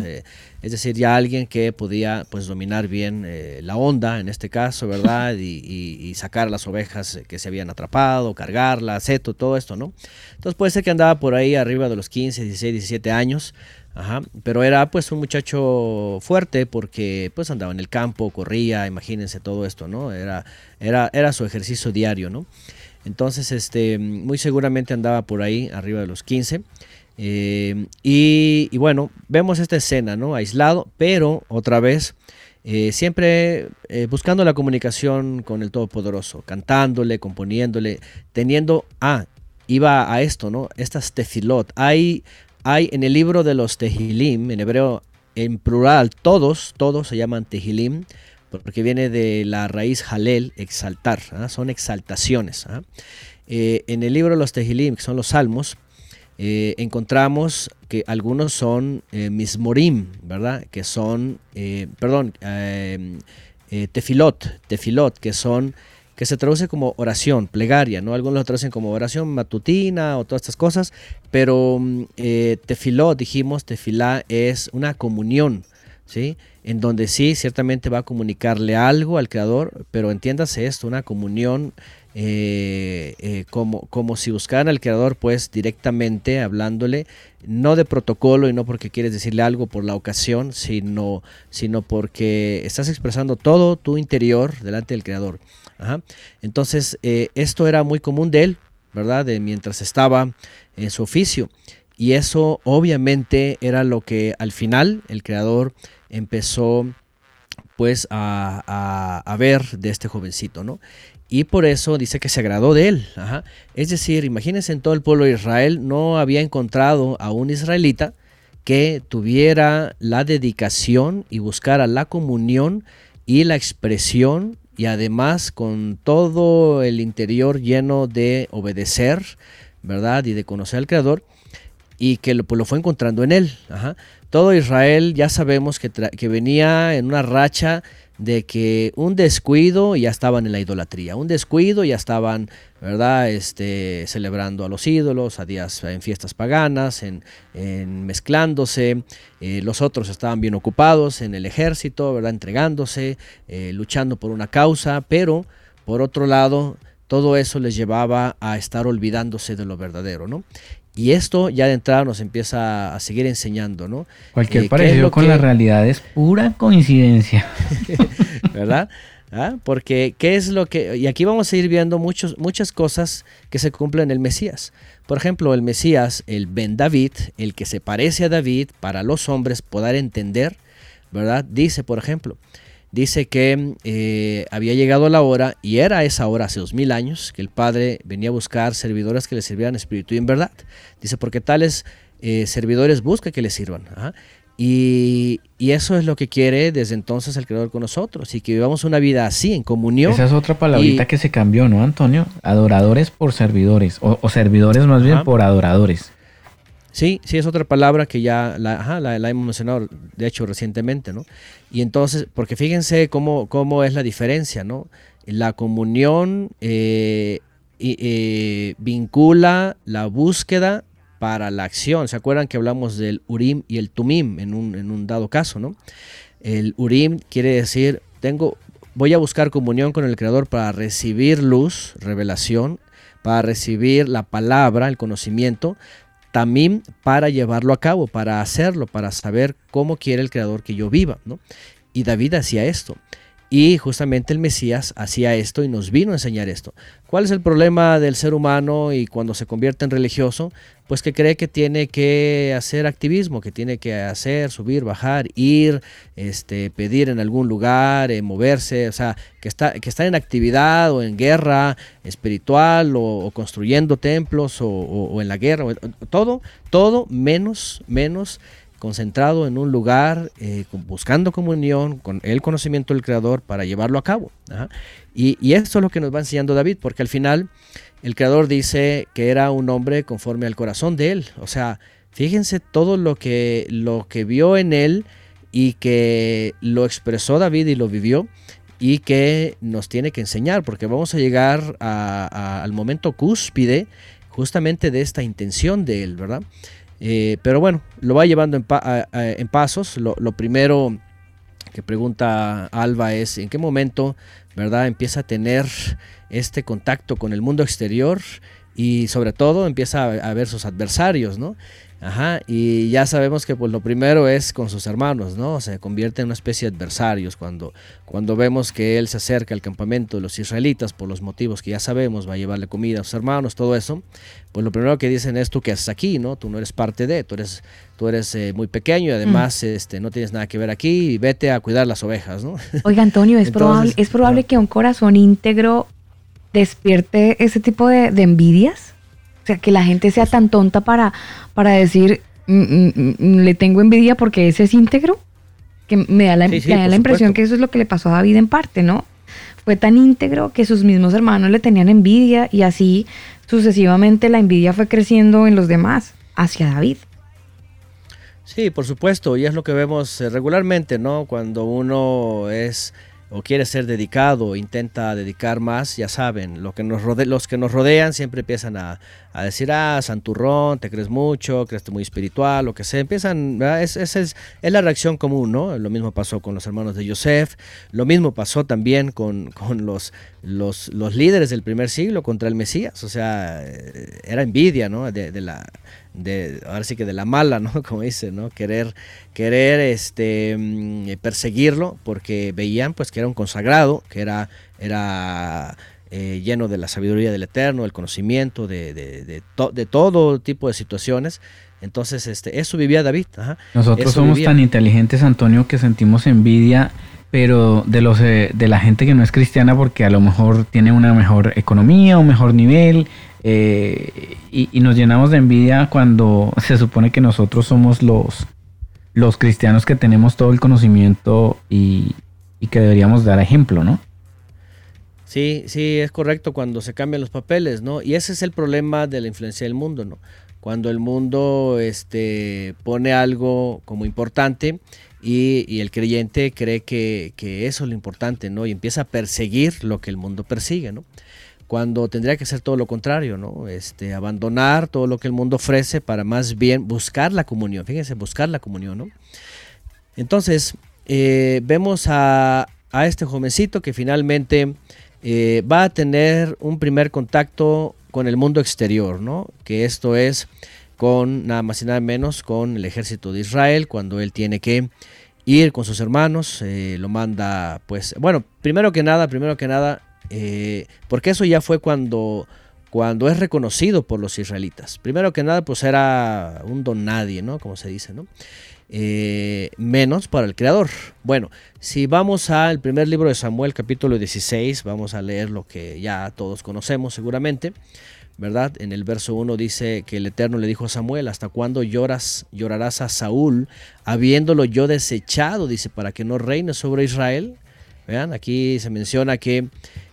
H: es decir, ya alguien que podía pues dominar bien eh, la onda, en este caso, ¿verdad? Y, y- y sacar las ovejas que se habían atrapado, cargarlas, seto, todo esto, ¿no? Entonces puede ser que andaba por ahí arriba de los 15, 16, 17 años, ajá, pero era pues un muchacho fuerte porque pues andaba en el campo, corría, imagínense todo esto, ¿no? Era, era, era su ejercicio diario, ¿no? Entonces, este, muy seguramente andaba por ahí arriba de los 15. eh, y, bueno, vemos esta escena, ¿no? Aislado, pero otra vez, eh, siempre eh, buscando la comunicación con el Todopoderoso, cantándole, componiéndole, teniendo, ah, iba a esto, ¿no? Estas tefilot. Hay, hay en el libro de los tehilim, en hebreo, en plural, todos, todos se llaman tehilim, porque viene de la raíz halel, exaltar, ¿ah? son exaltaciones. ¿ah? Eh, en el libro de los tehilim, que son los salmos, eh, encontramos que algunos son eh, mismorim, ¿verdad? Que son, eh, perdón, tefilot, tefilot, que son, que se traduce como oración, plegaria, ¿no? Algunos lo traducen como oración matutina o todas estas cosas, pero mm, eh, tefilot, dijimos, tefilá es una comunión, ¿sí? En donde sí, ciertamente va a comunicarle algo al Creador, pero entiéndase esto, una comunión eh, eh, como, como si buscaran al Creador, pues directamente hablándole, no de protocolo y no porque quieres decirle algo por la ocasión, sino, sino porque estás expresando todo tu interior delante del Creador. Ajá. Entonces, eh, esto era muy común de él, ¿verdad? De mientras estaba en su oficio. Y eso obviamente era lo que al final el Creador empezó pues a, a- ver de este jovencito, ¿no? Y por eso dice que se agradó de él. ajá. Es decir, imagínense en todo el pueblo de Israel no había encontrado a un israelita que tuviera la dedicación y buscara la comunión y la expresión y además con todo el interior lleno de obedecer, ¿verdad? Y de conocer al Creador y que lo, pues, lo fue encontrando en él. ajá. Todo Israel ya sabemos que, que venía en una racha de que un descuido ya estaban en la idolatría, un descuido ya estaban, ¿verdad? Este, celebrando a los ídolos, a días en fiestas paganas, en, en mezclándose. eh, los otros estaban bien ocupados en el ejército, ¿verdad? Entregándose, eh, luchando por una causa, pero por otro lado, todo eso les llevaba a estar olvidándose de lo verdadero, ¿no? Y esto ya de entrada nos empieza a seguir enseñando, ¿no?
D: Cualquier
H: Eh, ¿qué es
D: parecido con
H: que-
D: la realidad es pura coincidencia.
H: ¿verdad? ¿Ah? Porque, ¿qué es lo que...? Y aquí vamos a ir viendo muchos, muchas cosas que se cumplen en el Mesías. Por ejemplo, el Mesías, el Ben David, el que se parece a David, para los hombres poder entender, ¿verdad? Dice, por ejemplo, dice que eh, había llegado la hora, y era esa hora hace dos mil años, que el Padre venía a buscar servidores que le sirvieran espíritu y en verdad. Dice, porque tales eh, servidores busca que le sirvan. Ajá. Y, y eso es lo que quiere desde entonces el Creador con nosotros, y que vivamos una vida así, en comunión.
D: Esa es otra palabrita
H: Y-
D: que se cambió, ¿no, Antonio? Adoradores por servidores, o, o servidores más bien por adoradores.
H: Sí, sí, es otra palabra que ya la, hemos mencionado, de hecho, recientemente, ¿no? Y entonces, porque fíjense cómo, cómo es la diferencia, ¿no? La comunión eh, eh, vincula la búsqueda para la acción. ¿Se acuerdan que hablamos del Urim y el Tumim en un, en un dado caso, ¿no? El Urim quiere decir, tengo, voy a buscar comunión con el Creador para recibir luz, revelación, para recibir la palabra, el conocimiento, también para llevarlo a cabo, para hacerlo, para saber cómo quiere el Creador que yo viva, ¿no? Y David hacía esto. Y justamente el Mesías hacía esto y nos vino a enseñar esto. ¿Cuál es el problema del ser humano y cuando se convierte en religioso? Pues que cree que tiene que hacer activismo, que tiene que hacer, subir, bajar, ir, este, pedir en algún lugar, eh, moverse, o sea, que está, que está en actividad o en guerra espiritual o, o construyendo templos o, o- o en la guerra, todo, todo menos, menos concentrado en un lugar, eh, buscando comunión con el conocimiento del Creador para llevarlo a cabo. Y, esto es lo que nos va enseñando David, porque al final el Creador dice que era un hombre conforme al corazón de él. O sea, fíjense todo lo que, lo que vio en él y que lo expresó David y lo vivió y que nos tiene que enseñar, porque vamos a llegar al momento cúspide justamente de esta intención de él, ¿verdad? Eh, pero bueno, lo va llevando en, pa- en pasos. Lo, lo primero que pregunta Alba es en qué momento, ¿verdad? Empieza a tener este contacto con el mundo exterior y sobre todo empieza a, a ver sus adversarios, ¿no? Ajá, y ya sabemos que pues lo primero es con sus hermanos, ¿no? Se convierte en una especie de adversarios cuando, cuando vemos que él se acerca al campamento de los israelitas por los motivos que ya sabemos, va a llevarle comida a sus hermanos, todo eso, pues lo primero que dicen es tú qué haces aquí, ¿no? Tú no eres parte de, tú eres, tú eres eh, muy pequeño y además este, no tienes nada que ver aquí y vete a cuidar las ovejas, ¿no?
B: Oiga, Antonio, es
H: Entonces,
B: probable, es probable que un corazón íntegro despierte ese tipo de, de envidias. O sea, que la gente sea tan tonta para, para decir, "Mm, mm, mm, le tengo envidia porque ese es íntegro. Que me da la,
H: Sí, sí,
B: me da la impresión que eso es lo que le pasó a David en parte, ¿no? Fue tan íntegro que sus mismos hermanos le tenían envidia y así sucesivamente la envidia fue creciendo en los demás hacia David.
H: Sí, por supuesto, y es lo que vemos eh, regularmente, ¿no? Cuando uno es o quiere ser dedicado, intenta dedicar más, ya saben, lo que nos rode- los que nos rodean siempre empiezan a, decir, ah, santurrón, te crees mucho, crees muy espiritual, lo que sea, empiezan, es, es, es, es la reacción común, ¿no? Lo mismo pasó con los hermanos de Joseph, lo mismo pasó también con, con los, los, los líderes del primer siglo contra el Mesías, o sea, eh, era envidia, ¿no? De la, de, ahora sí que de la mala, ¿no? Como dice, ¿no? Querer, querer este, mm, perseguirlo porque veían pues que era un consagrado, que era, era eh, lleno de la sabiduría del Eterno, el conocimiento de, de, de to- de todo tipo de situaciones. Entonces, este, eso vivía David. ajá.
D: Nosotros
H: Eso
D: somos
H: vivía.
D: tan inteligentes, Antonio, que sentimos envidia, pero de los eh, de la gente que no es cristiana porque a lo mejor tiene una mejor economía, un mejor nivel, eh, y, nos llenamos de envidia cuando se supone que nosotros somos los, los cristianos que tenemos todo el conocimiento y, y que deberíamos dar ejemplo, ¿no?
H: Sí, sí, es correcto cuando se cambian los papeles, ¿no? Y ese es el problema de la influencia del mundo, ¿no? Cuando el mundo este, pone algo como importante y, y el creyente cree que, que eso es lo importante, ¿no? Y empieza a perseguir lo que el mundo persigue, ¿no? Cuando tendría que ser todo lo contrario, ¿no? Este, abandonar todo lo que el mundo ofrece para más bien buscar la comunión. Fíjense, buscar la comunión, ¿no? Entonces, eh, vemos a, a este jovencito que finalmente eh, va a tener un primer contacto con el mundo exterior, ¿no? Que esto es con nada más y nada menos con el ejército de Israel, cuando él tiene que ir con sus hermanos, eh, lo manda, pues, bueno, primero que nada, primero que nada, eh, porque eso ya fue cuando, cuando es reconocido por los israelitas. Primero que nada, pues era un don nadie, ¿no? Como se dice, ¿no? Eh, menos para el creador. Bueno, si vamos al primer libro de Samuel, capítulo 16, vamos a leer lo que ya todos conocemos seguramente, ¿verdad? En el verso 1 dice que el Eterno le dijo a Samuel, ¿hasta cuándo lloras, llorarás a Saúl, habiéndolo yo desechado? Dice, para que no reine sobre Israel. Vean, aquí se menciona que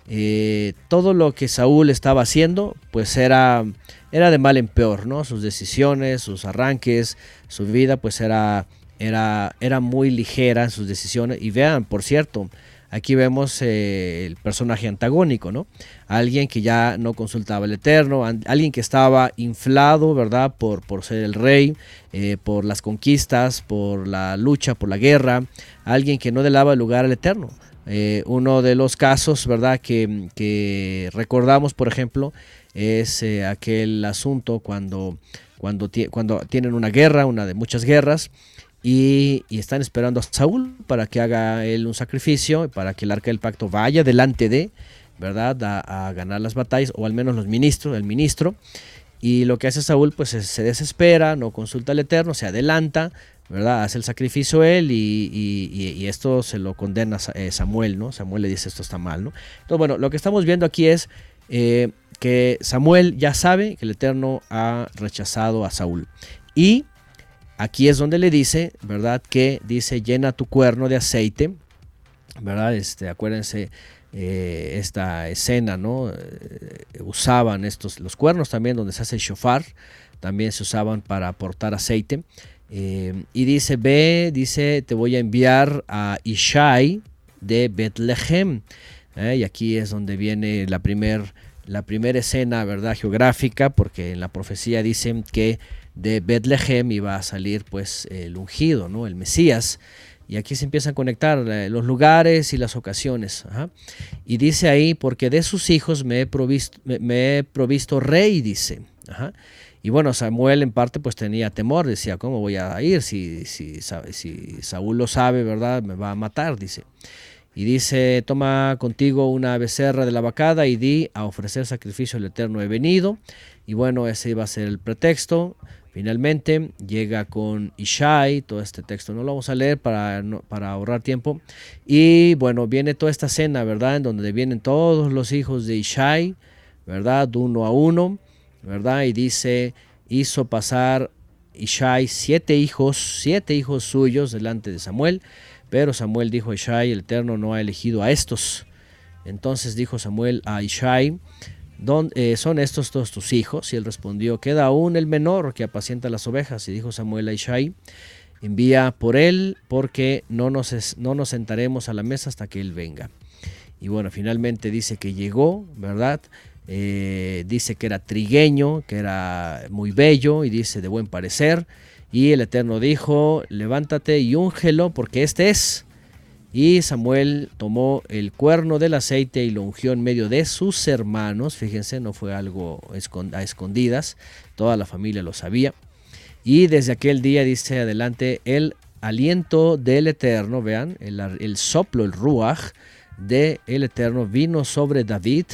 H: eh, todo lo que Saúl estaba haciendo, pues era, era de mal en peor, ¿no? Sus decisiones, sus arranques, su vida, pues era, era, era muy ligera en sus decisiones. Y vean, por cierto, aquí vemos eh, el personaje antagónico, ¿no? Alguien que ya no consultaba al Eterno, alguien que estaba inflado, ¿verdad? Por, por ser el rey, eh, por las conquistas, por la lucha, por la guerra, alguien que no le daba lugar al Eterno. Eh, uno de los casos, ¿verdad? Que, recordamos, por ejemplo, es eh, aquel asunto cuando, cuando, ti- cuando tienen una guerra, una de muchas guerras, y, están esperando a Saúl para que haga él un sacrificio, para que el arca del pacto vaya delante de, ¿verdad? A, ganar las batallas, o al menos los ministros, el ministro. Y lo que hace Saúl, pues se desespera, no consulta al Eterno, se adelanta, Hace el sacrificio él y, esto se lo condena eh, Samuel, ¿no? Samuel le dice esto está mal, ¿no? Entonces, bueno, lo que estamos viendo aquí es eh, que Samuel ya sabe que el Eterno ha rechazado a Saúl. Y aquí es donde le dice, ¿verdad? Que dice, llena tu cuerno de aceite, ¿verdad? Este, acuérdense eh, esta escena, ¿no? Usaban estos, los cuernos también donde se hace shofar, también se usaban para aportar aceite. Eh, y dice, ve, dice, te voy a enviar a Ishai de Betlehem. y aquí es donde viene la primera la escena, ¿verdad? Geográfica, porque en la profecía dicen que de Betlehem iba a salir pues el ungido, ¿no? El Mesías. Y aquí se empiezan a conectar eh, los lugares y las ocasiones. Y dice ahí, porque de sus hijos me he provisto, me, he provisto rey, dice. Y bueno, Samuel en parte pues tenía temor, decía, ¿cómo voy a ir? Si, si, si Saúl lo sabe, ¿verdad? Me va a matar, dice. Y dice, toma contigo una becerra de la vacada y di a ofrecer sacrificio al Eterno he venido. Y bueno, ese iba a ser el pretexto. Finalmente llega con Ishai, todo este texto no lo vamos a leer para, para ahorrar tiempo. Y bueno, viene toda esta escena, ¿verdad? En donde vienen todos los hijos de Ishai, ¿verdad? Uno a uno, ¿verdad? Y dice, hizo pasar Ishai siete hijos, siete hijos suyos delante de Samuel. Pero Samuel dijo a Ishai, el Eterno no ha elegido a estos. Entonces dijo Samuel a Ishai, eh, ¿son estos todos tus hijos? Y él respondió, queda aún el menor que apacienta las ovejas. Y dijo Samuel a Ishai, envía por él porque no nos, no nos sentaremos a la mesa hasta que él venga. Y bueno, finalmente dice que llegó, ¿verdad? Eh, dice que era trigueño, que era muy bello y dice de buen parecer. Y el Eterno dijo, levántate y úngelo porque este es. Y Samuel tomó el cuerno del aceite y lo ungió en medio de sus hermanos. Fíjense, no fue algo a escondidas, toda la familia lo sabía. Y desde aquel día dice adelante el aliento del Eterno, vean, el, soplo, el ruach del el Eterno vino sobre David.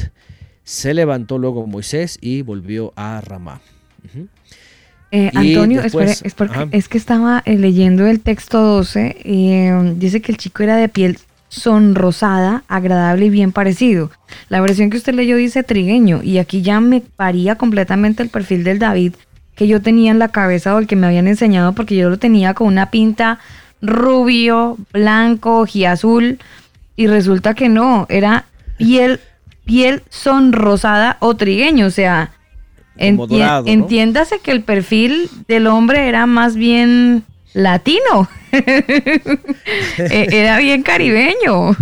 H: Se levantó luego Moisés y volvió a Ramá.
B: Eh, Antonio, es, porque, es que estaba eh, leyendo el texto 12 y em, dice que el chico era de piel sonrosada, agradable y bien parecido. La versión que usted leyó dice trigueño y aquí ya me paría completamente el perfil del David que yo tenía en la cabeza o el que me habían enseñado porque yo lo tenía con una pinta rubio, blanco, y azul y resulta que no, era piel piel sonrosada o trigueño, o sea, Entiéndase que el perfil del hombre era más bien latino. E-, era bien caribeño.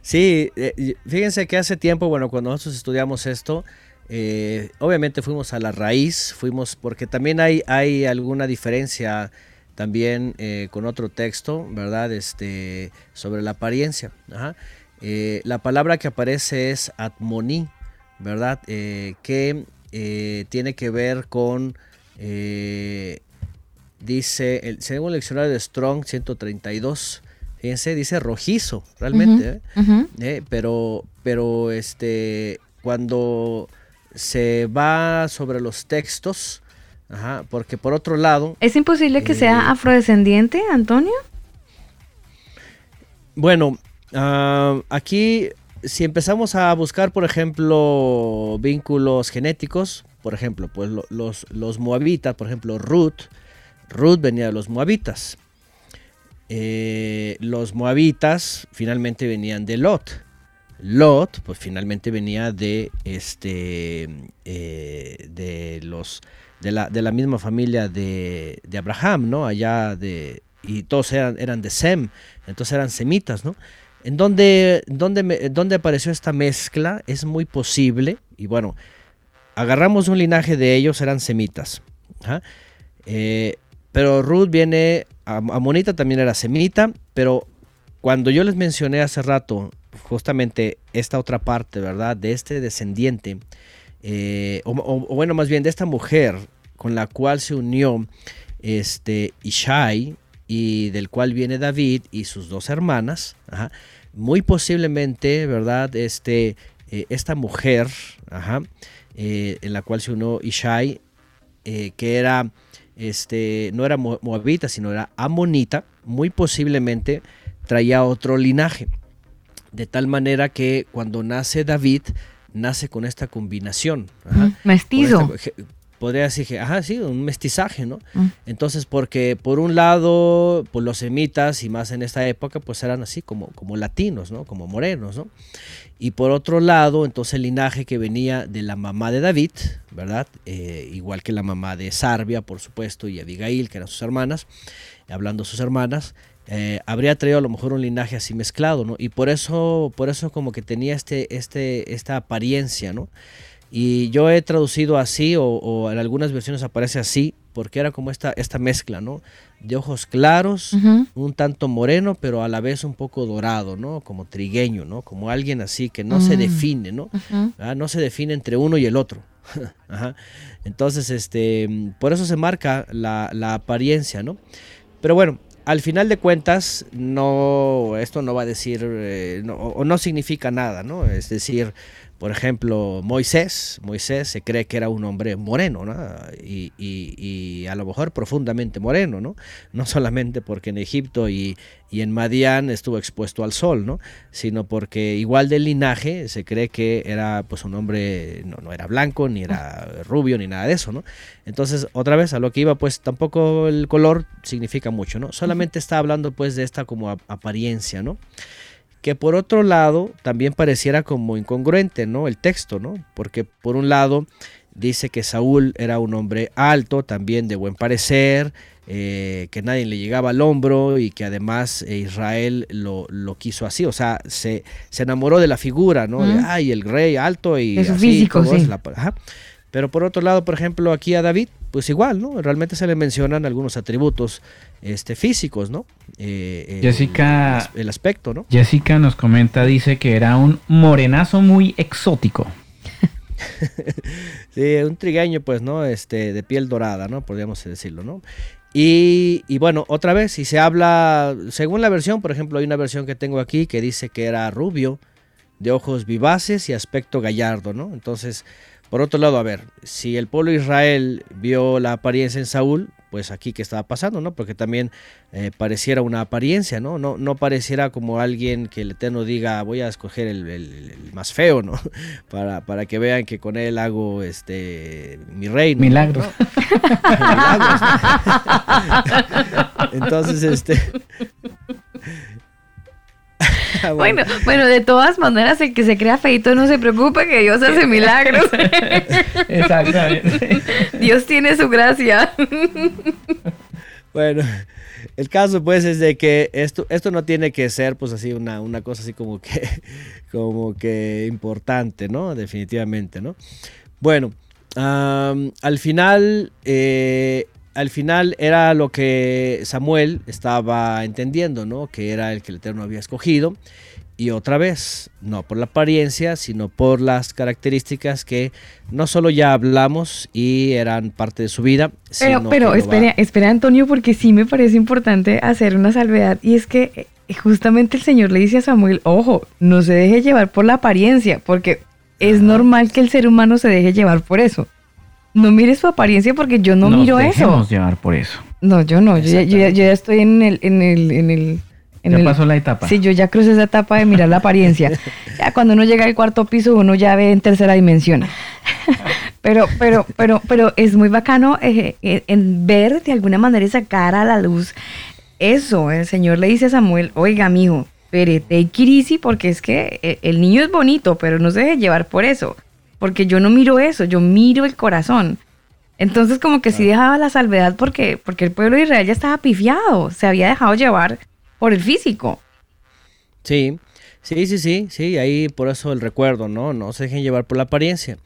H: Sí, eh, fíjense que hace tiempo, bueno, cuando nosotros estudiamos esto, eh, obviamente fuimos a la raíz, fuimos porque también hay, hay alguna diferencia también eh, con otro texto, ¿verdad? Este, sobre la apariencia. La palabra que aparece es atmoní, ¿verdad? que eh, tiene que ver con, eh, dice, el, según el diccionario de Strong 132, fíjense, dice rojizo, realmente, ¿eh? pero, pero este, cuando se va sobre los textos, porque por otro lado...
B: ¿Es imposible que sea afrodescendiente, Antonio?
H: Bueno, ah, aquí si empezamos a buscar, por ejemplo, vínculos genéticos, por ejemplo, pues los, los moabitas, por ejemplo, Ruth, Ruth venía de los moabitas. Eh, los moabitas finalmente venían de Lot. Lot, pues finalmente venía de este eh, de los de la, de la, misma familia de, de, Abraham, ¿no? Allá de y todos eran, eran de Sem, entonces eran semitas, ¿no? En donde, donde, apareció esta mezcla es muy posible, y bueno, agarramos un linaje de ellos, eran semitas. Eh, pero Ruth viene, Amonita también era semita, pero cuando yo les mencioné hace rato justamente esta otra parte, ¿verdad? De este descendiente, eh, o, bueno, más bien de esta mujer con la cual se unió este Ishai, y del cual viene David y sus dos hermanas, muy posiblemente, ¿verdad? Este, eh, esta mujer, eh, en la cual se unió Ishai, eh, que era, este, no era moabita, sino era amonita, muy posiblemente traía otro linaje. De tal manera que cuando nace David, nace con esta combinación.
B: Mestizo
H: podría decir que, ajá, sí, un mestizaje, ¿no?
B: Mm.
H: Entonces, porque por un lado, pues los semitas, y más en esta época, pues eran así como, como latinos, ¿no? Como morenos, ¿no? Y por otro lado, entonces el linaje que venía de la mamá de David, ¿verdad? Eh, igual que la mamá de Sarbia, por supuesto, y Abigail, que eran sus hermanas, hablando de sus hermanas, eh, habría traído a lo mejor un linaje así mezclado, ¿no? Y por eso, por eso como que tenía este, este, esta apariencia, ¿no? Y yo he traducido así, o, o en algunas versiones aparece así, porque era como esta, esta mezcla, ¿no? De ojos claros, un tanto moreno, pero a la vez un poco dorado, ¿no? Como trigueño, ¿no? Como alguien así que no se
B: Mm.
H: define, ¿no? Ah, No se define entre uno y el otro. Ajá. Entonces, este, por eso se marca la, la apariencia, ¿no? Pero bueno, al final de cuentas, no, esto no va a decir, eh, no- o no significa nada, ¿no? Es decir, por ejemplo, Moisés, Moisés se cree que era un hombre moreno, ¿no? Y, y- y a lo mejor profundamente moreno, ¿no? No solamente porque en Egipto y, y en Madián estuvo expuesto al sol, ¿no? Sino porque igual del linaje se cree que era pues un hombre, no, no era blanco, ni era rubio, ni nada de eso, ¿no? Entonces, otra vez, a lo que iba, pues tampoco el color significa mucho, ¿no? Solamente está hablando pues de esta como ap- apariencia, ¿no? Que por otro lado también pareciera como incongruente, ¿no? El texto, ¿no? Porque por un lado dice que Saúl era un hombre alto, también de buen parecer, eh, que nadie le llegaba al hombro y que además eh, Israel lo, lo quiso así, o sea, se, se enamoró de la figura, ¿no? De, ay, el rey alto y
B: De su
H: así,
B: físico, sí.
H: es la- ajá. Pero por otro lado, por ejemplo, aquí a David, pues igual, ¿no? Realmente se le mencionan algunos atributos este, físicos, ¿no? Eh, el-
D: Jessica-
H: el aspecto, ¿no?
D: Jessica nos comenta, dice que era un morenazo muy exótico.
H: Sí, un trigueño, pues, ¿no? Este, de piel dorada, ¿no? Podríamos decirlo, ¿no? Y, y bueno, otra vez, si se habla, según la versión, por ejemplo, hay una versión que tengo aquí que dice que era rubio, de ojos vivaces y aspecto gallardo, ¿no? Entonces, por otro lado, a ver, si el pueblo de Israel vio la apariencia en Saúl, pues aquí qué estaba pasando, ¿no? Porque también eh, pareciera una apariencia, ¿no? ¿no? No pareciera como alguien que el Eterno diga, voy a escoger el, el- el más feo, ¿no? Para, para que vean que con él hago este mi reino. ¿no?
D: Milagros.
H: Milagros. Entonces, este. Ah,
B: Bueno, bueno, de todas maneras, el que se crea feito no se preocupe que Dios hace milagros.
D: Exactamente.
B: Dios tiene su gracia.
H: Bueno, el caso pues es de que esto, esto no tiene que ser pues así una, una cosa así como que, como que importante, ¿no? Definitivamente, ¿no? Bueno, al final, eh, al final era lo que Samuel estaba entendiendo, ¿no? Que era el que el Eterno había escogido. Y otra vez, no por la apariencia, sino por las características que no solo ya hablamos y eran parte de su vida,
B: Pero,
H: sino
B: pero espera, espera, Antonio, porque sí me parece importante hacer una salvedad. Y es que eh, justamente el Señor le dice a Samuel, ojo, no se deje llevar por la apariencia, porque es normal que el ser humano se deje llevar por eso. No mire su apariencia porque yo no
D: Nos
B: miro eso.
D: dejemos llevar por eso.
B: No, yo no, yo ya, yo ya- yo ya estoy en el, en el, en el, en
D: Ya
B: el-
D: pasó la etapa.
B: Sí, yo ya crucé esa etapa de mirar la apariencia. Ya cuando uno llega al cuarto piso, uno ya ve en tercera dimensión. Pero, pero, pero, pero es muy bacano eh, eh, en ver de alguna manera y sacar a la luz eso. El Señor le dice a Samuel, oiga, mijo, it easy porque es que eh, el niño es bonito, pero no se deje llevar por eso. Porque yo no miro eso, yo miro el corazón. Entonces como que sí dejaba la salvedad porque, porque el pueblo de Israel ya estaba pifiado, se había dejado llevar por el físico.
H: Sí, sí, sí, sí, sí, ahí por eso el recuerdo, ¿no? No se dejen llevar por la apariencia.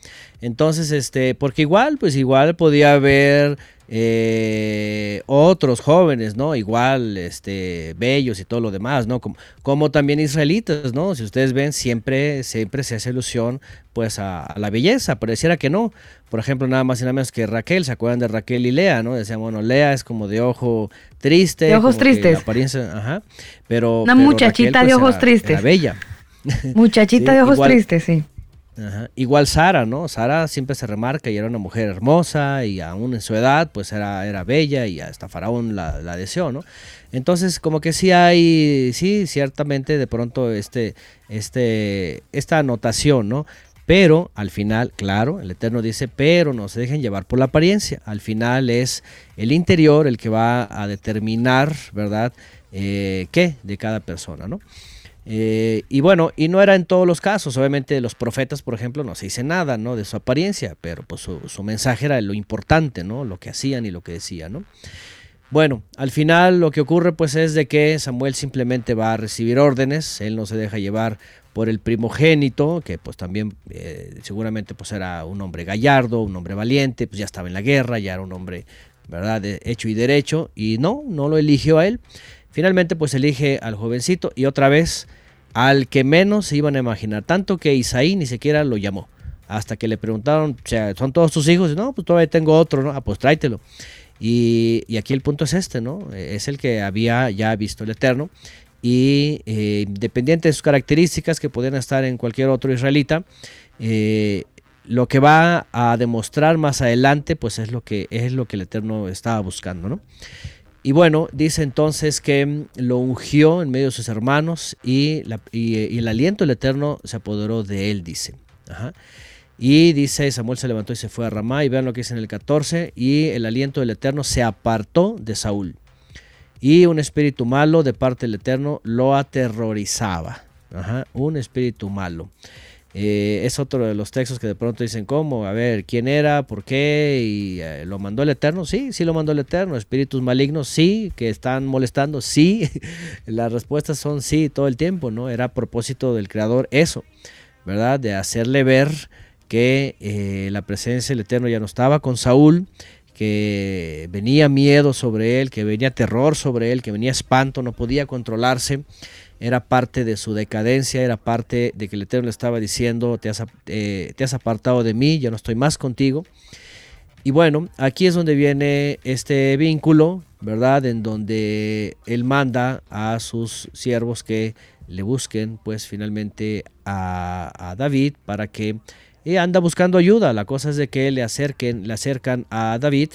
H: Entonces, este, porque igual, pues igual podía haber eh, otros jóvenes, ¿no? Igual, este, bellos y todo lo demás, ¿no? Como, como también israelitas, ¿no? Si ustedes ven, siempre, siempre se hace alusión, pues, a, a la belleza, pareciera que no. Por ejemplo, nada más y nada menos que Raquel, ¿se acuerdan de Raquel y Lea, no? Decían, bueno, Lea es como de ojo triste.
B: De ojos tristes.
H: apariencia, ajá. Pero,
B: Una
H: pero
B: muchachita
H: Raquel,
B: de
H: pues,
B: ojos
H: era-
B: tristes.
H: Era bella.
B: Muchachita
H: Sí,
B: de ojos
H: igual-
B: tristes, sí.
H: Ajá. Igual Sara, ¿no? Sara siempre se remarca y era una mujer hermosa y aún en su edad pues era, era bella y hasta Faraón la, la deseó, ¿no? Entonces como que sí hay, sí, ciertamente de pronto este, este, esta anotación, ¿no? Pero al final, claro, el Eterno dice, pero no se dejen llevar por la apariencia. Al final es el interior el que va a determinar, ¿verdad? Eh, ¿Qué? De cada persona, ¿no? Eh, y bueno, y no era en todos los casos, obviamente los profetas, por ejemplo, no se dice nada, ¿no? De su apariencia, pero pues su, mensaje era lo importante, ¿no? Lo que hacían y lo que decían, ¿no? Bueno, al final lo que ocurre pues es de que Samuel simplemente va a recibir órdenes, él no se deja llevar por el primogénito, que pues también eh, seguramente pues era un hombre gallardo, un hombre valiente, pues ya estaba en la guerra, ya era un hombre, ¿verdad?, de hecho y derecho, y no, no lo eligió a él. Finalmente pues elige al jovencito y otra vez al que menos se iban a imaginar, tanto que Isaí ni siquiera lo llamó, hasta que le preguntaron, o sea, ¿son todos tus hijos? No, pues todavía tengo otro, ¿no? Ah, pues tráetelo. Y, aquí el punto es este, ¿no? Es el que había ya visto el Eterno y eh, independiente de sus características que podían estar en cualquier otro israelita, eh, lo que va a demostrar más adelante, pues es lo que es lo que el Eterno estaba buscando, ¿no? Y bueno, dice entonces que lo ungió en medio de sus hermanos y, la, y, el aliento del Eterno se apoderó de él, dice. Y dice, Samuel se levantó y se fue a Ramá, y vean lo que dice en el 14, y el aliento del Eterno se apartó de Saúl. Y un espíritu malo de parte del Eterno lo aterrorizaba. Ajá, un espíritu malo. Eh, es otro de los textos que de pronto dicen, ¿cómo? A ver, ¿quién era? ¿Por qué? ¿Y eh, lo mandó el Eterno? Sí, sí lo mandó el Eterno. Espíritus malignos, sí, que están molestando, sí. Las respuestas son sí todo el tiempo, ¿no? Era a propósito del Creador eso, ¿verdad? De hacerle ver que eh, la presencia del Eterno ya no estaba con Saúl, que venía miedo sobre él, que venía terror sobre él, que venía espanto, no podía controlarse, era parte de su decadencia, era parte de que el Eterno le estaba diciendo, te has, eh, te has apartado de mí, ya no estoy más contigo. Y bueno, aquí es donde viene este vínculo, ¿verdad? En donde él manda a sus siervos que le busquen, pues finalmente a, David para que y anda buscando ayuda. La cosa es de que le acerquen, le acercan a David,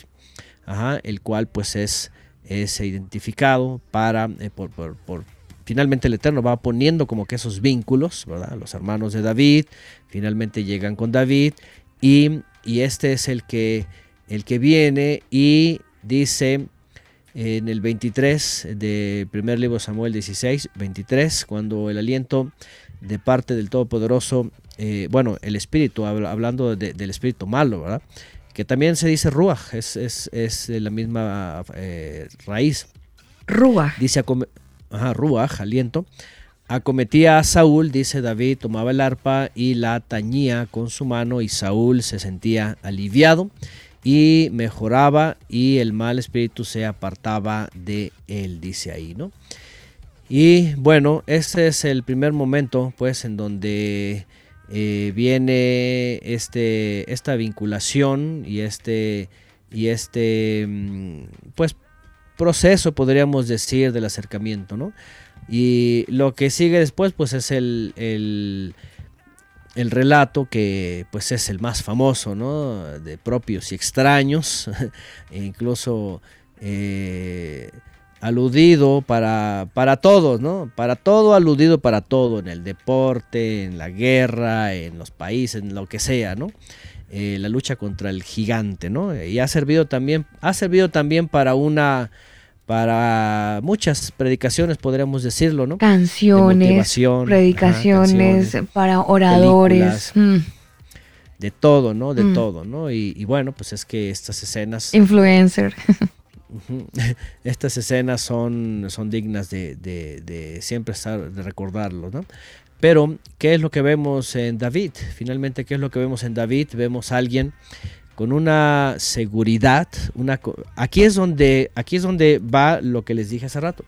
H: el cual pues es, es identificado para, eh, por, finalmente el Eterno va poniendo como que esos vínculos, ¿verdad? Los hermanos de David, finalmente llegan con David y, y este es el que, el que viene y dice en el 23 del primer libro de Samuel 16, 23, cuando el aliento de parte del Todopoderoso eh, bueno, el espíritu, hablando de, del espíritu malo, ¿verdad? Que también se dice ruach, es, es, es la misma eh, raíz.
B: Ruach.
H: Dice, ajá, ruach, aliento. Acometía a Saúl, dice David, tomaba el arpa y la tañía con su mano y Saúl se sentía aliviado y mejoraba y el mal espíritu se apartaba de él, dice ahí, ¿no? Y bueno, este es el primer momento, pues, en donde eh, viene este, esta vinculación y este, y este mm, pues, proceso, podríamos decir, del acercamiento, ¿no? Y lo que sigue después, pues, es el, el, el relato que, pues, es el más famoso, ¿no? De propios y extraños, e incluso... Eh, aludido para, para todos, ¿no? Para todo, aludido para todo, en el deporte, en la guerra, en los países, en lo que sea, ¿no? Eh, la lucha contra el gigante, ¿no? Y ha servido también, ha servido también para una, para muchas predicaciones, podríamos decirlo, ¿no?
B: Canciones, de predicaciones, ajá, para oradores. Mm.
H: De todo, ¿no? De mm. todo, ¿no? Y, y bueno, pues es que estas escenas...
B: Influencer.
H: Estas escenas son, son dignas de, de, de, siempre estar, de recordarlo, ¿no? Pero, ¿qué es lo que vemos en David? Finalmente, ¿qué es lo que vemos en David? Vemos a alguien con una seguridad, una, aquí, es donde, aquí es donde va lo que les dije hace rato,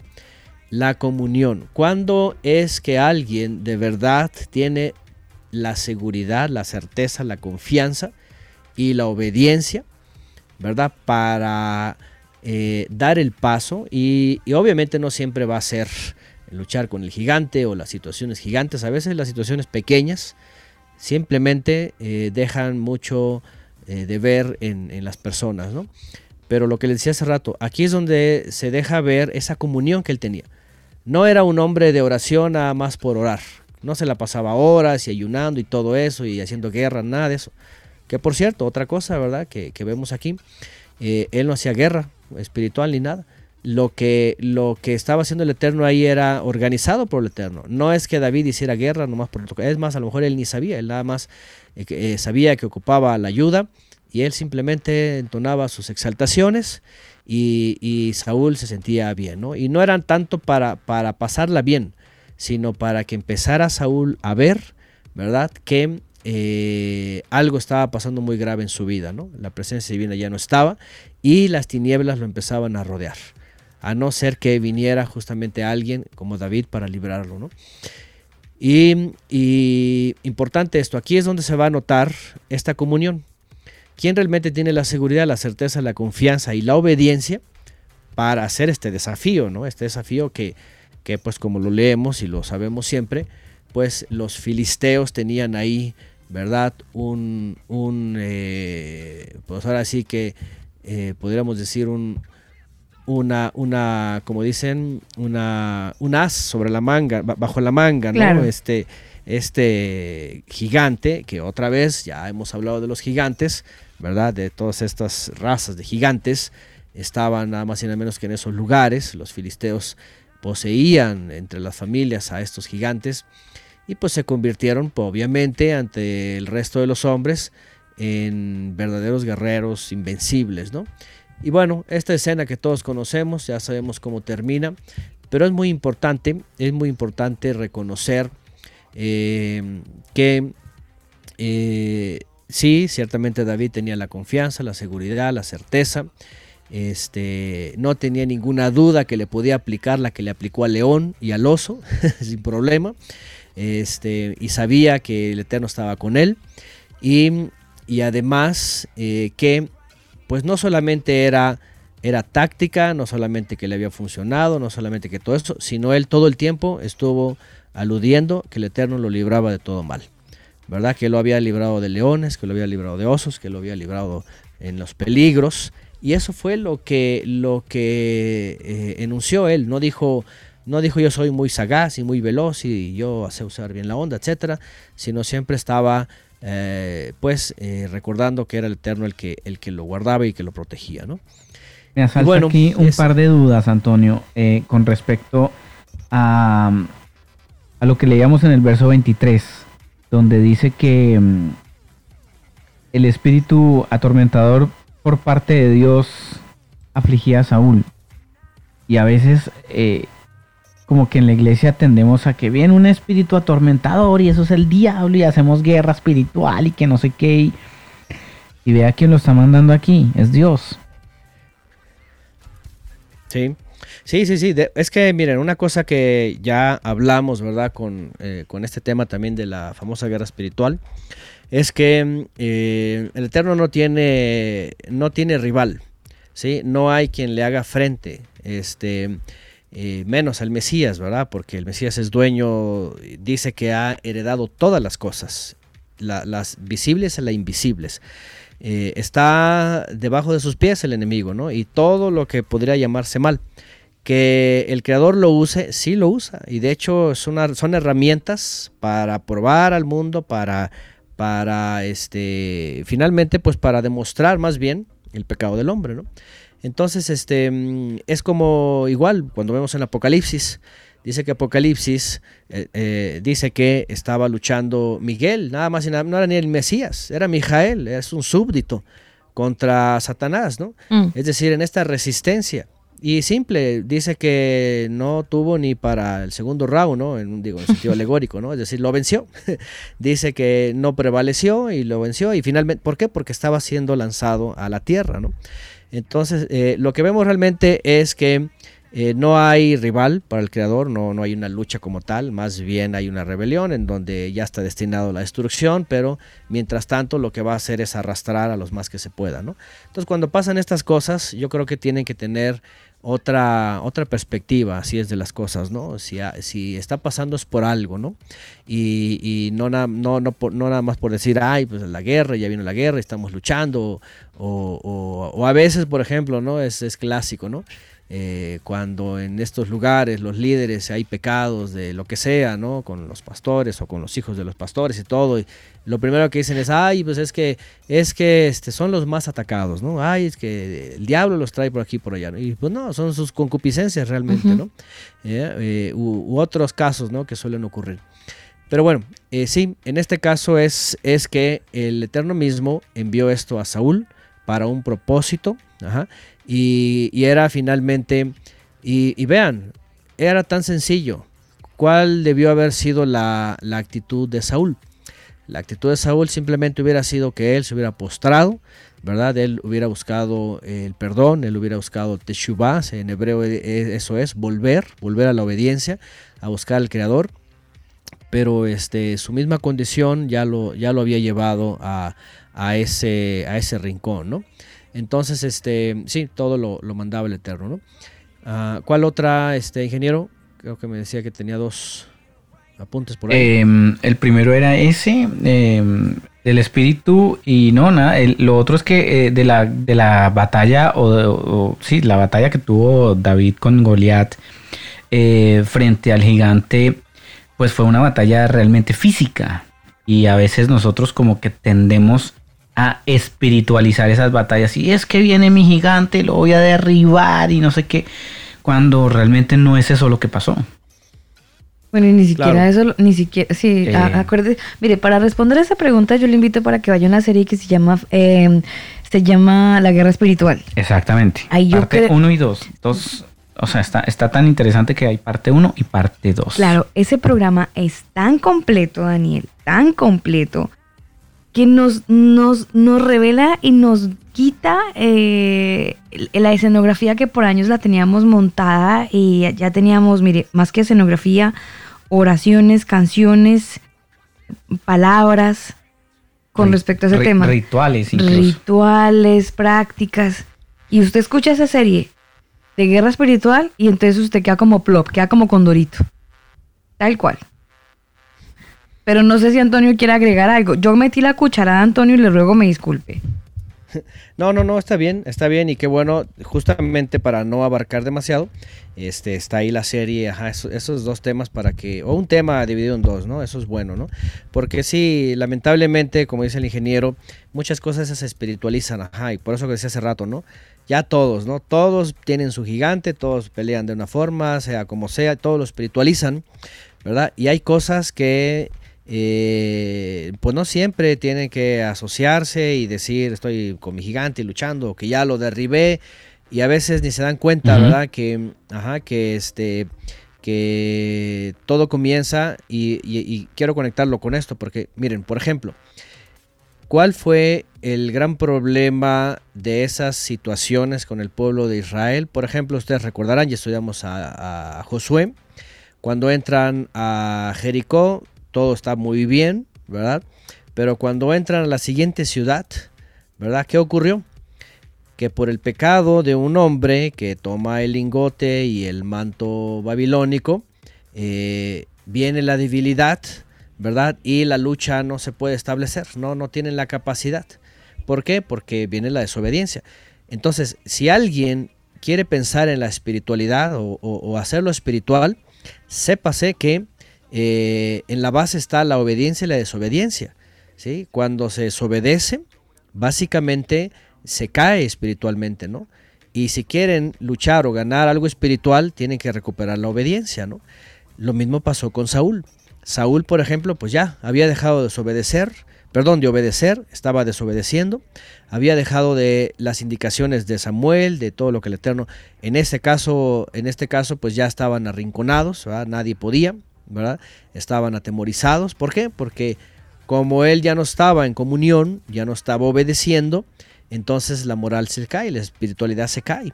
H: la comunión. ¿Cuándo es que alguien de verdad tiene la seguridad, la certeza, la confianza y la obediencia, ¿verdad? Para eh, dar el paso y, obviamente no siempre va a ser luchar con el gigante o las situaciones gigantes, a veces las situaciones pequeñas simplemente eh, dejan mucho eh, de ver en, en, las personas, ¿no? Pero lo que les decía hace rato, aquí es donde se deja ver esa comunión que él tenía. No era un hombre de oración nada más por orar, No se la pasaba horas y ayunando y todo eso y haciendo guerra, nada de eso. Que por cierto, otra cosa, ¿verdad? Que, que vemos aquí, eh, él no hacía guerra espiritual ni nada. Lo que, lo que estaba haciendo el Eterno ahí era organizado por el Eterno. No es que David hiciera guerra nomás por Es más, a lo mejor él ni sabía, él nada más eh, eh, sabía que ocupaba la ayuda y él simplemente entonaba sus exaltaciones y, y Saúl se sentía bien, ¿no? Y no eran tanto para, para pasarla bien, sino para que empezara Saúl a ver, ¿verdad? Que eh, algo estaba pasando muy grave en su vida, ¿no? La presencia divina ya no estaba y las tinieblas lo empezaban a rodear, a no ser que viniera justamente alguien como David para librarlo, ¿no? Y, importante esto, aquí es donde se va a notar esta comunión. ¿Quién realmente tiene la seguridad, la certeza, la confianza y la obediencia para hacer este desafío, ¿no? Este desafío que, que pues como lo leemos y lo sabemos siempre, pues los filisteos tenían ahí ¿verdad? Un, un eh, pues ahora sí que eh, podríamos decir un, una, una, como dicen, una, un as sobre la manga, bajo la manga, ¿no? Este, este gigante, que otra vez ya hemos hablado de los gigantes, ¿verdad? De todas estas razas de gigantes, estaban nada más y nada menos que en esos lugares, los filisteos poseían entre las familias a estos gigantes y pues se convirtieron pues, obviamente ante el resto de los hombres en verdaderos guerreros invencibles, ¿no? Y bueno, esta escena que todos conocemos, ya sabemos cómo termina, pero es muy importante, es muy importante reconocer eh, que eh, sí, ciertamente David tenía la confianza, la seguridad, la certeza, este, no tenía ninguna duda que le podía aplicar la que le aplicó al león y al oso, sin problema este, y sabía que el Eterno estaba con él y, además eh, que pues no solamente era, era táctica, no solamente que le había funcionado, no solamente que todo esto, sino él todo el tiempo estuvo aludiendo que el Eterno lo libraba de todo mal. ¿Verdad? Que lo había librado de leones, que lo había librado de osos, que lo había librado en los peligros. Y eso fue lo que, lo que eh, enunció él. No dijo, no dijo yo soy muy sagaz y muy veloz y yo sé usar bien la onda, etcétera, sino siempre estaba eh, pues eh, recordando que era el Eterno el que, el que lo guardaba y que lo protegía, ¿no?
D: Me asalta bueno, aquí un par de dudas, Antonio, eh, con respecto a, a lo que leíamos en el verso 23, donde dice que um, el espíritu atormentador por parte de Dios afligía a Saúl. Y a veces como que en la iglesia tendemos a que viene un espíritu atormentador y eso es el diablo y hacemos guerra espiritual y que no sé qué. Y, vea quién lo está mandando aquí, es Dios.
H: Sí, sí, sí, sí. es que miren, una cosa que ya hablamos, ¿verdad? Con, eh, con este tema también de la famosa guerra espiritual, es que eh, el Eterno no tiene, no tiene rival, ¿sí? No hay quien le haga frente. Este, eh, menos al Mesías, ¿verdad? Porque el Mesías es dueño, dice que ha heredado todas las cosas, las visibles y las invisibles. Eh, está debajo de sus pies el enemigo, ¿no? Y todo lo que podría llamarse mal. Que el creador lo use, sí lo usa. Y de hecho son, son herramientas para probar al mundo, para, para este, finalmente, pues para demostrar más bien el pecado del hombre, ¿no? Entonces, este, mm, es como igual cuando vemos en Apocalipsis. Dice que Apocalipsis eh, eh, dice que estaba luchando Miguel, nada más y nada, no era ni el Mesías, era Mijael, es un súbdito contra Satanás, ¿no? Mm. Es decir, en esta resistencia. Y simple, dice que no tuvo ni para el segundo round, ¿no? En, digo, en sentido alegórico, ¿no? Es decir, lo venció. dice que no prevaleció y lo venció. Y finalmente, ¿por qué? Porque estaba siendo lanzado a la tierra, ¿no? Entonces, eh, lo que vemos realmente es que eh, no hay rival para el creador, no, no hay una lucha como tal, más bien hay una rebelión en donde ya está destinado la destrucción, pero mientras tanto lo que va a hacer es arrastrar a los más que se pueda. ¿no? Entonces, cuando pasan estas cosas, yo creo que tienen que tener otra, otra perspectiva, así es de las cosas, ¿no? Si, si está pasando es por algo, ¿no? Y, no, no, no, no, nada más por decir, ay, pues la guerra, ya vino la guerra, estamos luchando, o, o, a veces, por ejemplo, ¿no? Es, es clásico, ¿no? Eh, cuando en estos lugares los líderes hay pecados de lo que sea, ¿no? Con los pastores o con los hijos de los pastores y todo. Y lo primero que dicen es, ay, pues es que, es que este, son los más atacados, ¿no? Ay, es que el diablo los trae por aquí y por allá. ¿no? Y pues no, son sus concupiscencias realmente, ¿no? Eh, eh, u, otros casos, ¿no? Que suelen ocurrir. Pero bueno, sí, en este caso es, es que el Eterno mismo envió esto a Saúl para un propósito, ajá, y, era finalmente, y, vean, era tan sencillo. ¿Cuál debió haber sido la, actitud de Saúl? La actitud de Saúl simplemente hubiera sido que él se hubiera postrado, ¿verdad? Él hubiera buscado el perdón, él hubiera buscado teshuvah, en hebreo e, e, eso es, volver, volver a la obediencia, a buscar al Creador. Pero este, su misma condición ya lo, ya lo había llevado a, a, ese, a ese rincón, ¿no? Entonces, este, sí, todo lo, mandaba el Eterno, ¿no? Ah, ¿Cuál otra, este, ingeniero? Creo que me decía que tenía dos apuntes por ahí.
D: Em, el primero era ese, em, del espíritu, y no, nada, lo otro es que eh, de, la, de la batalla, o, sí, la batalla que tuvo David con Goliat eh, frente al gigante, pues fue una batalla realmente física. Y a veces nosotros como que tendemos a espiritualizar esas batallas. Y es que viene mi gigante, lo voy a derribar y no sé qué, cuando realmente no es eso lo que pasó.
B: Bueno, y ni siquiera eso, ni siquiera, sí, eh. mire, para responder a esa pregunta yo le invito para que vaya a una serie que se llama, em, se llama La Guerra Espiritual.
D: Exactamente. Ahí parte 1 y 2. Dos, o sea, está, está tan interesante que hay parte 1 y parte 2.
B: Claro, ese programa es tan completo, Daniel, tan completo, que nos, nos, nos revela y nos quita eh, la escenografía que por años la teníamos montada y ya teníamos, mire, más que escenografía, oraciones, canciones, palabras con respecto a ese tema.
D: Rituales,
B: incluso. Rituales, prácticas. Y usted escucha esa serie de guerra espiritual y entonces usted queda como plop, queda como condorito. Tal cual. Pero no sé si Antonio quiere agregar algo. Yo metí la cucharada a Antonio y le ruego me disculpe.
H: No, no, no, está bien, está bien y qué bueno, justamente para no abarcar demasiado, este, está ahí la serie, ajá, esos, dos temas para que, o un tema dividido en dos, ¿no? Eso es bueno, ¿no? Porque sí, lamentablemente, como dice el ingeniero, muchas cosas se espiritualizan, ajá, y por eso que decía hace rato, ¿no? Ya todos, ¿no? Todos tienen su gigante, todos pelean de una forma, sea como sea, todos lo espiritualizan, ¿verdad? Y hay cosas que eh, pues no siempre tienen que asociarse y decir estoy con mi gigante luchando o que ya lo derribé y a veces ni se dan cuenta, ¿verdad? Que, ajá, que este que todo comienza y, quiero conectarlo con esto porque miren, por ejemplo, ¿cuál fue el gran problema de esas situaciones con el pueblo de Israel? Por ejemplo, ustedes recordarán, ya estudiamos a, a Josué, cuando entran a Jericó, todo está muy bien, ¿verdad? Pero cuando entran a la siguiente ciudad, ¿verdad? ¿Qué ocurrió? Que por el pecado de un hombre que toma el lingote y el manto babilónico, eh, viene la debilidad, ¿verdad? Y la lucha no se puede establecer, no, no tienen la capacidad. ¿Por qué? Porque viene la desobediencia. Entonces, si alguien quiere pensar en la espiritualidad o, o hacerlo espiritual, sépase que eh, en la base está la obediencia y la desobediencia. ¿sí? Cuando se desobedece, básicamente se cae espiritualmente, ¿no? Y si quieren luchar o ganar algo espiritual, tienen que recuperar la obediencia, ¿no? Lo mismo pasó con Saúl. Saúl, por ejemplo, pues ya había dejado de desobedecer, perdón, de obedecer, estaba desobedeciendo, había dejado de las indicaciones de Samuel, de todo lo que el Eterno, en este caso, en este caso, pues ya estaban arrinconados, nadie podía, Estaban atemorizados. ¿Por qué? Porque como él ya no estaba en comunión, ya no estaba obedeciendo, entonces la moral se cae, la espiritualidad se cae.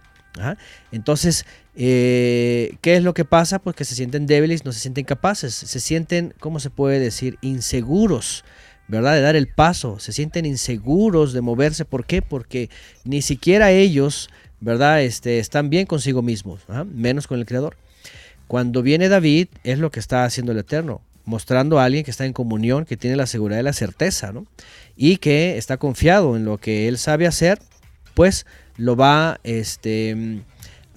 H: Entonces, eh, ¿qué es lo que pasa? Pues que se sienten débiles, no se sienten capaces, se sienten, ¿cómo se puede decir? Inseguros, ¿verdad? De dar el paso, se sienten inseguros de moverse. ¿Por qué? Porque ni siquiera ellos, ¿verdad? Este, están bien consigo mismos, menos con el Creador. Cuando viene David, es lo que está haciendo el Eterno, mostrando a alguien que está en comunión, que tiene la seguridad y la certeza, ¿no? Y que está confiado en lo que él sabe hacer, pues lo va este,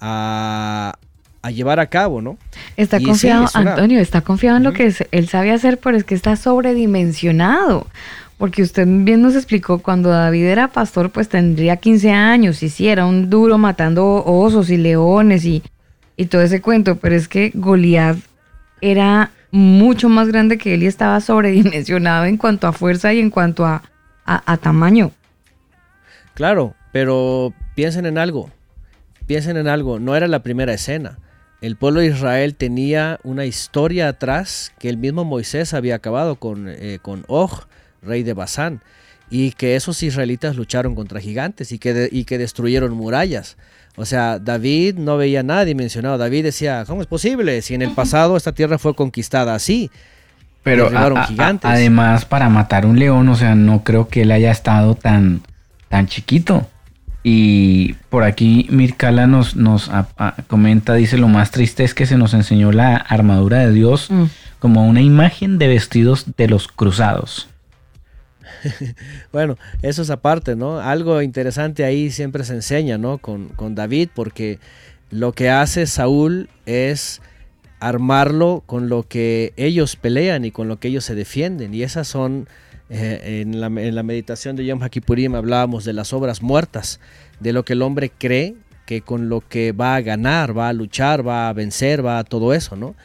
H: a, a llevar a cabo, ¿no?
B: Está
H: Y sí,
B: confiado,
H: es una-
B: Antonio, está confiado en lo que él sabe hacer, pero es que está sobredimensionado. Porque usted bien nos explicó, cuando David era pastor, pues tendría 15 años, y sí, era un duro matando osos y leones y, y todo ese cuento, pero es que Goliat era mucho más grande que él y estaba sobredimensionado en cuanto a fuerza y en cuanto a, a- tamaño.
H: Claro, pero piensen en algo. Piensen en algo. No era la primera escena. El pueblo de Israel tenía una historia atrás que el mismo Moisés había acabado con, eh, con Og, rey de Basán, y que esos israelitas lucharon contra gigantes y que, y que destruyeron murallas. O sea, David no veía nada dimensionado. David decía, ¿cómo es posible? Si en el pasado esta tierra fue conquistada así.
D: Pero a- a-
H: gigantes.
D: además, para matar un león, o sea, no creo que él haya estado tan, tan chiquito. Y por aquí Mirkala nos, nos a- a- comenta, dice, lo más triste es que se nos enseñó la armadura de Dios
B: Mm.
D: como una imagen de vestidos de los cruzados.
H: Bueno, eso es aparte, ¿no? Algo interesante ahí siempre se enseña, ¿no? Con, con David, porque lo que hace Saúl es armarlo con lo que ellos pelean y con lo que ellos se defienden. Y esas son, eh, en, la, en la meditación de Yom HaKippurim hablábamos de las obras muertas, de lo que el hombre cree que con lo que va a ganar, va a luchar, va a vencer, va a todo eso, ¿no?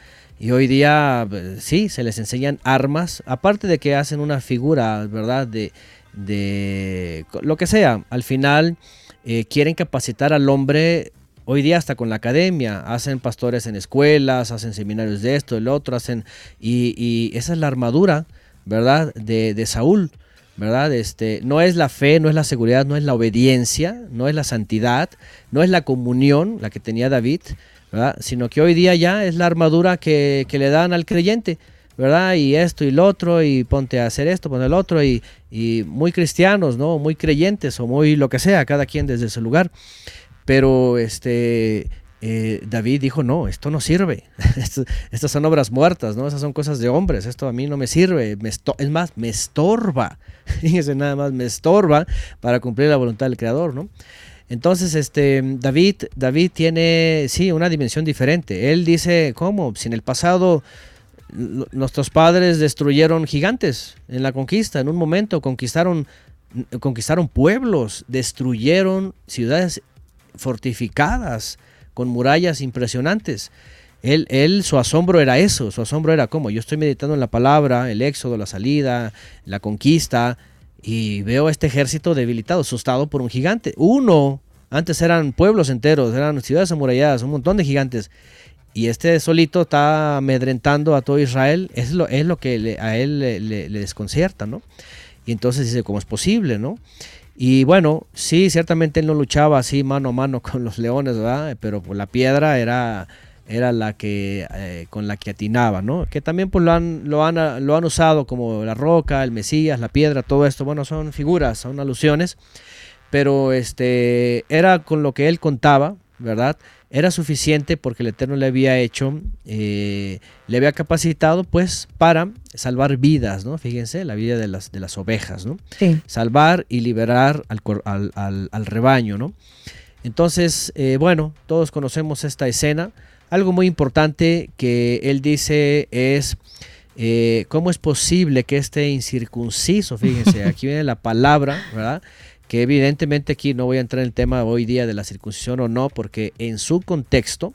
H: Y hoy día, eh, sí, se les enseñan armas, aparte de que hacen una figura, ¿verdad? De, de lo que sea. Al final eh, quieren capacitar al hombre, hoy día hasta con la academia, hacen pastores en escuelas, hacen seminarios de esto, el otro, hacen... Y, y esa es la armadura, ¿verdad? De, de Saúl, ¿verdad? Este, no es la fe, no es la seguridad, no es la obediencia, no es la santidad, no es la comunión, la que tenía David, ¿verdad? Sino que hoy día ya es la armadura que, que le dan al creyente, ¿verdad? Y esto y lo otro, y ponte a hacer esto, ponte el otro, y, y muy cristianos, ¿no? Muy creyentes o muy lo que sea, cada quien desde su lugar. Pero este eh, David dijo, no, esto no sirve. Estas son obras muertas, ¿no? Esas son cosas de hombres. Esto a mí no me sirve. Me es más, me estorba. Fíjense nada más, me estorba para cumplir la voluntad del Creador, ¿no? Entonces, este, David, David tiene, sí, una dimensión diferente. Él dice, ¿cómo? Si en el pasado nuestros padres destruyeron gigantes en la conquista, en un momento conquistaron, conquistaron pueblos, destruyeron ciudades fortificadas con murallas impresionantes. Él, él, su asombro era eso, su asombro era como, yo estoy meditando en la palabra, el éxodo, la salida, la conquista, y veo este ejército debilitado, asustado por un gigante. Uno, antes eran pueblos enteros, eran ciudades amuralladas, un montón de gigantes. Y este solito está amedrentando a todo Israel, es lo, es lo que a él le, le- le desconcierta, ¿no? Y entonces dice, ¿cómo es posible, no? Y bueno, sí, ciertamente él no luchaba así mano a mano con los leones, ¿verdad? Pero pues, la piedra era, era la que eh, con la que atinaba, ¿no? Que también pues lo han, lo han lo han usado como la roca, el Mesías, la piedra, todo esto. Bueno, son figuras, son alusiones, pero este era con lo que él contaba, ¿verdad? Era suficiente porque el Eterno le había hecho, eh, le había capacitado, pues, para salvar vidas, ¿no? Fíjense, la vida de las, de las ovejas, ¿no?
B: Sí.
H: salvar y liberar al, al- al rebaño, ¿no? Entonces, eh, bueno, todos conocemos esta escena. Algo muy importante que él dice es, eh, ¿cómo es posible que este incircunciso, fíjense, aquí viene la palabra, ¿verdad? Que evidentemente aquí no voy a entrar en el tema hoy día de la circuncisión o no, porque en su contexto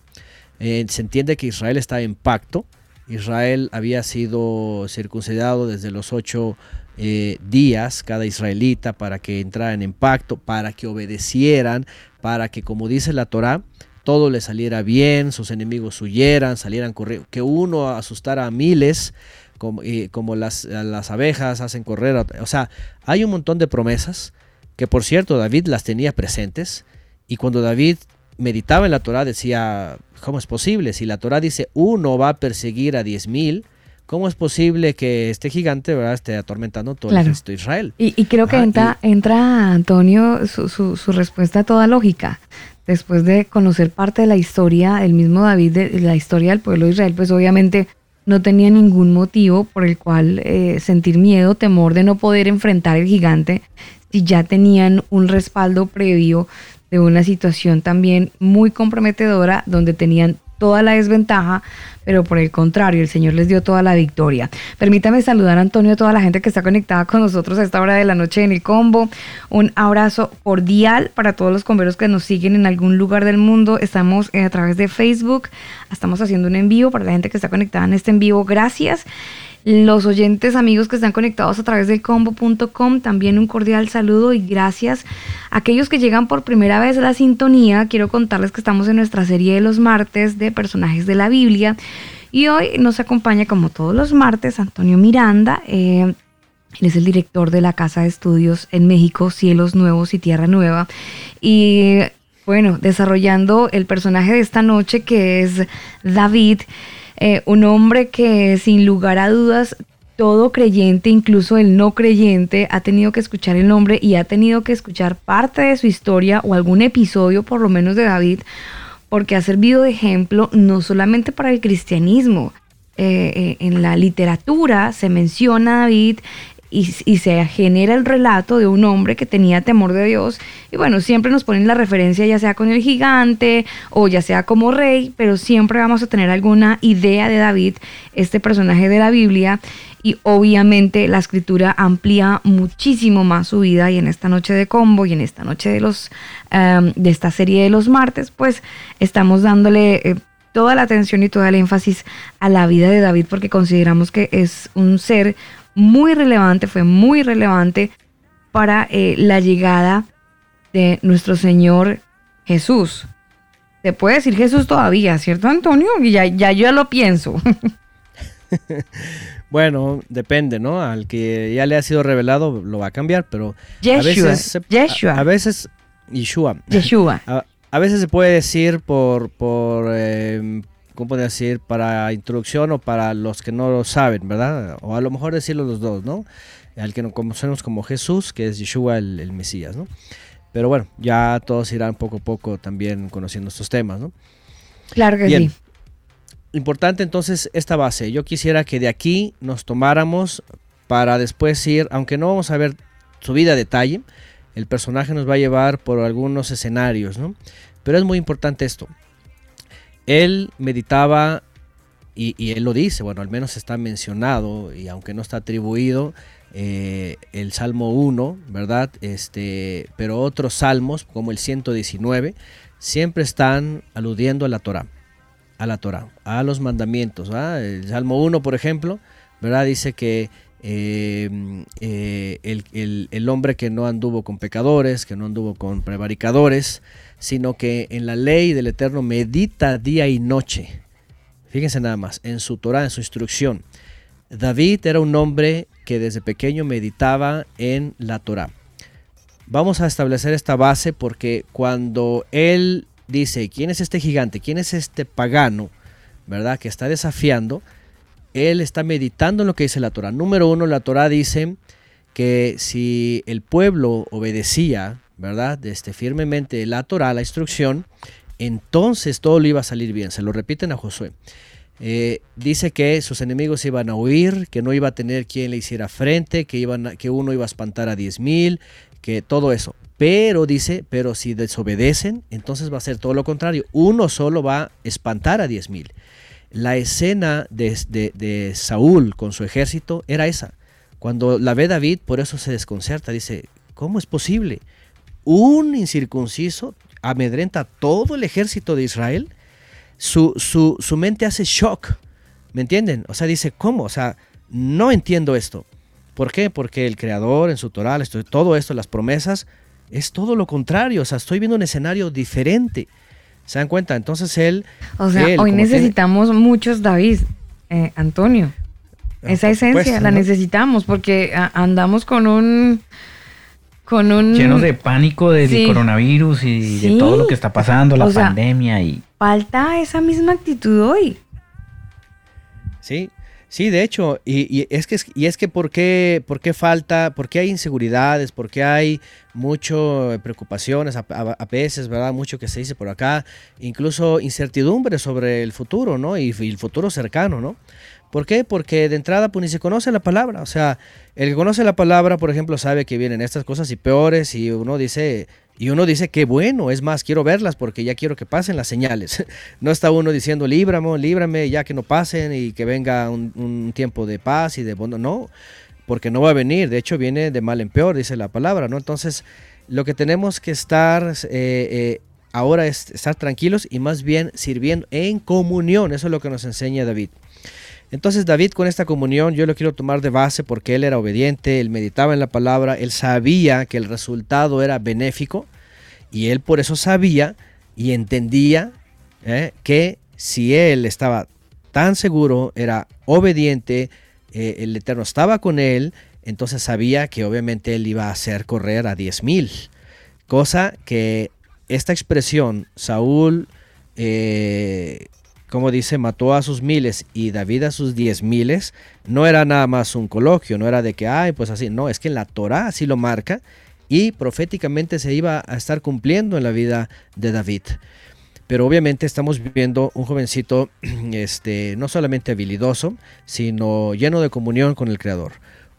H: eh, se entiende que Israel está en pacto. Israel había sido circuncidado desde los ocho eh, días cada israelita para que entraran en pacto, para que obedecieran, para que como dice la Torá, todo le saliera bien, sus enemigos huyeran, salieran corriendo, que uno asustara a miles, como, eh, como las, las abejas hacen correr. O sea, hay un montón de promesas que por cierto David las tenía presentes y cuando David meditaba en la Torá decía, ¿cómo es posible? Si la Torá dice uno va a perseguir a diez mil, ¿cómo es posible que este gigante ¿verdad? esté atormentando todo
B: Claro.
H: el ejército de Israel?
B: Y, y creo que entra, entra Antonio, su, su, su respuesta toda lógica. Después de conocer parte de la historia, el mismo David, de la historia del pueblo de Israel, pues obviamente no tenía ningún motivo por el cual eh, sentir miedo, temor de no poder enfrentar el gigante, si ya tenían un respaldo previo de una situación también muy comprometedora donde tenían toda la desventaja, pero por el contrario, el Señor les dio toda la victoria. Permítame saludar a Antonio, a toda la gente que está conectada con nosotros a esta hora de la noche en el combo. Un abrazo cordial para todos los converos que nos siguen en algún lugar del mundo. Estamos eh, a través de Facebook, estamos haciendo un en vivo para la gente que está conectada en este en vivo. Gracias los oyentes amigos que están conectados a través del combo.com, también un cordial saludo y gracias. Aquellos que llegan por primera vez a la sintonía, quiero contarles que estamos en nuestra serie de los martes de personajes de la Biblia y hoy nos acompaña como todos los martes Antonio Miranda. Eh, él es el director de la Casa de Estudios en México, Cielos Nuevos y Tierra Nueva. Y bueno, desarrollando el personaje de esta noche que es David. Eh, un hombre que sin lugar a dudas todo creyente, incluso el no creyente, ha tenido que escuchar el nombre y ha tenido que escuchar parte de su historia o algún episodio por lo menos de David, porque ha servido de ejemplo no solamente para el cristianismo. Eh, eh, en la literatura se menciona a David y, se genera el relato de un hombre que tenía temor de Dios. Y bueno, siempre nos ponen la referencia ya sea con el gigante o ya sea como rey, pero siempre vamos a tener alguna idea de David, este personaje de la Biblia. Y obviamente la escritura amplía muchísimo más su vida y en esta noche de combo y en esta noche de, los, em, de esta serie de los martes, pues estamos dándole... Eh, toda la atención y todo el énfasis a la vida de David porque consideramos que es un ser muy relevante, fue muy relevante para eh, la llegada de nuestro Señor Jesús. Se puede decir Jesús todavía, ¿cierto, Antonio? Y ya, ya yo lo pienso.
H: bueno, depende, ¿no? Al que ya le ha sido revelado lo va a cambiar, pero
B: Yeshua, a veces, Yeshua.
H: A, veces, Yeshua.
B: Yeshua.
H: A, veces se puede decir por, por eh, ¿cómo decir? Para introducción o para los que no lo saben, ¿verdad? O a lo mejor decirlo los dos, ¿no? Al que nos conocemos como Jesús, que es Yeshua el, Mesías, ¿no? Pero bueno, ya todos irán poco a poco también conociendo estos temas, ¿no?
B: Claro que sí.
H: Importante entonces esta base. Yo quisiera que de aquí nos tomáramos para después ir, aunque no vamos a ver su vida a detalle, el personaje nos va a llevar por algunos escenarios, ¿no? Pero es muy importante esto él meditaba, y, él lo dice, bueno, al menos está mencionado, y aunque no está atribuido, eh, el Salmo 1, ¿verdad? Este, pero otros salmos, como el 119, siempre están aludiendo a la Torah, a la Torah, a los mandamientos. El Salmo 1, por ejemplo, ¿verdad? Dice que eh, eh, el, el, hombre que no anduvo con pecadores, que no anduvo con prevaricadores, sino que en la ley del Eterno medita día y noche. Fíjense nada más, en su Torah, en su instrucción. David era un hombre que desde pequeño meditaba en la Torah. Vamos a establecer esta base porque cuando él dice, ¿quién es este gigante? ¿Quién es este pagano? ¿Verdad? Que está desafiando. Él está meditando en lo que dice la Torah. Número uno, la Torah dice que si el pueblo obedecía ¿verdad? Este, firmemente la Torah, la instrucción, entonces todo le iba a salir bien. Se lo repiten a Josué. Eh, dice que sus enemigos iban a huir, que no iba a tener quien le hiciera frente, que, iban que uno iba a espantar a diez mil, que todo eso. Pero dice, pero si desobedecen, entonces va a ser todo lo contrario. Uno solo va a espantar a diez mil. La escena de, de Saúl con su ejército era esa. Cuando la ve David, por eso se desconcerta. Dice, ¿cómo es posible? Un incircunciso amedrenta todo el ejército de Israel, su, su, mente hace shock. ¿Me entienden? O sea, dice, ¿cómo? O sea, no entiendo esto. ¿Por qué? Porque el creador en su Torah, todo esto, las promesas, es todo lo contrario. O sea, estoy viendo un escenario diferente. ¿Se dan cuenta? Entonces él...
B: O sea, hoy necesitamos muchos David, eh, Antonio. Ah, Esa esencia la necesitamos porque andamos con un con un...
D: Llenos de pánico del coronavirus y de todo lo que está pasando, la pandemia y...
B: Falta esa misma actitud hoy.
H: Sí, sí, de hecho, y, es que y es que por qué, por qué falta, por qué hay inseguridades, por qué hay mucho preocupaciones a, veces, ¿verdad? Mucho que se dice por acá, incluso incertidumbre sobre el futuro, ¿no? Y, y el futuro cercano, ¿no? ¿Por qué? Porque de entrada pues ni se conoce la palabra. O sea, el que conoce la palabra, por ejemplo, sabe que vienen estas cosas y peores y uno dice, Y uno dice, qué bueno, es más, quiero verlas porque ya quiero que pasen las señales. No está uno diciendo, líbrame, líbrame, ya que no pasen y que venga un, tiempo de paz y de bono. No, porque no va a venir. De hecho, viene de mal en peor, dice la palabra, ¿no? Entonces, lo que tenemos que estar eh, eh, ahora es estar tranquilos y más bien sirviendo en comunión. Eso es lo que nos enseña David. Entonces David con esta comunión yo lo quiero tomar de base porque él era obediente, él meditaba en la palabra, él sabía que el resultado era benéfico y él por eso sabía y entendía eh, que si él estaba tan seguro, era obediente, eh, el Eterno estaba con él, entonces sabía que obviamente él iba a hacer correr a 10 mil. Cosa que esta expresión, Saúl, eh, como dice, mató a sus miles y David a sus diez miles, no era nada más un coloquio, no era de que, ay, pues así, no, es que en la Torah así lo marca y proféticamente se iba a estar cumpliendo en la vida de David. Pero obviamente estamos viviendo un jovencito este, no solamente habilidoso, sino lleno de comunión con el Creador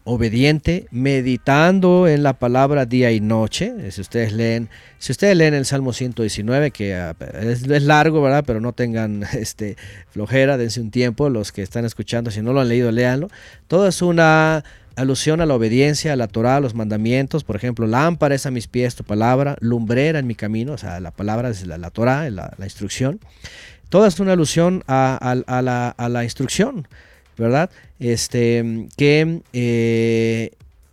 H: obediente, meditando en la palabra día y noche. Si ustedes leen, si ustedes leen el Salmo 119, que ah, es, largo, ¿verdad? Pero no tengan este, flojera, dense un tiempo, los que están escuchando, si no lo han leído, léanlo. Todo es una alusión a la obediencia, a la Torah, a los mandamientos. Por ejemplo, lámpara es a mis pies tu palabra, lumbrera en mi camino, o sea, la palabra es la, la Torah, la, instrucción. Todo es una alusión a la instrucción. ¿Verdad? Este, que, eh,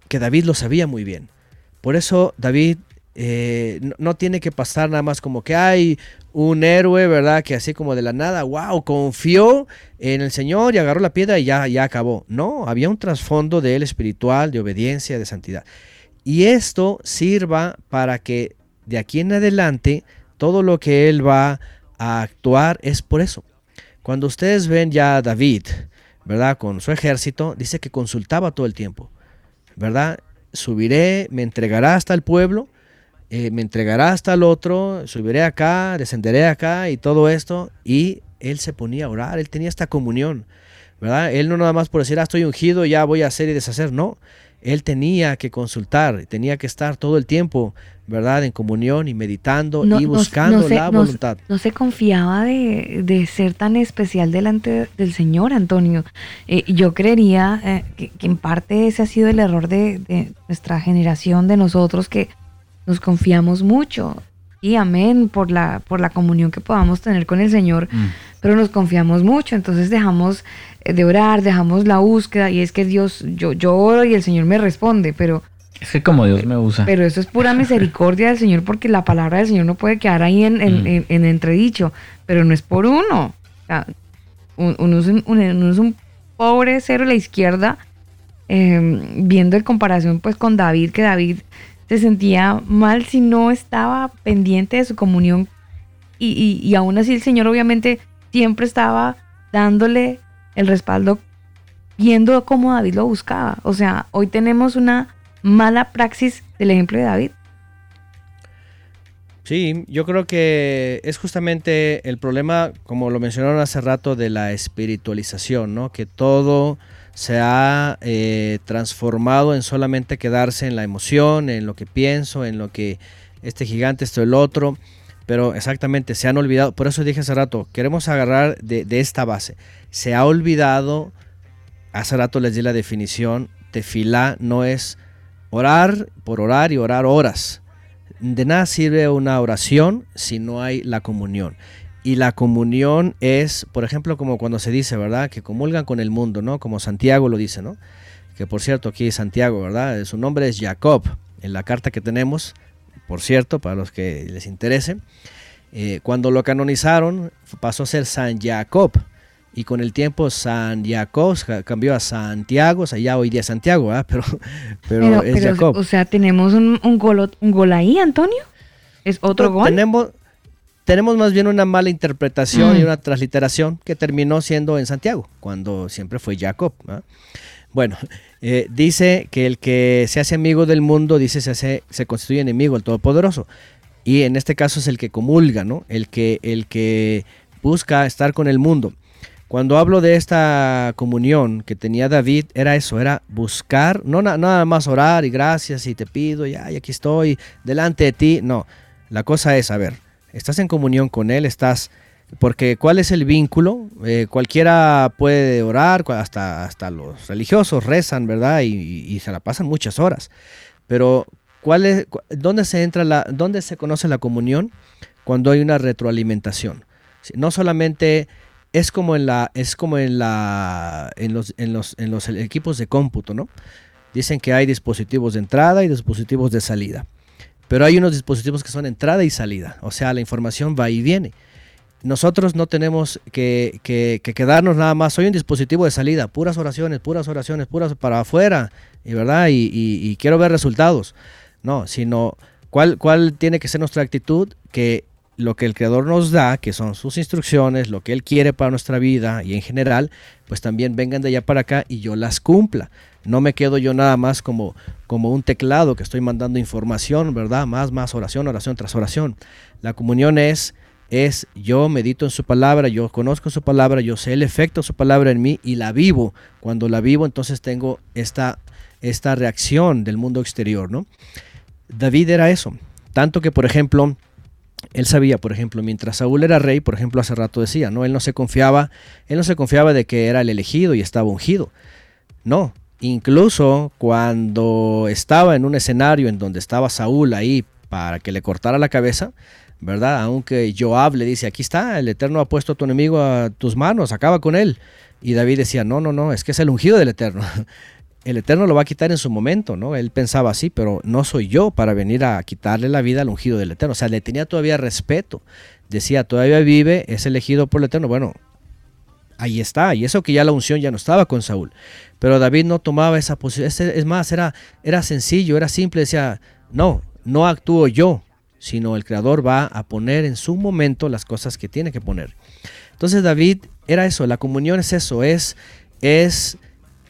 H: que David lo sabía muy bien. Por eso David eh, no, tiene que pasar nada más como que hay un héroe, ¿verdad? Que así como de la nada, wow, confió en el Señor y agarró la piedra y ya, ya acabó. No, había un trasfondo de él espiritual, de obediencia, de santidad. Y esto sirva para que de aquí en adelante todo lo que él va a actuar es por eso. Cuando ustedes ven ya a David, ¿verdad? Con su ejército, dice que consultaba todo el tiempo, ¿verdad? Subiré, me entregará hasta el pueblo, eh, me entregará hasta el otro, subiré acá, descenderé acá y todo esto. Y él se ponía a orar, él tenía esta comunión, ¿verdad? Él no nada más por decir, ah, estoy ungido, ya voy a hacer y deshacer, no. Él tenía que consultar, tenía que estar todo el tiempo ¿verdad? En comunión y meditando y buscando la voluntad.
B: No, se confiaba de, ser tan especial delante del Señor, Antonio. Eh, yo creería eh, que, en parte ese ha sido el error de, nuestra generación, de nosotros, que nos confiamos mucho. Y amén por la, por la comunión que podamos tener con el Señor, mm. pero nos confiamos mucho, entonces dejamos eh, de orar, dejamos la búsqueda y es que Dios, yo, yo oro y el Señor me responde, pero
D: es que como Dios me usa.
B: Pero eso es pura misericordia del Señor porque la palabra del Señor no puede quedar ahí en, en, mm. entredicho, pero no es por uno. uno, es un, pobre cero a la izquierda, em, viendo en comparación pues con David, que David se sentía mal si no estaba pendiente de su comunión y, y aún así el Señor obviamente siempre estaba dándole el respaldo viendo cómo David lo buscaba. O sea, hoy tenemos una mala praxis del ejemplo de David.
H: Sí, yo creo que es justamente el problema, como lo mencionaron hace rato, de la espiritualización, ¿no? Que todo se ha eh, transformado en solamente quedarse en la emoción, en lo que pienso, en lo que este gigante, esto, el otro, pero exactamente se han olvidado, por eso dije hace rato, queremos agarrar de, de esta base, se ha olvidado, hace rato les di la definición, tefilá no es Orar por orar y orar horas. De nada sirve una oración si no hay la comunión. Y la comunión es, por ejemplo, como cuando se dice, ¿verdad? Que comulgan con el mundo, ¿no? Como Santiago lo dice, ¿no? Que por cierto, aquí Santiago, ¿verdad? Su nombre es Jacob. En la carta que tenemos, por cierto, para los que les interese, eh, cuando lo canonizaron, pasó a ser San Jacob y con el tiempo San Jacob cambió a Santiago, o sea, ya hoy día Santiago, pero, pero, es Jacob.
B: O sea, tenemos un, un, gol, un gol ahí, Antonio. ¿Es otro gol?
H: Tenemos, tenemos más bien una mala interpretación y mm. una transliteración que terminó siendo en Santiago, cuando siempre fue Jacob. Bueno, eh, dice que el que se hace amigo del mundo, dice, se, hace, se constituye enemigo del Todopoderoso. Y en este caso es el que comulga, ¿no? El que, el que busca estar con el mundo. Cuando hablo de esta comunión que tenía David, era eso, era buscar, no na- nada más orar y gracias y te pido, ya, y aquí estoy, delante de ti. No, la cosa es, a ver, estás en comunión con Él, estás, porque ¿cuál es el vínculo? Eh, cualquiera puede orar, hasta, hasta los religiosos rezan, ¿verdad? Y, se la pasan muchas horas. Pero, ¿cuál es, ¿dónde se entra la, dónde se conoce la comunión? Cuando hay una retroalimentación. No solamente es como en la, es como en la, en los, en los, en los equipos de cómputo, ¿no? Dicen que hay dispositivos de entrada y dispositivos de salida. Pero hay unos dispositivos que son entrada y salida. O sea, la información va y viene. Nosotros no tenemos que, que- que quedarnos nada más. Soy un dispositivo de salida, puras oraciones, puras oraciones, puras para afuera, y verdad, y- y quiero ver resultados. No, sino cuál, cuál tiene que ser nuestra actitud, que lo que el Creador nos da, que son sus instrucciones, lo que Él quiere para nuestra vida y en general, pues también vengan de allá para acá y yo las cumpla. No me quedo yo nada más como, como un teclado que estoy mandando información, ¿verdad? Más, más oración, oración tras oración. La comunión es, es yo medito en su palabra, yo conozco su palabra, yo sé el efecto de su palabra en mí y la vivo. Cuando la vivo, entonces tengo esta, esta reacción del mundo exterior, ¿no? David era eso. Tanto que, por ejemplo, él sabía, por ejemplo, mientras Saúl era rey, por ejemplo, hace rato decía, no, él no se confiaba, él no se confiaba de que era el elegido y estaba ungido. No, incluso cuando estaba en un escenario en donde estaba Saúl ahí para que le cortara la cabeza, ¿verdad? Aunque Joab le dice, aquí está, el Eterno ha puesto a tu enemigo a tus manos, acaba con él. Y David decía, no, no, no, es que es el ungido del Eterno. El Eterno lo va a quitar en su momento, ¿no? Él pensaba así, pero no soy yo para venir a quitarle la vida al ungido del Eterno. O sea, le tenía todavía respeto. Decía, todavía vive, es elegido por el Eterno. Bueno, ahí está. Y eso que ya la unción ya no estaba con Saúl. Pero David no tomaba esa posición. Es más, era, era sencillo, era simple. Decía, no, no actúo yo, sino el Creador va a poner en su momento las cosas que tiene que poner. Entonces David era eso, la comunión es eso, es, es,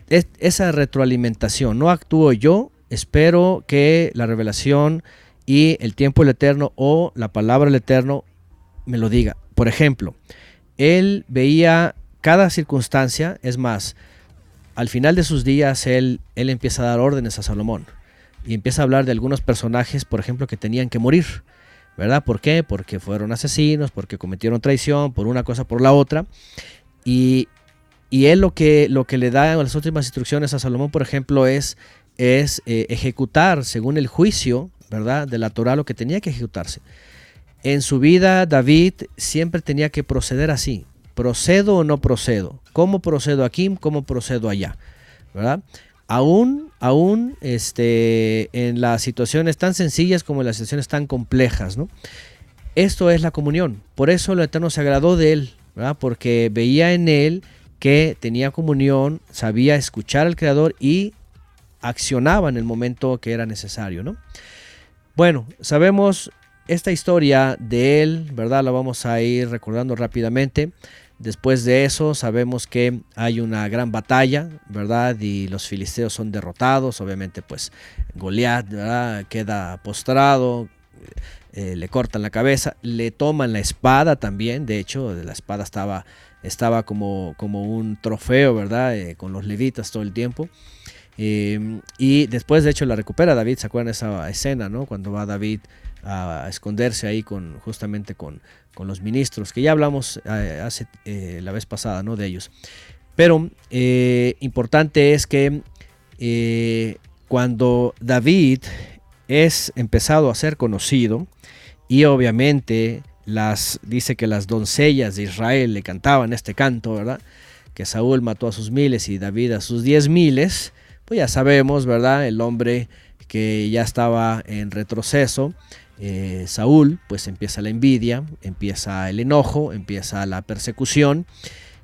H: es esa retroalimentación. No actúo yo, espero que la revelación y el tiempo del eterno o la palabra del eterno me lo diga. Por ejemplo, él veía cada circunstancia, es más, al final de sus días él, él empieza a dar órdenes a Salomón y empieza a hablar de algunos personajes, por ejemplo, que tenían que morir. ¿Verdad? ¿Por qué? Porque fueron asesinos, porque cometieron traición, por una cosa, por la otra. Y, y él lo que, lo que le da las últimas instrucciones a Salomón, por ejemplo, es, es eh, ejecutar según el juicio, ¿verdad? De la Torah lo que tenía que ejecutarse. En su vida, David siempre tenía que proceder así. ¿Procedo o no procedo? ¿Cómo procedo aquí? ¿Cómo procedo allá? ¿Verdad? Aún, aún este, en las situaciones tan sencillas como en las situaciones tan complejas, ¿no? Esto es la comunión. Por eso el Eterno se agradó de él, ¿verdad? Porque veía en él que tenía comunión, sabía escuchar al Creador y accionaba en el momento que era necesario, ¿no? Bueno, sabemos esta historia de él, ¿verdad? La vamos a ir recordando rápidamente. Después de eso sabemos que hay una gran batalla, ¿verdad? Y los filisteos son derrotados. Obviamente, pues Goliat, ¿verdad? Queda postrado, eh, le cortan la cabeza, le toman la espada también. De hecho, la espada estaba, estaba como, como un trofeo, ¿verdad? Eh, con los levitas todo el tiempo. Eh, y después, de hecho, la recupera David. ¿Se acuerdan esa escena, no? Cuando va David a esconderse ahí con justamente con, con los ministros, que ya hablamos eh, hace eh, la vez pasada, ¿no? De ellos. Pero eh, importante es que cuando David es empezado a ser conocido y obviamente las dice que las doncellas de Israel le cantaban este canto, ¿verdad? Que Saúl mató a sus miles y David a sus diez miles, pues ya sabemos, ¿verdad? El hombre que ya estaba en retroceso, eh, Saúl, pues empieza la envidia, empieza el enojo, empieza la persecución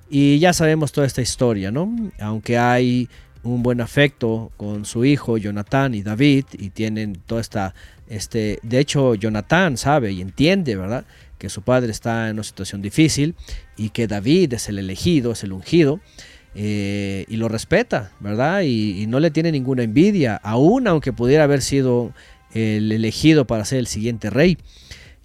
H: y ya sabemos toda esta historia, ¿no? Aunque hay un buen afecto con su hijo Jonatán y David y tienen toda esta, este, de hecho Jonatán sabe y entiende, ¿verdad? Que su padre está en una situación difícil y que David es el elegido, es el ungido. Eh, y lo respeta, ¿verdad? Y, y no le tiene ninguna envidia, aún aunque pudiera haber sido el elegido para ser el siguiente rey.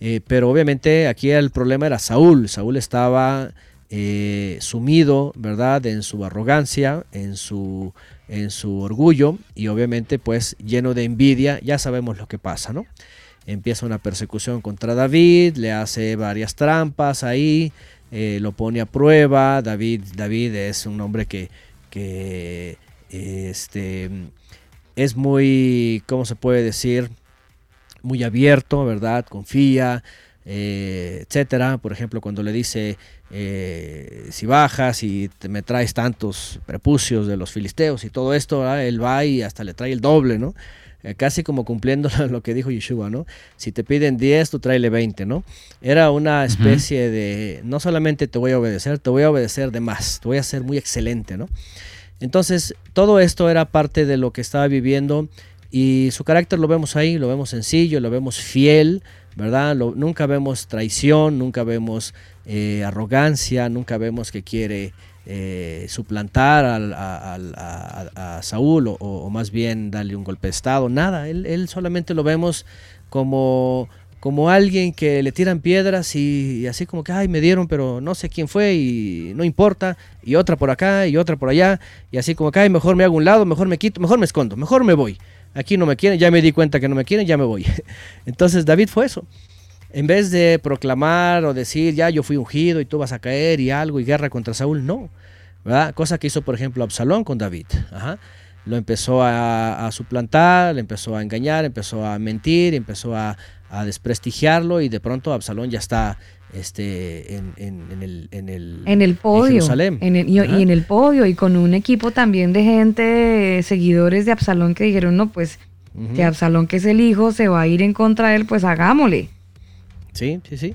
H: Eh, pero obviamente aquí el problema era Saúl. Saúl estaba eh, sumido, ¿verdad? En su arrogancia, en su, en su orgullo y obviamente pues lleno de envidia, ya sabemos lo que pasa, ¿no? Empieza una persecución contra David, le hace varias trampas ahí, eh, lo pone a prueba, David, David es un hombre que, que este, es muy, ¿cómo se puede decir? Muy abierto, ¿verdad? Confía, eh, etcétera. Por ejemplo, cuando le dice, eh, si bajas y te, me traes tantos prepucios de los filisteos y todo esto, ¿verdad? él va y hasta le trae el doble, ¿no? Eh, casi como cumpliendo lo que dijo Yeshua, ¿no? Si te piden 10, tú tráele 20, ¿no? Era una especie de, no solamente te voy a obedecer, te voy a obedecer de más, te voy a ser muy excelente, ¿no? Entonces, todo esto era parte de lo que estaba viviendo y su carácter lo vemos ahí, lo vemos sencillo, lo vemos fiel, ¿verdad? Nunca vemos traición, nunca vemos eh, arrogancia, nunca vemos que quiere eh, suplantar al- a, Saúl o, más bien darle un golpe de estado, nada, él solamente lo vemos como, como alguien que le tiran piedras y, así como que, ay, me dieron, pero no sé quién fue y no importa, y otra por acá y otra por allá, y así como que, ay, mejor me hago un lado, mejor me quito, mejor me escondo, mejor me voy. Aquí no me quieren, ya me di cuenta que no me quieren, ya me voy. Entonces David fue eso. En vez de proclamar o decir, ya yo fui ungido y tú vas a caer y algo y guerra contra Saúl, no. Cosa que hizo, por ejemplo, Absalón con David. Ajá. Lo empezó a, a suplantar, le empezó a engañar, empezó a mentir, empezó a, a desprestigiarlo y de pronto Absalón ya está este, en, en- en el, en el,
B: En el podio.
H: Jerusalén.
B: En el- y, en el podio. Y con un equipo también de gente, seguidores de Absalón, que dijeron, no, pues,
H: Ujú.
B: que Absalón, que es el hijo, se va a ir en contra de él, pues hagámosle.
H: Sí, sí, sí.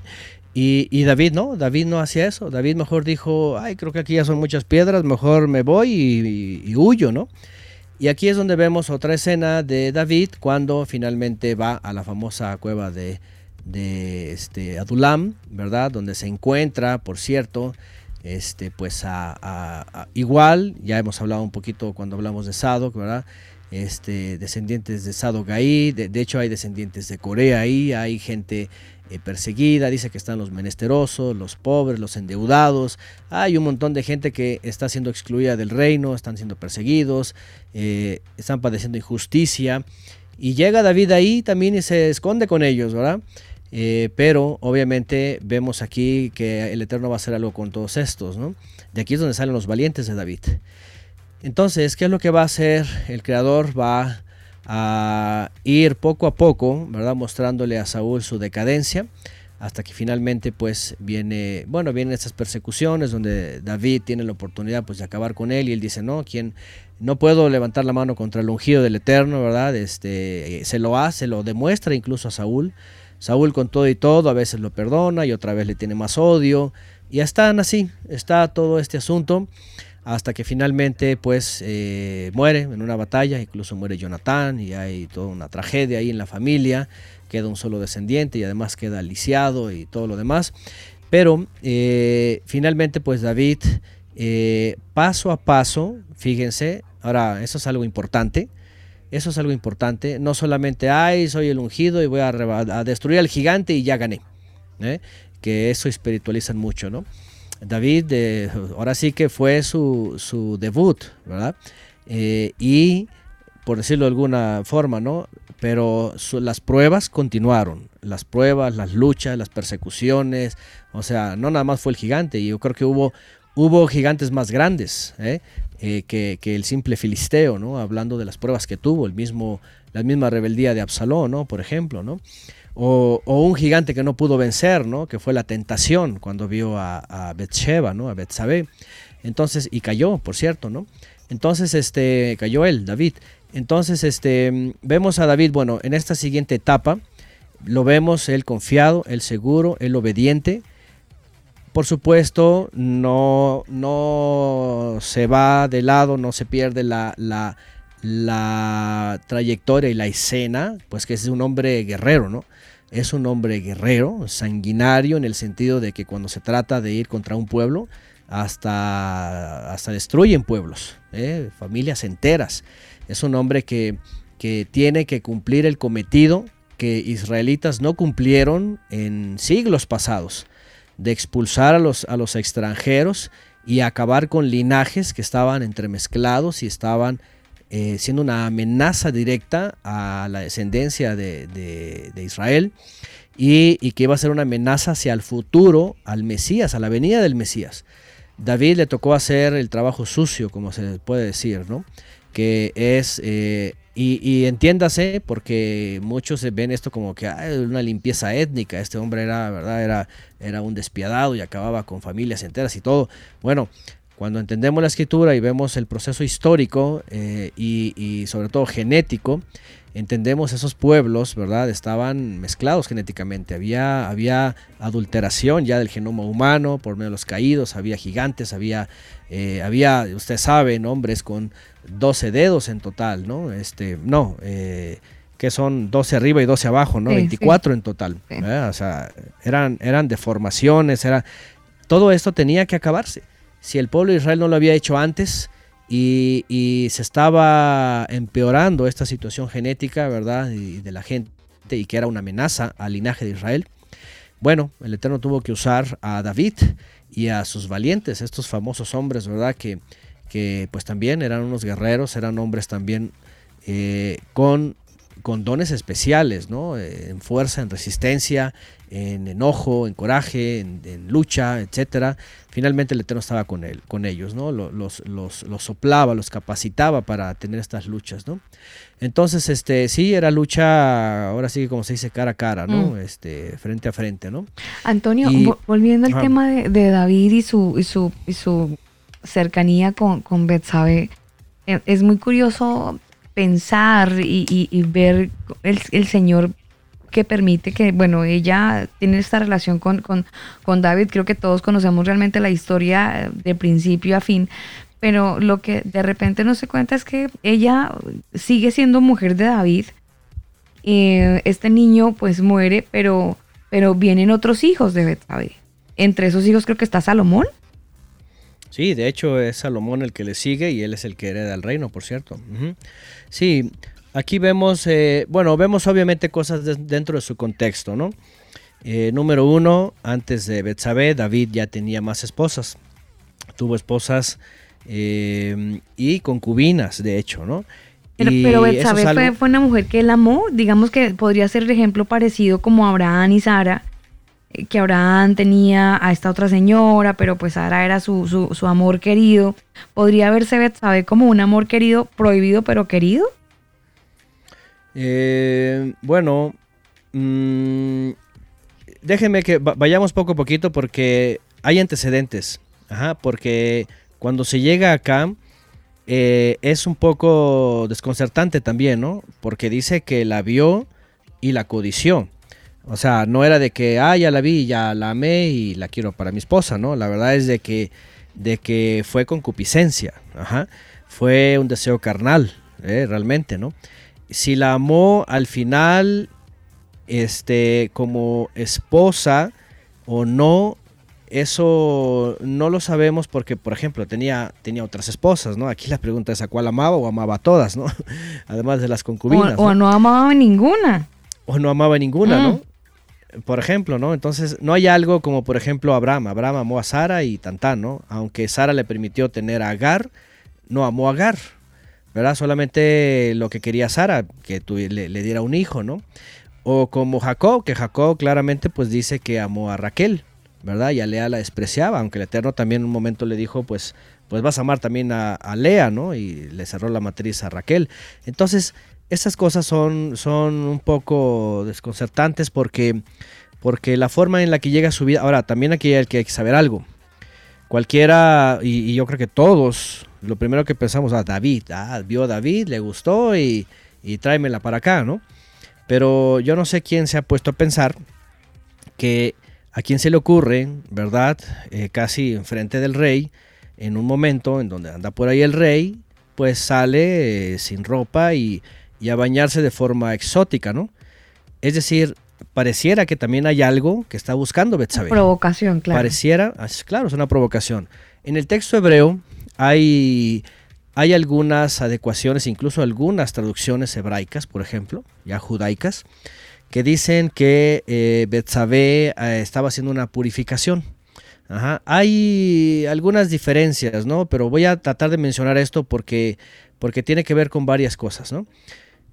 H: Y, y David no, David no hacía eso. David mejor dijo, ay, creo que aquí ya son muchas piedras, mejor me voy y, y- y huyo, ¿no? Y aquí es donde vemos otra escena de David cuando finalmente va a la famosa cueva de, de este, Adulam, ¿verdad? Donde se encuentra, por cierto, este, pues a, igual, ya hemos hablado un poquito cuando hablamos de Sadok, ¿verdad? Este, descendientes de Sadok ahí, de hecho hay descendientes de Corea ahí, hay gente eh, perseguida, dice que están los menesterosos, los pobres, los endeudados, hay un montón de gente que está siendo excluida del reino, están siendo perseguidos, eh, están padeciendo injusticia, y llega David ahí también y se esconde con ellos, ¿verdad? Eh, pero obviamente vemos aquí que el Eterno va a hacer algo con todos estos, ¿no? De aquí es donde salen los valientes de David. Entonces, ¿qué es lo que va a hacer? El Creador va a ir poco a poco, ¿verdad? Mostrándole a Saúl su decadencia, hasta que finalmente pues viene, bueno, vienen estas persecuciones donde David tiene la oportunidad pues de acabar con él y él dice, no, ¿quién? No puedo levantar la mano contra el ungido del Eterno, ¿verdad? Este, se lo hace, lo demuestra incluso a Saúl. Saúl con todo y todo a veces lo perdona y otra vez le tiene más odio. Y están así, está todo este asunto hasta que finalmente pues eh, muere en una batalla, incluso muere Jonatán y hay toda una tragedia ahí en la familia, queda un solo descendiente y además queda lisiado y todo lo demás. Pero eh, finalmente pues David eh, paso a paso, fíjense, ahora eso es algo importante, eso es algo importante, no solamente, ay, soy el ungido y voy a, a destruir al gigante y ya gané, que eso espiritualizan mucho, ¿no? David, ahora sí que fue su, su debut, ¿verdad? Eh, y, por decirlo de alguna forma, ¿no? Pero las pruebas continuaron, las pruebas, las luchas, las persecuciones, o sea, no nada más fue el gigante, y yo creo que hubo, hubo gigantes más grandes, ¿eh? Eh, que, que, el simple filisteo, ¿no? Hablando de las pruebas que tuvo, el mismo, la misma rebeldía de Absalón, ¿no? Por ejemplo, ¿no? O, un gigante que no pudo vencer, ¿no? Que fue la tentación cuando vio a, a Bethsheba, ¿no? A Betsabé. Entonces, y cayó, por cierto, ¿no? Entonces, este, cayó él, David. Entonces, este, vemos a David, bueno, en esta siguiente etapa, lo vemos él confiado, él seguro, él obediente. Por supuesto, no, no se va de lado, no se pierde la, la, la trayectoria y la escena, pues que es un hombre guerrero, ¿no? Es un hombre guerrero, sanguinario, en el sentido de que cuando se trata de ir contra un pueblo, hasta, hasta destruyen pueblos, ¿eh? familias enteras. Es un hombre que, que tiene que cumplir el cometido que israelitas no cumplieron en siglos pasados de expulsar a los, a los extranjeros y acabar con linajes que estaban entremezclados y estaban eh, siendo una amenaza directa a la descendencia de, Israel y, que iba a ser una amenaza hacia el futuro, al Mesías, a la venida del Mesías. David le tocó hacer el trabajo sucio, como se puede decir, ¿no? Que es, eh, y, entiéndase, porque muchos ven esto como que "Ah, una limpieza étnica, este hombre era, ¿verdad? Era, era un despiadado y acababa con familias enteras y todo. Bueno, cuando entendemos la escritura y vemos el proceso histórico eh, y, y sobre todo genético, entendemos esos pueblos, ¿verdad? Estaban mezclados genéticamente. Había, había adulteración ya del genoma humano por medio de los caídos, había gigantes, había, eh, había usted sabe, hombres con 12 dedos en total, ¿no? Este, no, eh, que son 12 arriba y 12 abajo, ¿no?
B: Sí, sí.
H: 24 en total. O sea, eran, eran deformaciones, era, todo esto tenía que acabarse. Si el pueblo de Israel no lo había hecho antes y, se estaba empeorando esta situación genética, ¿verdad? Y de la gente y que era una amenaza al linaje de Israel, bueno, el Eterno tuvo que usar a David y a sus valientes, estos famosos hombres, ¿verdad? Que, que pues también eran unos guerreros, eran hombres también eh, con, con dones especiales, ¿no? En fuerza, en resistencia, en enojo, en coraje, en, en lucha, etcétera. Finalmente el Eterno estaba con él, con ellos, ¿no? Lo- Los, los, los soplaba, los capacitaba para tener estas luchas, ¿no? Entonces, este, sí, era lucha, ahora sí como se dice, cara a cara, ¿no?
B: Mm.
H: Este, frente a frente, ¿no?
B: Antonio,
H: Y-
B: volviendo al tema de, de David y su, y su, y su cercanía con, con Betsabe, eh, es muy curioso pensar y, ver el, Señor que permite que, bueno, ella tiene esta relación con, con, David. Creo que todos conocemos realmente la historia eh, de principio a fin, pero lo que de repente no se cuenta es que ella sigue siendo mujer de David. Eh, este niño pues muere, pero, pero vienen otros hijos de Betsabe. Entre esos hijos creo que está Salomón.
H: Sí, de hecho es Salomón el que le sigue y él es el que hereda el reino, por cierto. Sí, aquí vemos, eh, bueno, vemos obviamente cosas de- dentro de su contexto, ¿no? Eh, número uno, antes de Betsabé, David ya tenía más esposas. Tuvo esposas eh, y concubinas, de hecho, ¿no?
B: Pero, pero
H: es
B: fue,
H: algo-
B: fue una mujer que él amó, digamos que podría ser el ejemplo parecido como Abraham y Sara, que Abraham tenía a esta otra señora, pero pues Sara era su, su, amor querido. ¿Podría verse Betsabe como un amor querido, prohibido pero querido?
H: Eh, bueno, mm, déjenme que va- vayamos poco a poquito porque hay antecedentes. Ajá, porque cuando se llega acá eh, es un poco desconcertante también, ¿no? Porque dice que la vio y la codició. O sea, no era de que, ah, ya la vi, ya la amé y la quiero para mi esposa, ¿no? La verdad es de que, de que fue concupiscencia, ajá. Fue un deseo carnal, eh, realmente, ¿no? Si la amó al final, este, como esposa o no, eso no lo sabemos porque, por ejemplo, tenía, tenía otras esposas, ¿no? Aquí la pregunta es a cuál amaba o amaba a todas, ¿no? Además de las
B: O,
H: concubinas.
B: o
H: ¿no?
B: no amaba ninguna.
H: o no amaba ninguna,
B: Mm.
H: ¿no? Por ejemplo, ¿no? Entonces, no hay algo como, por ejemplo, Abraham. Abraham amó a Sara y Tantán, ¿no? Aunque Sara le permitió tener a Agar, no amó a Agar, ¿verdad? Solamente lo que quería Sara, que le, le diera un hijo, ¿no? O como Jacob, que Jacob claramente pues dice que amó a Raquel, ¿verdad? Y a Lea la despreciaba, aunque el Eterno también en un momento le dijo, pues, pues vas a amar también a, a Lea, ¿no? Y le cerró la matriz a Raquel. Entonces, estas cosas son, son un poco desconcertantes porque, porque la forma en la que llega su vida. Ahora, también aquí hay que, saber algo. Cualquiera, y, yo creo que todos, lo primero que pensamos, a David, ah, vio a David, le gustó y, y tráemela para acá, ¿no? Pero yo no sé quién se ha puesto a pensar que a quién se le ocurre, ¿verdad? Eh, casi enfrente del rey, en un momento en donde anda por ahí el rey, pues sale eh, sin ropa y, y a bañarse de forma exótica, ¿no? Es decir, pareciera que también hay algo que está buscando Betsabé.
B: Provocación, claro.
H: Pareciera, ah, claro, es una provocación. En el texto hebreo hay, hay algunas adecuaciones, incluso algunas traducciones hebraicas, por ejemplo, ya judaicas, que dicen que eh, Betsabé eh, estaba haciendo una purificación. Ajá. Hay algunas diferencias, ¿no? Pero voy a tratar de mencionar esto porque, porque tiene que ver con varias cosas, ¿no?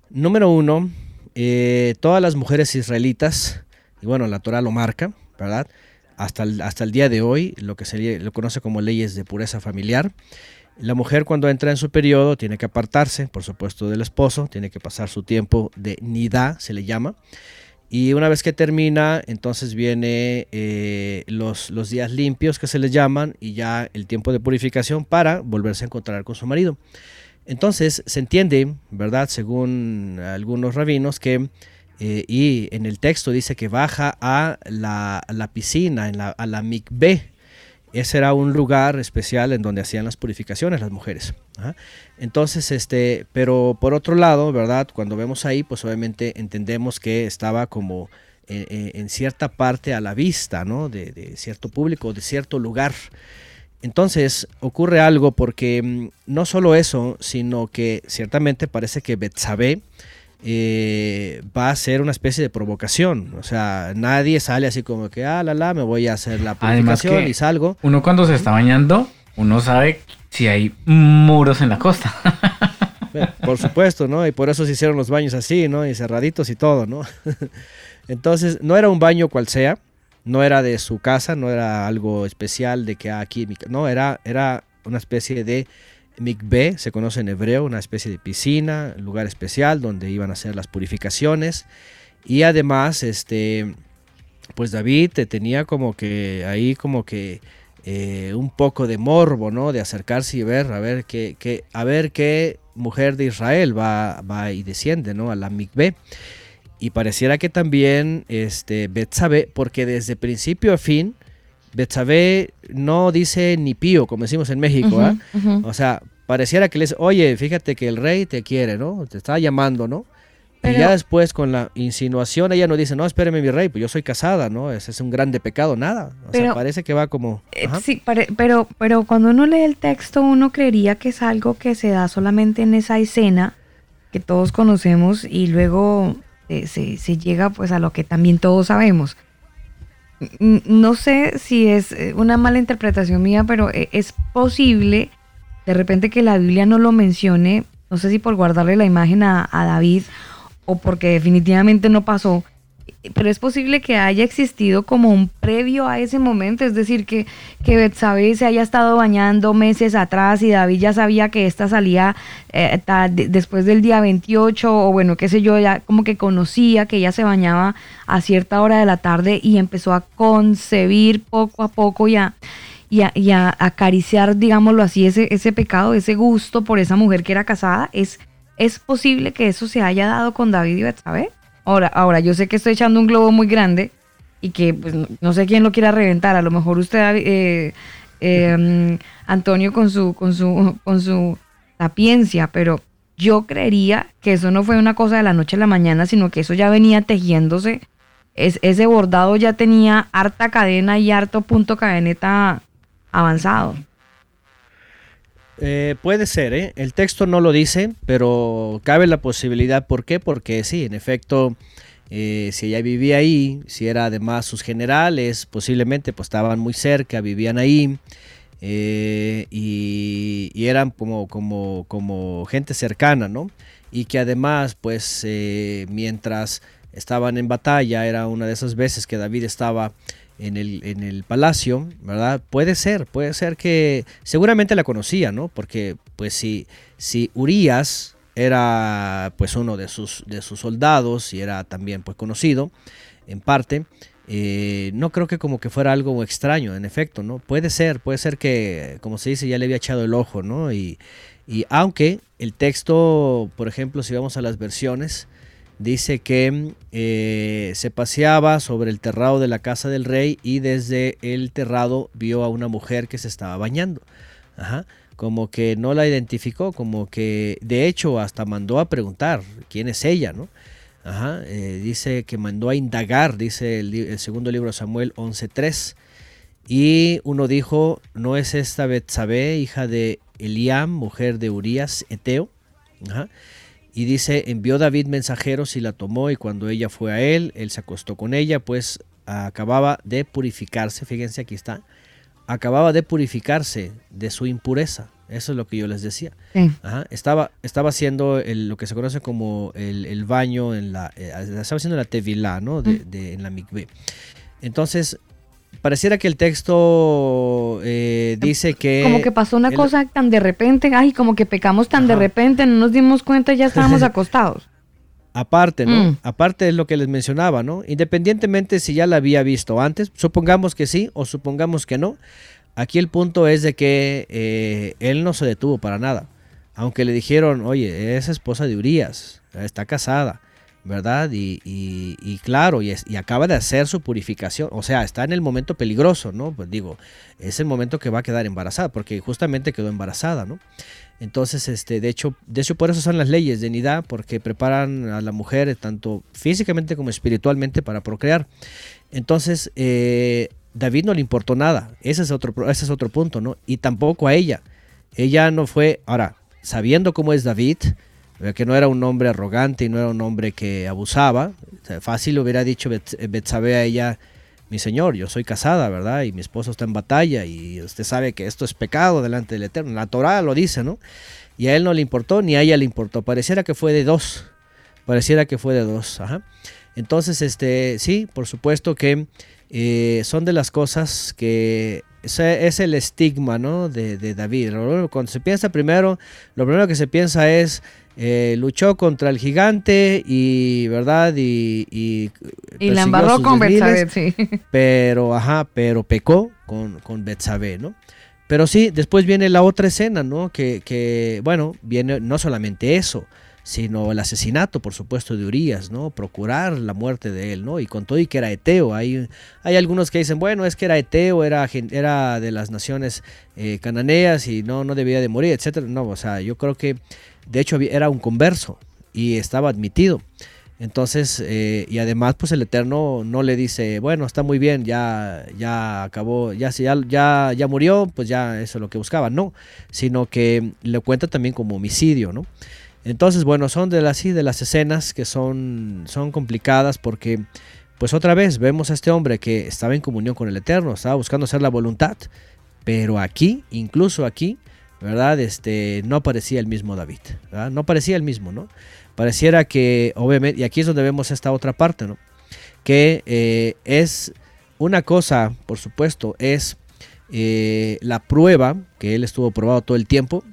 H: Número uno, eh, todas las mujeres israelitas, y bueno, la Torah lo marca, ¿verdad? Hasta el, hasta el día de hoy, lo que se lo conoce como leyes de pureza familiar. La mujer cuando entra en su periodo tiene que apartarse, por supuesto, del esposo, tiene que pasar su tiempo de nidá, se le llama. Y una vez que termina, entonces viene eh, los, los días limpios que se les llaman y ya el tiempo de purificación para volverse a encontrar con su marido. Entonces se entiende, ¿verdad? Según algunos rabinos, que eh, y en el texto dice que baja a la, piscina, en la, a la mikveh, ese era un lugar especial en donde hacían las purificaciones las mujeres. Entonces, este, pero por otro lado, ¿verdad? Cuando vemos ahí, pues obviamente entendemos que estaba como eh, eh, en, cierta parte a la vista, ¿no? De, cierto público, de cierto lugar. Entonces ocurre algo porque mm, no solo eso, sino que ciertamente parece que Betsabé eh, va a ser una especie de provocación. O sea, nadie sale así como que, ah, la, la, me voy a hacer la purificación y salgo.
D: Uno cuando se está bañando, uno sabe si hay muros en la costa.
H: por supuesto, ¿no? Y por eso se hicieron los baños así, ¿no? Y cerraditos y todo, ¿no? Entonces, no era un baño cual sea, no era de su casa, no era algo especial de que ah, aquí, no, era, era una especie de Mikveh se conoce en hebreo, una especie de piscina, lugar especial donde iban a hacer las purificaciones. Y además, este, pues David tenía como que ahí como que eh, un poco de morbo, ¿no? De acercarse y ver, a ver qué, a ver qué mujer de Israel va, y desciende, ¿no? A la Mikveh. Y pareciera que también este, Betsabe, porque desde principio a fin, Betsabé no dice ni pío, como decimos en México, ¿ah? O sea, pareciera que les, oye, fíjate que el rey te quiere, ¿no? Te está llamando, ¿no? y ya después con la insinuación ella no dice, no, espéreme mi rey, pues yo soy casada, ¿no? Ese es un grande pecado, nada. O sea, parece que va como...
B: Eh, sí, pero, pero cuando uno lee el texto uno creería que es algo que se da solamente en esa escena que todos conocemos y luego se, llega pues a lo que también todos sabemos. No sé si es eh, una mala interpretación mía, pero eh, es posible de repente que la Biblia no lo mencione, no sé si por guardarle la imagen a David o porque definitivamente no pasó, pero es posible que haya existido como un previo a ese momento, es decir, que, que Betsabé se haya estado bañando meses atrás y David ya sabía que esta salía eh, después del día 28 o bueno, qué sé yo, ya como que conocía que ella se bañaba a cierta hora de la tarde y empezó a concebir poco a poco ya. Y a, a acariciar, digámoslo así, ese, ese pecado, ese gusto por esa mujer que era casada, es, es posible que eso se haya dado con David y Betsabé. Ahora, ahora, yo sé que estoy echando un globo muy grande y que pues, no, sé quién lo quiera reventar. A lo mejor usted, eh, em, Antonio, con su, con su, con su sapiencia, pero yo creería que eso no fue una cosa de la noche a la mañana, sino que eso ya venía tejiéndose. Es, ese bordado ya tenía harta cadena y harto punto cadeneta avanzado.
H: Eh, puede ser, ¿eh? el texto no lo dice, pero cabe la posibilidad. ¿Por qué? Porque sí, en efecto, eh, si ella vivía ahí, si era además sus generales, posiblemente pues estaban muy cerca, vivían ahí. y, eran como, como, como gente cercana, ¿no? Y que además, pues, mientras estaban en batalla, era una de esas veces que David estaba en el, en el palacio, ¿verdad? Puede ser, puede ser que seguramente la conocía, ¿no? Porque pues si, si Urias era pues uno de sus, de sus soldados y era también pues conocido en parte, eh, no creo que como que fuera algo extraño, en efecto, ¿no? Puede ser, puede ser que, como se dice, ya le había echado el ojo, ¿no? Y, y aunque el texto, por ejemplo, si vamos a las versiones, dice que eh, se paseaba sobre el terrado de la casa del rey y desde el terrado vio a una mujer que se estaba bañando. Como que no la identificó, como que de hecho hasta mandó a preguntar quién es ella, ¿no? Eh, dice que mandó a indagar, dice el, segundo libro de Samuel 11.3. Y uno dijo, ¿no es esta Betsabé, hija de Eliam, mujer de Urías, Eteo? Ajá. Y dice, envió David mensajeros y la tomó y cuando ella fue a él, él se acostó con ella, pues acababa de purificarse, fíjense aquí está, acababa de purificarse de su impureza. Eso es lo que yo les decía.
B: Sí.
H: Ajá, Estaba, estaba haciendo el- lo que se conoce como el, el baño en la, eh, estaba haciendo la tevilá, ¿no? De, de- en la mikveh. Entonces, pareciera que el texto eh, dice que...
B: Como que pasó una
H: el-
B: cosa tan de repente, ay, como que pecamos tan de repente, no nos dimos cuenta y ya estábamos acostados.
H: Aparte, ¿no?
B: Mm.
H: Aparte es lo que les mencionaba, ¿no? Independientemente si ya la había visto antes, supongamos que sí o supongamos que no. Aquí el punto es de que eh, él no se detuvo para nada. Aunque le dijeron, oye, es esposa de Urias, está casada, ¿verdad? Y, y- claro, y, acaba de hacer su purificación. O sea, está en el momento peligroso, ¿no? Pues digo, es el momento que va a quedar embarazada, porque justamente quedó embarazada, ¿no? Entonces, este, de hecho, de hecho por eso son las leyes de Nidá, porque preparan a la mujer tanto físicamente como espiritualmente para procrear. Entonces, eh, David no le importó nada. Ese es otro, ese es otro punto, ¿no? Y tampoco a ella. Ella no fue, ahora, sabiendo cómo es David, que no era un hombre arrogante y no era un hombre que abusaba, fácil hubiera dicho eh, Betsabé a ella, mi señor, yo soy casada, ¿verdad? Y mi esposo está en batalla y usted sabe que esto es pecado delante del Eterno. La Torah lo dice, ¿no? Y a él no le importó ni a ella le importó. Pareciera que fue de dos. Pareciera que fue de dos. Entonces, este, sí, por supuesto que eh, son de las cosas que es el estigma, ¿no? De, David. Cuando se piensa primero, lo primero que se piensa es eh, luchó contra el gigante y, ¿verdad? Y, y,
B: Y la embarró con Betsabé, sí.
H: pero, ajá, pero pecó con, con Betsabé, ¿no? Pero sí, después viene la otra escena, ¿no? Que, que, bueno, viene no solamente eso, sino el asesinato, por supuesto, de Urias, ¿no? Procurar la muerte de él, ¿no? Y con todo y que era Eteo, hay, hay algunos que dicen, bueno, es que era Eteo, era, era de las naciones eh, cananeas y no, no debía de morir, etcétera. No, o sea, yo creo que, de hecho, era un converso y estaba admitido. Entonces, eh, y además, pues el Eterno no le dice, bueno, está muy bien, ya, ya acabó, ya, ya, ya murió, pues ya eso es lo que buscaba. No, sino que le cuenta también como homicidio, ¿no? Entonces, bueno, son de las, sí, de las escenas que son, son complicadas porque, pues otra vez, vemos a este hombre que estaba en comunión con el Eterno, estaba buscando hacer la voluntad, pero aquí, incluso aquí, ¿verdad? Este, no parecía el mismo David. No parecía el mismo, ¿no? Pareciera que, obviamente, y aquí es donde vemos esta otra parte, ¿no? Que eh, es una cosa, por supuesto, es eh, la prueba, que él estuvo probado todo el tiempo,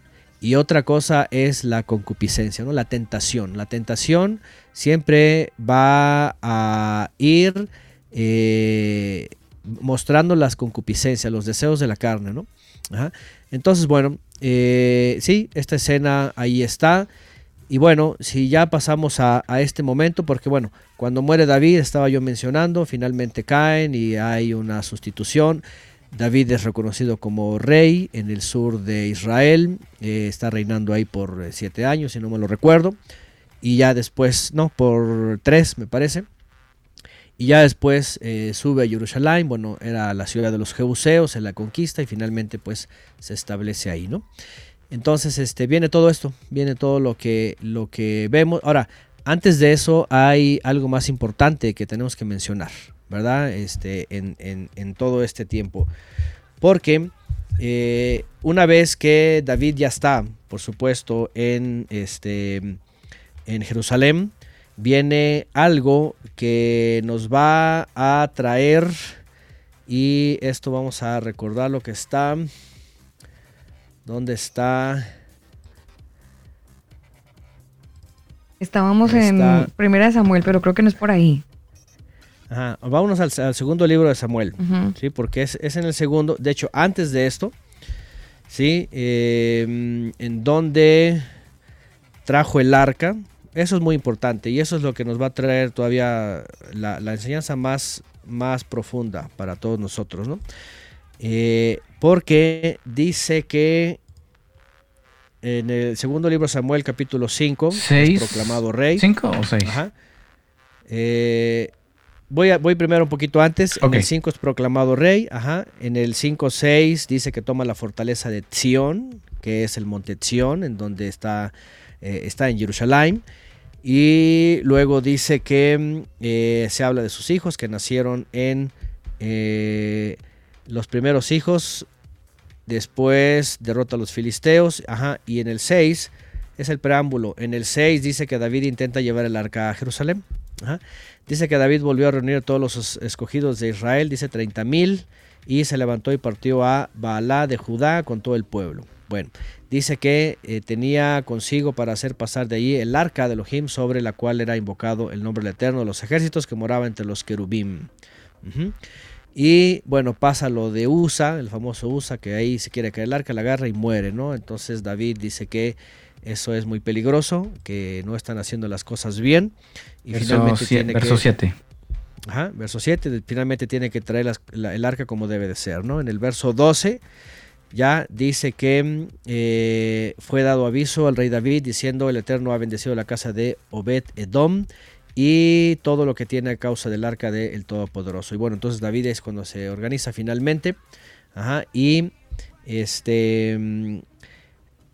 H: y otra cosa es la concupiscencia, ¿no? La tentación. La tentación siempre va a ir eh, mostrando las concupiscencias, los deseos de la carne, ¿no? Entonces, bueno, eh, sí, esta escena ahí está. Y bueno, si ya pasamos a, este momento, porque bueno, cuando muere David, estaba yo mencionando, finalmente caen y hay una sustitución. David es reconocido como rey en el sur de Israel, eh, está reinando ahí por eh, siete años, si no me lo recuerdo, y ya después, no, por tres me parece, y ya después eh, sube a Jerusalén, bueno, era la ciudad de los Jebuseos, en la conquista, y finalmente pues se establece ahí, ¿no? Entonces, este, viene todo esto, viene todo lo que, lo que vemos. Ahora, antes de eso hay algo más importante que tenemos que mencionar, ¿verdad? Este, en, en- en todo este tiempo. Porque eh, una vez que David ya está, por supuesto, en, este, en Jerusalén, viene algo que nos va a traer, y esto vamos a recordar lo que está. ¿Dónde está?
B: Estábamos en. Primera de Samuel, pero creo que no es por ahí.
H: Ajá, vámonos al, al segundo libro de Samuel. ¿sí? Porque es, es en el segundo, de hecho, antes de esto, ¿sí? Eh, en donde trajo el arca, eso es muy importante y eso es lo que nos va a traer todavía la, la enseñanza más, más profunda para todos nosotros, ¿no? Eh, porque dice que en el segundo libro de Samuel, capítulo 5, es proclamado rey.
D: ¿Cinco o seis?
H: Ajá. Eh, voy, a, voy primero un poquito antes. En el 5 es proclamado rey. Ajá. En el 5-6 dice que toma la fortaleza de Sion, que es el monte Sion, en donde está, eh, está en Jerusalén. Y luego dice que mm, eh, se habla de sus hijos que nacieron en eh, los primeros hijos. Después derrota a los filisteos. Ajá. Y en el 6 es el preámbulo. En el 6 dice que David intenta llevar el arca a Jerusalén. Ajá. Dice que David volvió a reunir a todos los es- escogidos de Israel, dice 30 mil, y se levantó y partió a Baalá de Judá con todo el pueblo. Bueno, dice que eh, tenía consigo para hacer pasar de allí el arca de Elohim sobre la cual era invocado el nombre del Eterno de los ejércitos que moraba entre los querubim. Y bueno, pasa lo de Usa, el famoso Usa, que ahí se quiere caer el arca, la agarra y muere, ¿no? Entonces David dice que eso es muy peligroso, que no están haciendo las cosas bien. Y
D: Verso
H: finalmente tiene
D: verso
H: que...
D: 7.
H: Ajá, verso 7, finalmente tiene que traer las- la- el arca como debe de ser, ¿no? En el verso 12 ya dice que mm, eh, fue dado aviso al rey David diciendo el Eterno ha bendecido la casa de Obed Edom y todo lo que tiene a causa del arca del Todopoderoso. Y bueno, entonces David es cuando se organiza finalmente, ajá, y este...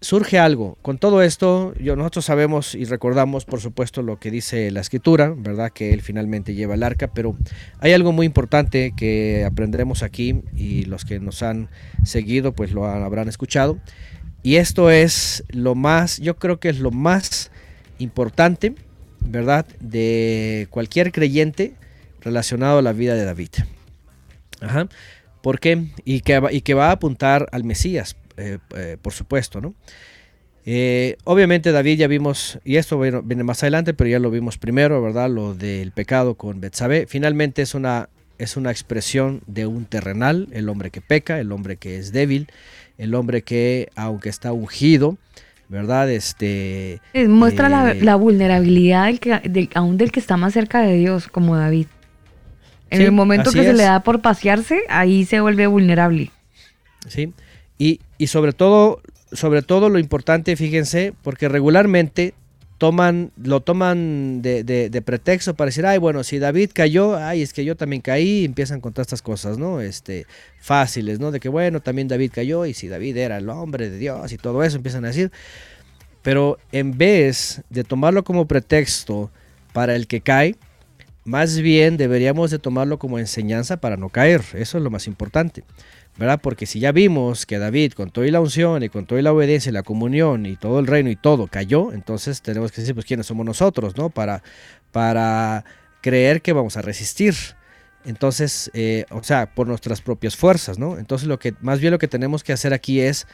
H: surge algo. Con todo esto, yo, nosotros sabemos y recordamos, por supuesto, lo que dice la escritura, ¿verdad? Que él finalmente lleva el arca, pero hay algo muy importante que aprenderemos aquí y los que nos han seguido, pues lo habrán escuchado. Y esto es lo más, yo creo que es lo más importante, ¿verdad? De cualquier creyente relacionado a la vida de David. Ajá. ¿Por qué? Y que, y que va a apuntar al Mesías, eh, eh, por supuesto, ¿no? Eh, obviamente David ya vimos, y esto viene, viene más adelante, pero ya lo vimos primero, ¿verdad? Lo del pecado con Betsabé. Finalmente es una, es una expresión de un terrenal, el hombre que peca, el hombre que es débil, el hombre que, aunque está ungido, ¿verdad? Este,
B: Muestra la,
H: Eh,
B: la vulnerabilidad del que, del- aún del que está más cerca de Dios, como David. En
H: Sí,
B: el momento que se le da por pasearse, ahí se vuelve vulnerable.
H: ¿sí? Y, sobre todo, sobre todo lo importante, fíjense, porque regularmente toman, lo toman de pretexto para decir, ay, bueno, si David cayó, ay, es que yo también caí, y empiezan con todas estas cosas, ¿no? Este, fáciles, ¿no? De que, bueno, también David cayó, y si David era el hombre de Dios y todo eso, empiezan a decir. Pero en vez de tomarlo como pretexto para el que cae, más bien deberíamos de tomarlo como enseñanza para no caer. Eso es lo más importante. ¿Verdad? Porque si ya vimos que David con toda la unción y con toda la obediencia y la comunión y todo el reino y todo cayó, entonces tenemos que decir, pues quiénes somos nosotros, ¿no? Para, para creer que vamos a resistir. Entonces, eh, o sea, por nuestras propias fuerzas, ¿no? Entonces, lo que más bien lo que tenemos que hacer aquí es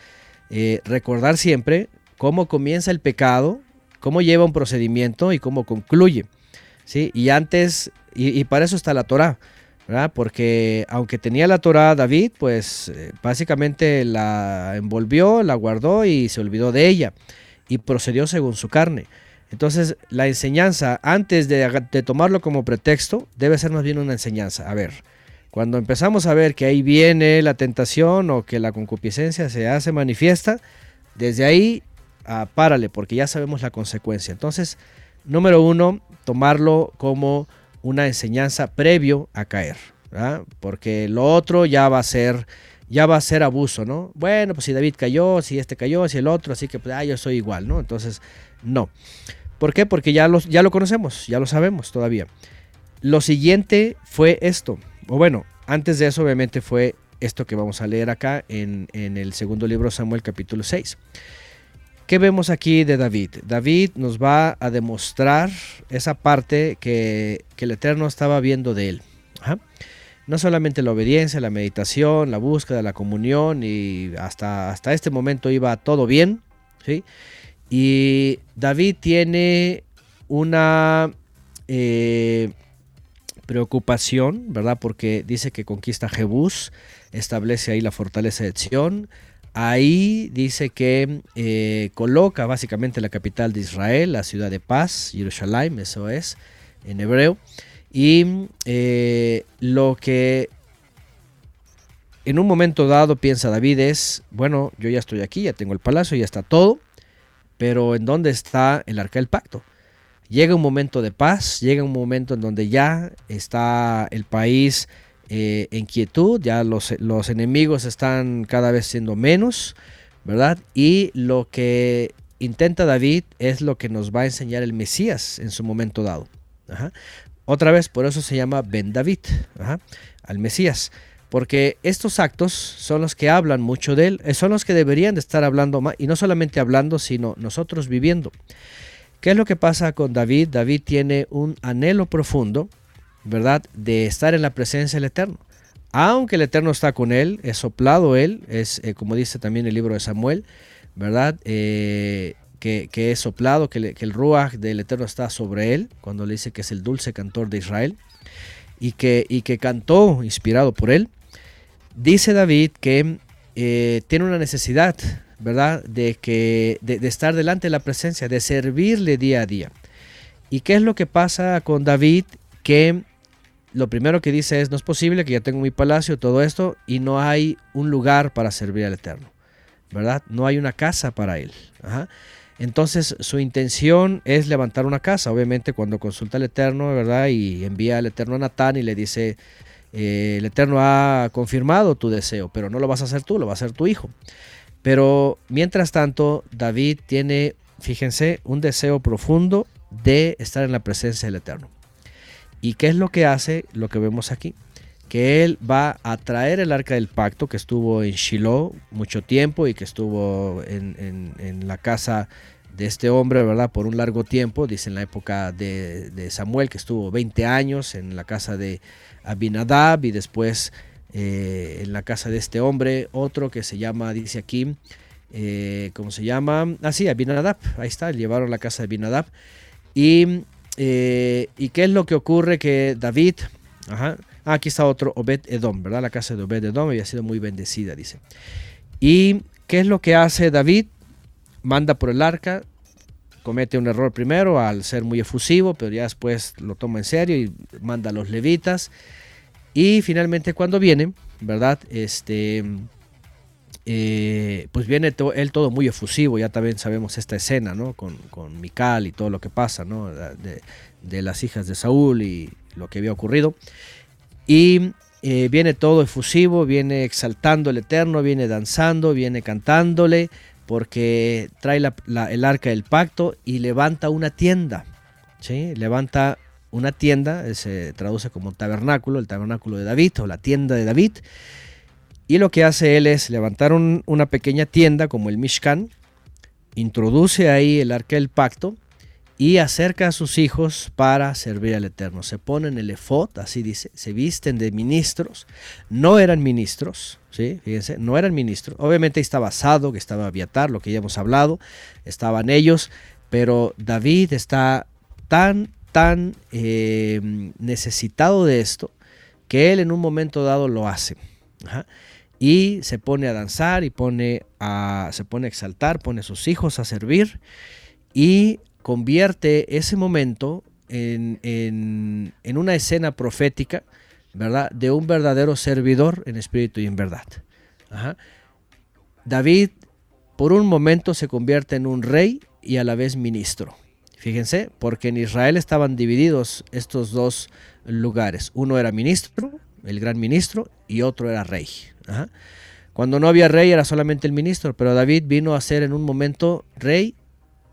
H: eh, recordar siempre cómo comienza el pecado, cómo lleva un procedimiento y cómo concluye, ¿sí? Y antes, y, y para eso está la Torah, Porque aunque tenía la Torah David, pues eh, básicamente la envolvió, la guardó y se olvidó de ella y procedió según su carne. Entonces, la enseñanza, antes de tomarlo como pretexto, debe ser más bien una enseñanza. A ver, cuando empezamos a ver que ahí viene la tentación o que la concupiscencia se hace manifiesta, desde ahí, ah, párale, porque ya sabemos la consecuencia. Entonces, número uno, tomarlo como una enseñanza previo a caer, porque lo otro ya va a ser ya va a ser abuso, ¿no? Bueno, pues si David cayó, si este cayó, si el otro, así que pues, ah, yo soy igual, ¿no? Entonces, no. ¿Por qué? Porque ya, los, ya lo conocemos, ya lo sabemos todavía. Lo siguiente fue esto, o bueno, antes de eso obviamente fue esto que vamos a leer acá en, en el segundo libro Samuel capítulo 6. ¿Qué vemos aquí de David? David nos va a demostrar esa parte que, el Eterno estaba viendo de él. No solamente la obediencia, la meditación, la búsqueda, la comunión y hasta, hasta este momento iba todo bien. ¿sí? Y David tiene una eh, preocupación, ¿verdad? Porque dice que conquista Jebús, establece ahí la fortaleza de Sión. Ahí dice que eh, coloca básicamente la capital de Israel, la ciudad de paz, Jerusalén, eso es, en hebreo. Y eh, lo que en un momento dado piensa David es, bueno, yo ya estoy aquí, ya tengo el palacio, ya está todo, pero ¿en dónde está el arca del pacto? llega un momento de paz, llega un momento en donde ya está el país eh, en quietud, ya los, enemigos están cada vez siendo menos, ¿verdad? Y lo que intenta David es lo que nos va a enseñar el Mesías en su momento dado. Otra vez, por eso se llama Ben David, al Mesías. Porque estos actos son los que hablan mucho de él, eh, son los que deberían de estar hablando más, y no solamente hablando, sino nosotros viviendo. ¿Qué es lo que pasa con David? David tiene un anhelo profundo, ¿verdad? De estar en la presencia del Eterno. Aunque el Eterno está con él, es soplado él, es eh, como dice también el libro de Samuel, ¿verdad? Eh, que, es soplado, que, el Ruach del Eterno está sobre él, cuando le dice que es el dulce cantor de Israel, y que, y que cantó inspirado por él. Dice David que eh, tiene una necesidad, ¿verdad? De, que, de estar delante de la presencia, de servirle día a día. ¿Y qué es lo que pasa con David? Que lo primero que dice es, no es posible que ya tengo mi palacio, todo esto, y no hay un lugar para servir al Eterno, ¿verdad? No hay una casa para él. Entonces su intención es levantar una casa, obviamente cuando consulta al Eterno, ¿verdad? Y envía al Eterno a Natán y le dice, eh, el Eterno ha confirmado tu deseo, pero no lo vas a hacer tú, lo va a hacer tu hijo. Pero mientras tanto, David tiene, fíjense, un deseo profundo de estar en la presencia del Eterno. ¿Y qué es lo que hace? Lo que vemos aquí. Que él va a traer el arca del pacto que estuvo en Shiloh mucho tiempo y que estuvo en, la casa de este hombre, ¿verdad? Por un largo tiempo, dice en la época de, de, Samuel, que estuvo 20 años en la casa de Abinadab y después eh, en la casa de este hombre, otro que se llama, dice aquí, eh, ¿cómo se llama? Ah, sí, Abinadab, ahí está, llevaron la casa de Abinadab. Y, eh, ¿Y qué es lo que ocurre? Que David, ajá, ah, aquí está otro, Obed Edom, ¿verdad? La casa de Obed Edom había sido muy bendecida, dice. ¿Y qué es lo que hace David? Manda por el arca, comete un error primero al ser muy efusivo, pero ya después lo toma en serio y manda a los levitas. Y finalmente cuando viene, ¿verdad? Este, eh, pues viene to él todo muy efusivo, ya también sabemos esta escena, ¿no? Con, con Mical y todo lo que pasa, ¿no? De, las hijas de Saúl y lo que había ocurrido. Y eh, viene todo efusivo, viene exaltando el Eterno, viene danzando, viene cantándole, porque trae el arca del pacto y levanta una tienda, ¿sí? Levanta una tienda, se traduce como tabernáculo, el tabernáculo de David o la tienda de David. Y lo que hace él es levantar un, una pequeña tienda como el Mishkan, introduce ahí el arca del pacto y acerca a sus hijos para servir al Eterno. Se ponen el efod, así dice, se visten de ministros, no eran ministros, ¿sí? fíjense, no eran ministros. Obviamente estaba Sado, que estaba Abiatar, lo que ya hemos hablado, estaban ellos, pero David está tan, tan eh, necesitado de esto que él en un momento dado lo hace. Ajá. Y se pone a danzar y pone a, se pone a exaltar, pone a sus hijos a servir y convierte ese momento en, en, en, una escena profética, ¿verdad? De un verdadero servidor en espíritu y en verdad. David por un momento se convierte en un rey y a la vez ministro. Fíjense, porque en Israel estaban divididos estos dos lugares. Uno era ministro, el gran ministro, y otro era rey. Cuando no había rey era solamente el ministro, pero David vino a ser en un momento rey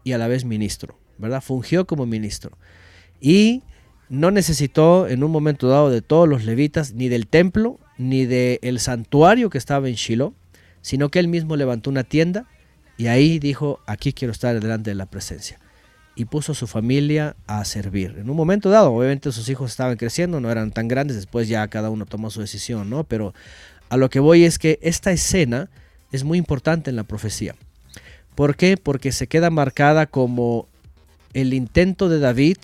H: y a la vez ministro. ¿verdad? Fungió como ministro. Y no necesitó en un momento dado de todos los levitas, ni del templo, ni del el santuario que estaba en Shiloh, sino que él mismo levantó una tienda y ahí dijo, aquí quiero estar delante de la presencia. Y puso a su familia a servir. En un momento dado, obviamente sus hijos estaban creciendo, no eran tan grandes, después ya cada uno tomó su decisión, ¿no? Pero a lo que voy es que esta escena es muy importante en la profecía. ¿Por qué? Porque se queda marcada como el intento de David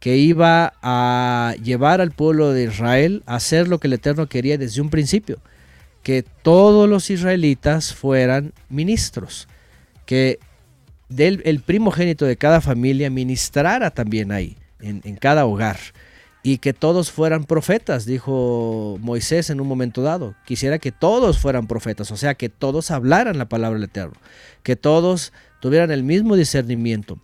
H: que iba a llevar al pueblo de Israel a hacer lo que el Eterno quería desde un principio, que todos los israelitas fueran ministros, que del, el primogénito de cada familia ministrara también ahí, en, en cada hogar, y que todos fueran profetas, dijo Moisés en un momento dado. Quisiera que todos fueran profetas, o sea, que todos hablaran la palabra del Eterno, que todos tuvieran el mismo discernimiento.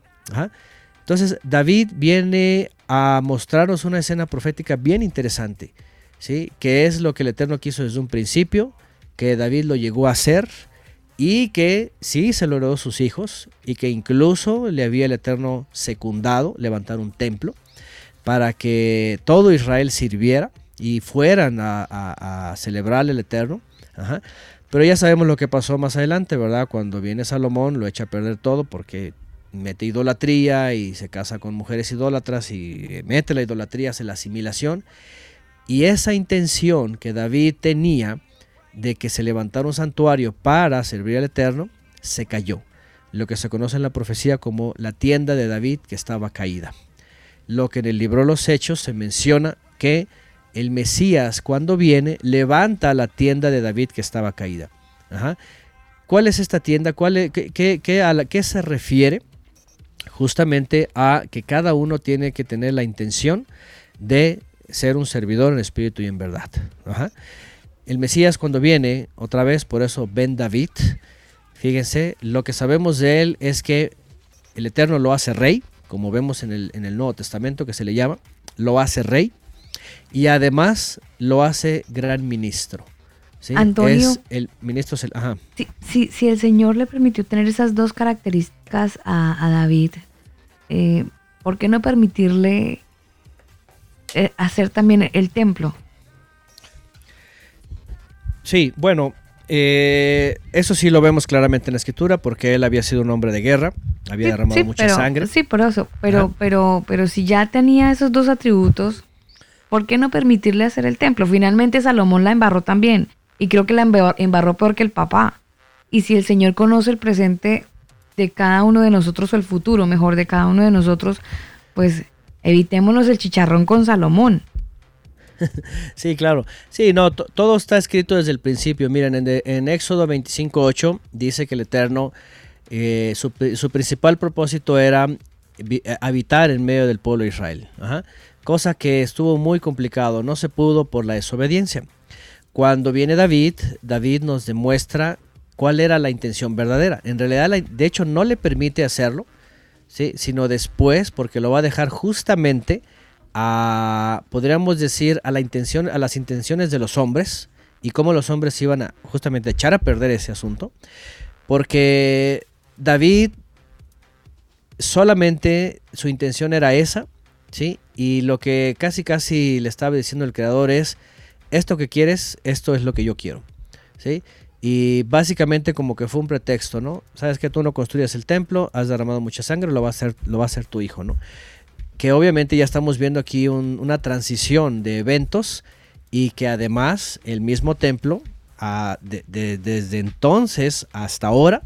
H: Entonces David viene a mostrarnos una escena profética bien interesante, ¿sí? que es lo que el Eterno quiso desde un principio, que David lo llegó a hacer y que sí se lo heredó sus hijos y que incluso le había el Eterno secundado levantar un templo para que todo Israel sirviera y fueran a, celebrar el Eterno. Pero ya sabemos lo que pasó más adelante, ¿verdad? Cuando viene Salomón lo echa a perder todo porque mete idolatría y se casa con mujeres idólatras y mete la idolatría, hace la asimilación. Y esa intención que David tenía de que se levantara un santuario para servir al Eterno, se cayó. Lo que se conoce en la profecía como la tienda de David que estaba caída. Lo que en el libro de los Hechos se menciona que el Mesías cuando viene levanta la tienda de David que estaba caída. ¿Cuál es esta tienda? ¿Cuál es, qué, a ¿Qué se refiere? Justamente a que cada uno tiene que tener la intención de ser un servidor en espíritu y en verdad. El Mesías cuando viene, otra vez, por eso Ben David, fíjense, lo que sabemos de él es que el Eterno lo hace rey, como vemos en el, en el Nuevo Testamento que se le llama, lo hace rey y además lo hace gran ministro. ¿sí?
B: Antonio.
H: Es el ministro, ajá.
B: Si, si, si, el Señor le permitió tener esas dos características a, a David, eh, ¿por qué no permitirle eh, hacer también el templo?
H: Sí, bueno, eh, eso sí lo vemos claramente en la escritura porque él había sido un hombre de guerra, había
B: Sí,
H: derramado
B: sí,
H: mucha
B: pero-
H: sangre.
B: Sí, por eso. Pero,
H: Ajá.
B: pero, pero si ya tenía esos dos atributos, ¿por qué no permitirle hacer el templo? Finalmente Salomón la embarró también. Y creo que la emba- embarró peor que el papá. Y si el Señor conoce el presente de cada uno de nosotros o el futuro, mejor de cada uno de nosotros, pues evitémonos el chicharrón con Salomón.
H: Sí, claro. Sí, no, to- todo está escrito desde el principio. Miren, en, en Éxodo 25.8 dice que el Eterno, eh, su, pri- su principal propósito era eh, habitar en medio del pueblo de Israel. Ajá. Cosa que estuvo muy complicado, no se pudo por la desobediencia. Cuando viene David, David nos demuestra cuál era la intención verdadera. En realidad, de hecho, no le permite hacerlo, ¿sí? sino después, porque lo va a dejar justamente a, podríamos decir, a la intención, a las intenciones de los hombres y cómo los hombres iban a justamente echar a perder ese asunto, porque David solamente su intención era esa, ¿sí? Y lo que casi casi le estaba diciendo el creador es, esto que quieres, esto es lo que yo quiero, ¿sí? Y básicamente como que fue un pretexto, ¿no? Sabes que tú no construyes el templo, has derramado mucha sangre, lo va a hacer, lo va a hacer tu hijo, ¿no? Que obviamente ya estamos viendo aquí un- una transición de eventos y que además el mismo templo, ah, de- de- desde entonces hasta ahora,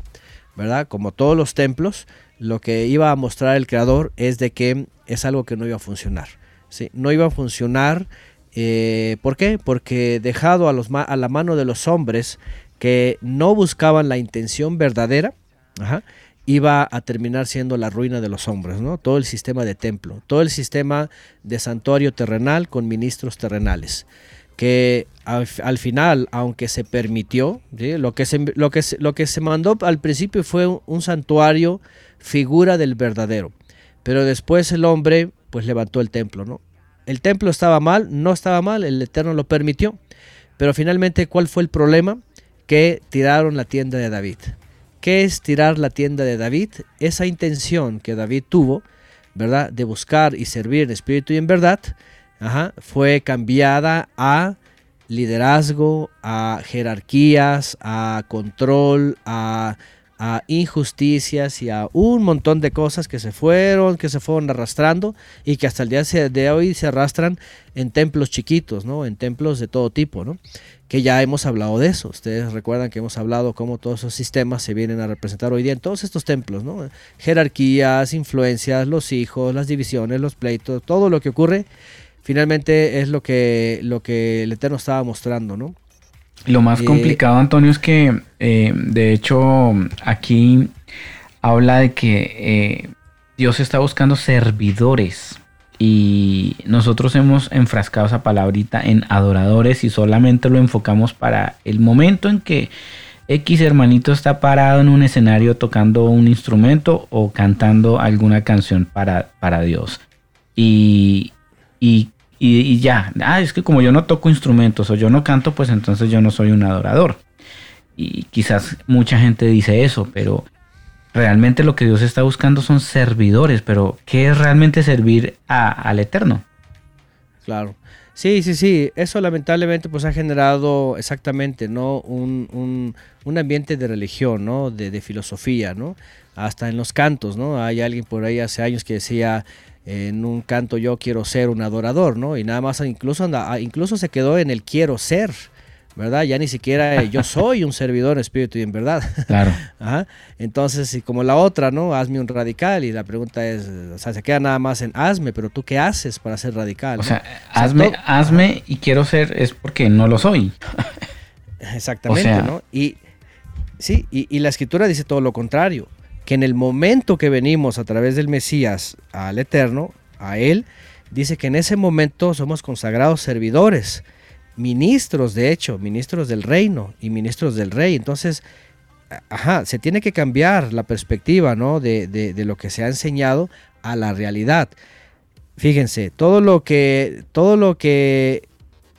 H: ¿verdad? Como todos los templos, lo que iba a mostrar el creador es de que es algo que no iba a funcionar. ¿sí? No iba a funcionar. eh, ¿Por qué? Porque dejado a, los a la mano de los hombres que no buscaban la intención verdadera, ajá, iba a terminar siendo la ruina de los hombres, ¿no? Todo el sistema de templo, todo el sistema de santuario terrenal con ministros terrenales que al, al final, aunque se permitió, lo que se mandó al principio fue un, un santuario figura del verdadero, pero después el hombre pues levantó el templo, ¿no? El templo estaba mal, no estaba mal, el Eterno lo permitió, pero finalmente ¿cuál fue el problema? Que tiraron la tienda de David. ¿Qué es tirar la tienda de David? Esa intención que David tuvo, ¿verdad? De buscar y servir en espíritu y en verdad, Ajá, fue cambiada a liderazgo, a jerarquías, a control, a, a injusticias y a un montón de cosas que se fueron, que se fueron arrastrando y que hasta el día de hoy se arrastran en templos chiquitos, ¿no? En templos de todo tipo, ¿no? Que ya hemos hablado de eso. Ustedes recuerdan que hemos hablado cómo todos esos sistemas se vienen a representar hoy día en todos estos templos, ¿no? Jerarquías, influencias, los hijos, las divisiones, los pleitos, todo lo que ocurre finalmente es lo que, lo que el Eterno estaba mostrando, ¿no?
D: Lo más
H: Eh,
D: complicado, Antonio, es que, eh, de hecho, aquí habla de que eh, Dios está buscando servidores y nosotros hemos enfrascado esa palabrita en adoradores y solamente lo enfocamos para el momento en que X hermanito está parado en un escenario tocando un instrumento o cantando alguna canción para, para Dios. Y, y, y- y ya, ah, es que como yo no toco instrumentos o yo no canto, pues entonces yo no soy un adorador. Y quizás mucha gente dice eso, pero realmente lo que Dios está buscando son servidores. Pero, ¿qué es realmente servir a- al Eterno?
H: Claro. Sí, sí, sí. Eso lamentablemente pues ha generado exactamente, ¿no? Un, un- un ambiente de religión, ¿no? De, filosofía, ¿no? Hasta en los cantos, ¿no? Hay alguien por ahí hace años que decía en un canto yo quiero ser un adorador, ¿no? Y nada más incluso, anda- ah, incluso se quedó en el quiero ser, ¿verdad? Ya ni siquiera eh, yo soy un servidor en espíritu y en verdad.
D: Claro.
H: Ajá. Entonces, y como la otra, ¿no? Hazme un radical. Y la pregunta es, o sea, se queda nada más en hazme, pero tú qué haces para ser radical.
D: O
H: ¿no?
D: sea, hazme,
H: todo-
D: hazme y quiero ser es porque no lo soy.
H: Exactamente,
D: O sea-
H: ¿no? Y sí, y, y la escritura dice todo lo contrario, que en el momento que venimos a través del Mesías al Eterno, a Él, dice que en ese momento somos consagrados servidores, ministros, de hecho, ministros del reino y ministros del rey. Entonces, ajá, se tiene que cambiar la perspectiva, ¿no? De, de- de lo que se ha enseñado a la realidad. Fíjense, todo lo que, todo lo que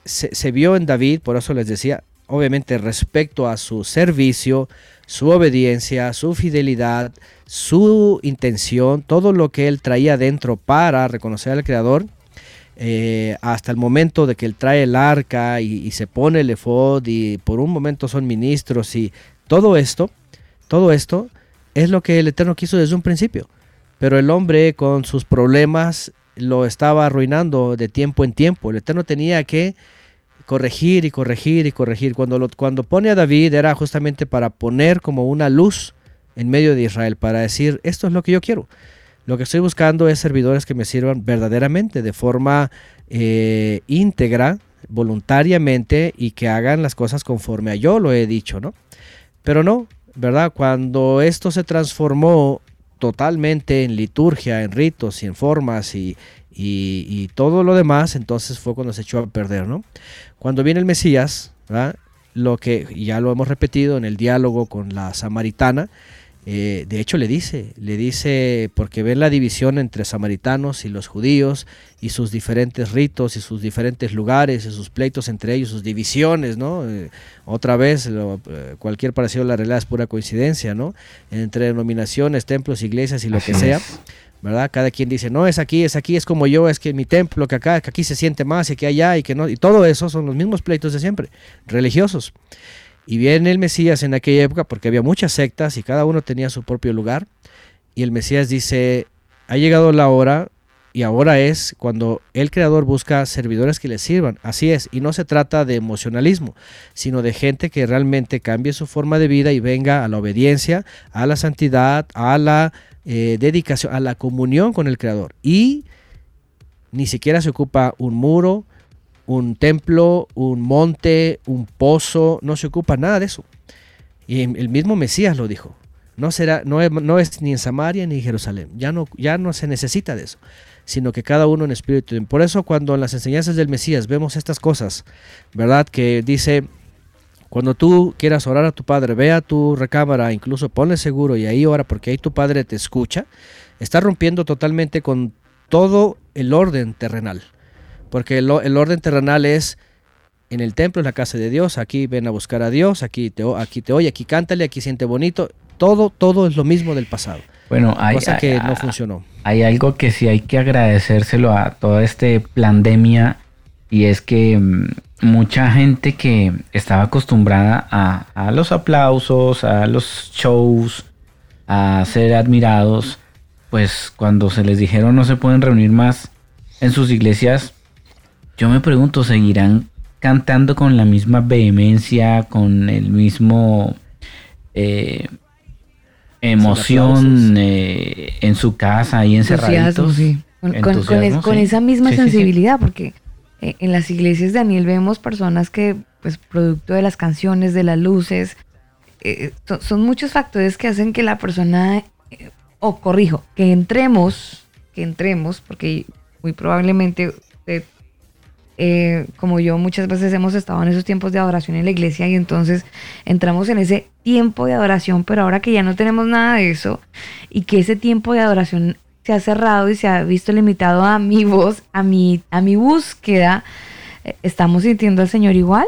H: se, se vio en David, por eso les decía, obviamente respecto a su servicio, su obediencia, su fidelidad, su intención, todo lo que él traía dentro para reconocer al Creador, eh, hasta el momento de que él trae el arca y, se pone el efod y por un momento son ministros y todo esto, todo esto es lo que el Eterno quiso desde un principio. Pero el hombre con sus problemas lo estaba arruinando de tiempo en tiempo. El Eterno tenía que corregir y corregir y corregir. Cuando, cuando pone a David era justamente para poner como una luz en medio de Israel, para decir, esto es lo que yo quiero. Lo que estoy buscando es servidores que me sirvan verdaderamente, de forma eh, íntegra, voluntariamente y que hagan las cosas conforme a yo lo he dicho, ¿no? Pero no, ¿verdad? Cuando esto se transformó totalmente en liturgia, en ritos y en formas y, y- todo lo demás, entonces fue cuando se echó a perder, ¿no? Cuando viene el Mesías, ¿verdad? lo que ya lo hemos repetido en el diálogo con la samaritana, eh, de hecho le dice, le dice, porque ven la división entre samaritanos y los judíos y sus diferentes ritos y sus diferentes lugares y sus pleitos entre ellos, sus divisiones, ¿no? Eh, otra vez, lo- eh, cualquier parecido a la realidad es pura coincidencia, ¿no? Entre denominaciones, templos, iglesias y lo
D: Así
H: que sea.
D: es.
H: ¿verdad? Cada quien dice, no, es aquí, es aquí, es como yo, es que mi templo, que acá, que aquí se siente más y que allá y que no. Y todo eso son los mismos pleitos de siempre, religiosos. Y viene el Mesías en aquella época porque había muchas sectas y cada uno tenía su propio lugar. Y el Mesías dice, ha llegado la hora y ahora es cuando el Creador busca servidores que le sirvan. Así es, y no se trata de emocionalismo, sino de gente que realmente cambie su forma de vida y venga a la obediencia, a la santidad, a la eh, dedicación, a la comunión con el Creador. Y ni siquiera se ocupa un muro, un templo, un monte, un pozo, no se ocupa nada de eso. Y el mismo Mesías lo dijo. No, será, no, es, ni en Samaria ni en Jerusalén. Ya no, ya no se necesita de eso, sino que cada uno en espíritu. Por eso cuando en las enseñanzas del Mesías vemos estas cosas, ¿verdad? Que dice, cuando tú quieras orar a tu padre, ve a tu recámara, incluso ponle seguro y ahí ora porque ahí tu padre te escucha, está rompiendo totalmente con todo el orden terrenal. Porque el, el orden terrenal es en el templo, en la casa de Dios, aquí ven a buscar a Dios, aquí te, aquí te oye, aquí cántale, aquí siente bonito. Todo, todo es lo mismo del pasado.
D: Bueno, hay,
H: cosa que
D: hay-
H: no funcionó.
D: hay algo que sí hay que agradecérselo a toda este pandemia y es que mm, mucha gente que estaba acostumbrada a, a los aplausos, a los shows, a ser admirados, pues cuando se les dijeron no se pueden reunir más en sus iglesias, yo me pregunto, ¿seguirán cantando con la misma vehemencia, con el mismo eh, emoción eh, en su casa ahí encerraditos?
B: Sí. Con, con- con es-
D: Entusiasmo,
B: con
D: sí.
B: esa misma
D: Sí, sí, sí.
B: sensibilidad, porque eh, en las iglesias de Daniel vemos personas que, pues, producto de las canciones, de las luces, eh, son, son muchos factores que hacen que la persona, eh, o corrijo, que entremos, que entremos, porque muy probablemente usted eh, como yo muchas veces hemos estado en esos tiempos de adoración en la iglesia y entonces entramos en ese tiempo de adoración, pero ahora que ya no tenemos nada de eso y que ese tiempo de adoración se ha cerrado y se ha visto limitado a mi voz, a mi, a mi búsqueda, eh, ¿estamos sintiendo al Señor igual?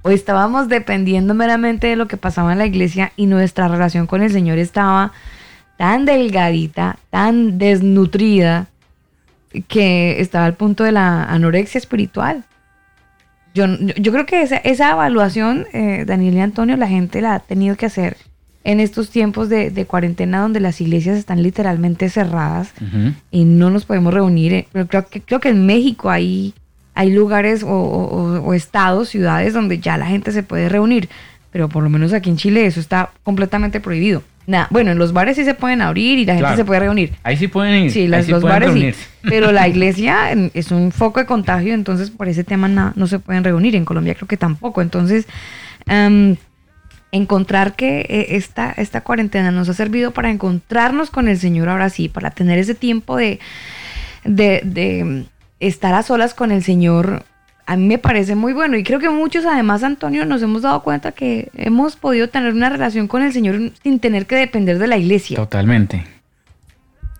B: ¿O estábamos dependiendo meramente de lo que pasaba en la iglesia y nuestra relación con el Señor estaba tan delgadita, tan desnutrida, que estaba al punto de la anorexia espiritual? Yo, yo creo que esa, esa evaluación, eh, Daniel y Antonio, la gente la ha tenido que hacer en estos tiempos de, de cuarentena donde las iglesias están literalmente cerradas y no nos podemos reunir. eh, Pero creo que, creo que en México hay, hay lugares o, o- o estados, ciudades donde ya la gente se puede reunir. Pero por lo menos aquí en Chile eso está completamente prohibido. Nada, bueno, en los bares sí se pueden abrir y la gente
D: Claro.
B: se puede reunir.
D: Ahí sí pueden ir.
B: Sí, las,
D: sí
B: los bares
D: reunirse.
B: sí. Pero la iglesia es un foco de contagio, entonces por ese tema na- no se pueden reunir. En Colombia creo que tampoco. Entonces, em, encontrar que eh, esta, esta cuarentena nos ha servido para encontrarnos con el Señor ahora sí, para tener ese tiempo de, de, de, estar a solas con el Señor. A mí me parece muy bueno y creo que muchos además, Antonio, nos hemos dado cuenta que hemos podido tener una relación con el Señor sin tener que depender de la iglesia.
D: Totalmente.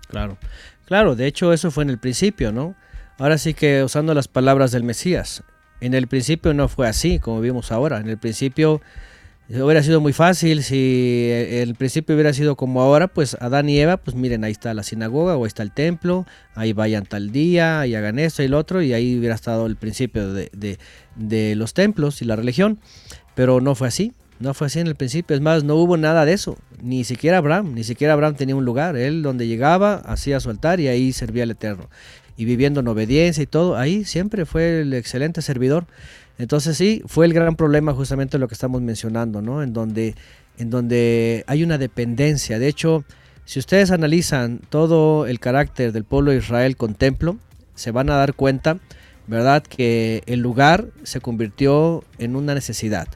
H: Claro, claro, de hecho eso fue en el principio, ¿no? Ahora sí que usando las palabras del Mesías, en el principio no fue así como vimos ahora, en el principio hubiera sido muy fácil, si el principio hubiera sido como ahora, pues Adán y Eva, pues miren, ahí está la sinagoga o ahí está el templo, ahí vayan tal día y hagan esto y lo otro, y ahí hubiera estado el principio de, de- los templos y la religión, pero no fue así. No fue así en el principio, es más, no hubo nada de eso, ni siquiera Abraham, ni siquiera Abraham tenía un lugar, él donde llegaba hacía su altar y ahí servía al Eterno. Y viviendo en obediencia y todo, ahí siempre fue el excelente servidor. Entonces sí, fue el gran problema justamente lo que estamos mencionando, ¿no? En donde, en donde hay una dependencia. De hecho, si ustedes analizan todo el carácter del pueblo de Israel con templo, se van a dar cuenta, ¿verdad? Que el lugar se convirtió en una necesidad.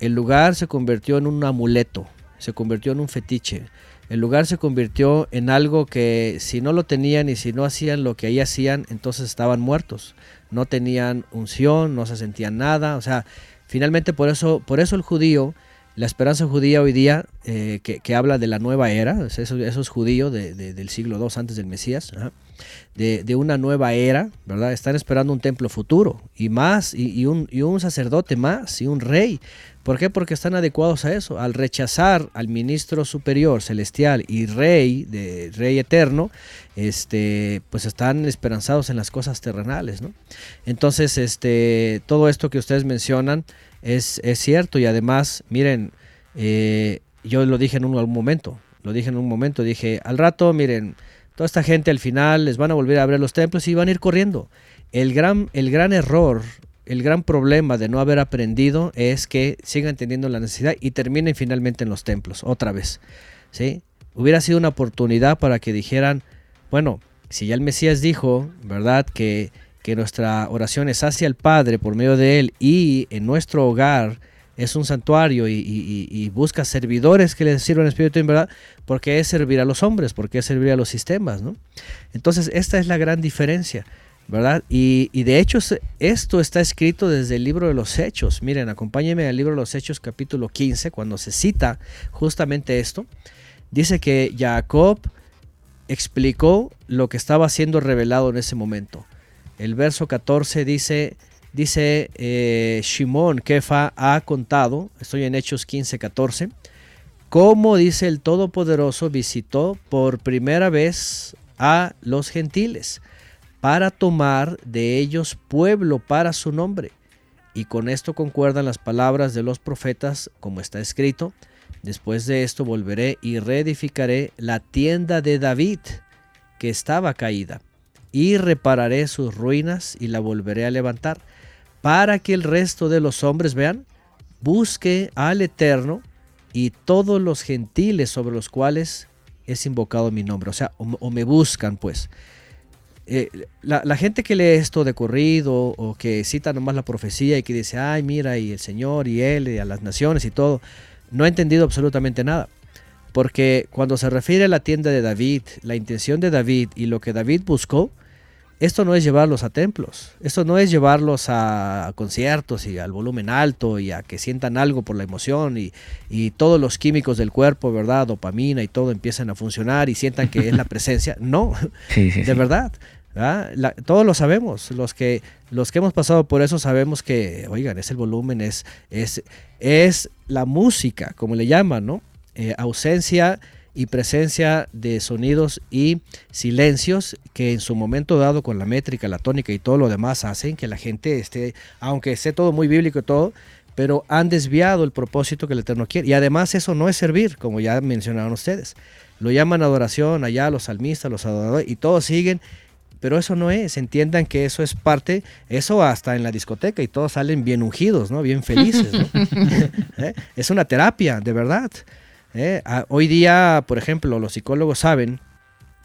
H: El lugar se convirtió en un amuleto, se convirtió en un fetiche. El lugar se convirtió en algo que si no lo tenían y si no hacían lo que ahí hacían, entonces estaban muertos. No tenían unción, no se sentían nada. O sea, finalmente por eso, por eso el judío, la esperanza judía hoy día, eh, que, que habla de la nueva era, esos, esos judíos de- de- del siglo II antes del Mesías, de, de una nueva era, ¿verdad? Están esperando un templo futuro y más, y un, y un sacerdote más, y un rey. ¿Por qué? Porque están adecuados a eso. Al rechazar al ministro superior, celestial y rey, de rey eterno, este, pues están esperanzados en las cosas terrenales, ¿no? Entonces, este, todo esto que ustedes mencionan es, es cierto y además, miren, eh, yo lo dije en un, algún momento, lo dije en un momento, dije, al rato, miren, toda esta gente al final les van a volver a abrir los templos y van a ir corriendo. El gran, el gran error, el gran problema de no haber aprendido es que sigan teniendo la necesidad y terminen finalmente en los templos, otra vez. ¿sí? Hubiera sido una oportunidad para que dijeran, bueno, si ya el Mesías dijo, ¿verdad? Que, que nuestra oración es hacia el Padre por medio de Él y en nuestro hogar es un santuario y, busca servidores que le sirvan en espíritu en verdad, porque es servir a los hombres, porque es servir a los sistemas, ¿no? Entonces, esta es la gran diferencia, Y, de hecho, esto está escrito desde el libro de los Hechos. Miren, acompáñenme al libro de los Hechos, capítulo 15, cuando se cita justamente esto. Dice que Jacob explicó lo que estaba siendo revelado en ese momento. El verso 14 dice, dice eh, Kefa ha contado, estoy en Hechos 15, 14, cómo dice el Todopoderoso visitó por primera vez a los gentiles para tomar de ellos pueblo para su nombre. Y con esto concuerdan las palabras de los profetas, como está escrito, después de esto volveré y reedificaré la tienda de David, que estaba caída, y repararé sus ruinas y la volveré a levantar, para que el resto de los hombres vean, busque al Eterno y todos los gentiles sobre los cuales es invocado mi nombre, o sea, o, o me buscan pues. Eh, la, la gente que lee esto de corrido o que cita nomás la profecía y que dice, ay, mira, y el Señor y Él y a las naciones y todo, no ha entendido absolutamente nada. Porque cuando se refiere a la tienda de David, la intención de David y lo que David buscó, esto no es llevarlos a templos, esto no es llevarlos a conciertos y al volumen alto y a que sientan algo por la emoción y, y todos los químicos del cuerpo, ¿verdad? Dopamina y todo empiezan a funcionar y sientan que es la presencia. No,
D: Sí, sí,
H: de verdad. ¿verdad? La- todos lo sabemos, los que, los que hemos pasado por eso sabemos que, oigan, es el volumen, es, es, es la música, como le llaman, ¿no? Eh, ausencia y presencia de sonidos y silencios que en su momento dado con la métrica, la tónica y todo lo demás hacen que la gente esté, aunque esté todo muy bíblico y todo, pero han desviado el propósito que el Eterno quiere. Y además eso no es servir, como ya mencionaron ustedes. Lo llaman adoración allá los salmistas, los adoradores, y todos siguen, pero eso no es. Entiendan que eso es parte, eso hasta en la discoteca y todos salen bien ungidos, ¿no? Bien felices. ¿Eh? Es una terapia, de verdad. ¿Eh? Ah, Hoy día, por ejemplo, los psicólogos saben,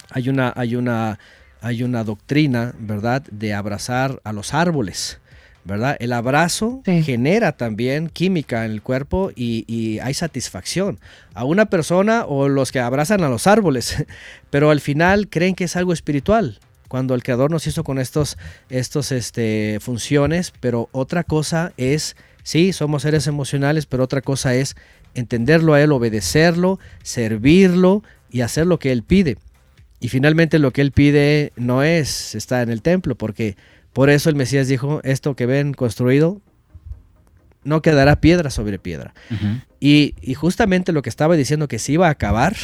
H: hay una, hay una, hay una doctrina, ¿verdad?, de abrazar a los árboles. ¿verdad? El abrazo
B: Sí.
H: genera también química en el cuerpo y, y hay satisfacción a una persona o los que abrazan a los árboles, pero al final creen que es algo espiritual. Cuando el creador nos hizo con estos, estos este, funciones, pero otra cosa es, sí, somos seres emocionales, pero otra cosa es entenderlo a él, obedecerlo, servirlo y hacer lo que él pide. Y finalmente lo que él pide no es estar en el templo, porque por eso el Mesías dijo, esto que ven construido no quedará piedra sobre piedra. Y, y justamente lo que estaba diciendo que se iba a acabar,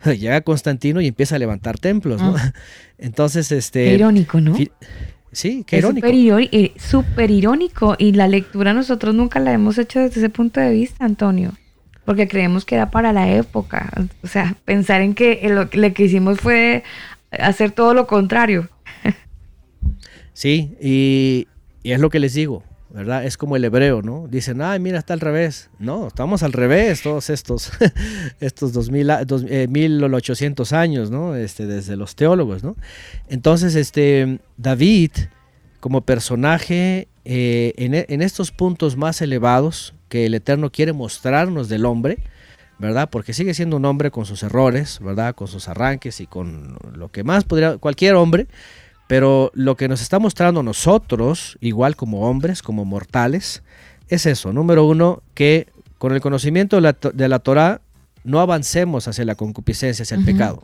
H: llega Constantino y empieza a levantar templos, ¿no? Entonces, este...
B: Qué irónico, ¿no?
H: Sí, qué
B: Es
H: irónico.
B: súper eh, súper irónico y la lectura nosotros nunca la hemos hecho desde ese punto de vista, Antonio, porque creemos que era para la época, o sea, pensar en que lo, lo que hicimos fue hacer todo lo contrario.
H: Sí, y, y es lo que les digo, ¿verdad? Es como el hebreo, ¿no? Dicen, ay, mira, está al revés. No, estamos al revés todos estos, estos 2000, a- dos- eh, 1800 años, ¿no? Este, desde los teólogos, ¿no? Entonces, este, David, como personaje, eh, en, en estos puntos más elevados que el Eterno quiere mostrarnos del hombre, ¿verdad? Porque sigue siendo un hombre con sus errores, ¿verdad? Con sus arranques y con lo que más podría, cualquier hombre, pero lo que nos está mostrando nosotros, igual como hombres, como mortales, es eso. Número uno, que con el conocimiento de la, to- de la Torah no avancemos hacia la concupiscencia, hacia el pecado.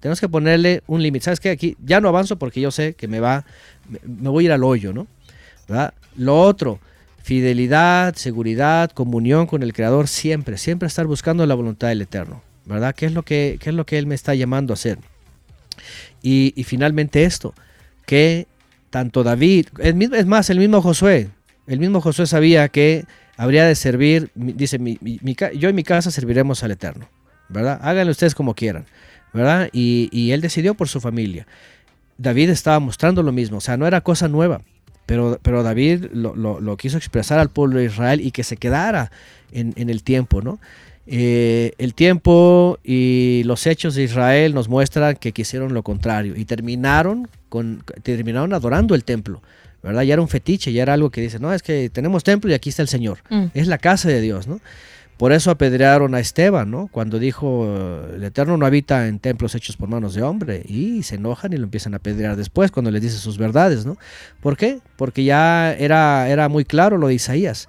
H: Tenemos que ponerle un límite. ¿Sabes qué? Aquí ya no avanzo porque yo sé que me va, me, me voy a ir al hoyo, ¿no? ¿Verdad? Lo otro, fidelidad, seguridad, comunión con el Creador siempre, siempre estar buscando la voluntad del Eterno, ¿verdad? ¿Qué es lo que, qué es lo que Él me está llamando a hacer? Y, finalmente esto, que tanto David, es más, el mismo Josué, el mismo Josué sabía que habría de servir, dice, yo y mi casa serviremos al Eterno, ¿verdad? Háganlo ustedes como quieran, ¿verdad? Y él decidió por su familia. David estaba mostrando lo mismo, o sea, no era cosa nueva, pero, pero David lo, lo- lo quiso expresar al pueblo de Israel y que se quedara en, en el tiempo, ¿no? Eh, el tiempo y los hechos de Israel nos muestran que quisieron lo contrario y terminaron, con, terminaron adorando el templo, ¿verdad? Ya era un fetiche, ya era algo que dice, no, es que tenemos templo y aquí está el Señor,
B: Mm.
H: es la casa de Dios, ¿no? Por eso apedrearon a Esteban, ¿no? Cuando dijo, el Eterno no habita en templos hechos por manos de hombre. Y se enojan y lo empiezan a apedrear después cuando les dice sus verdades, ¿no? ¿Por qué? Porque ya era, era muy claro lo de Isaías,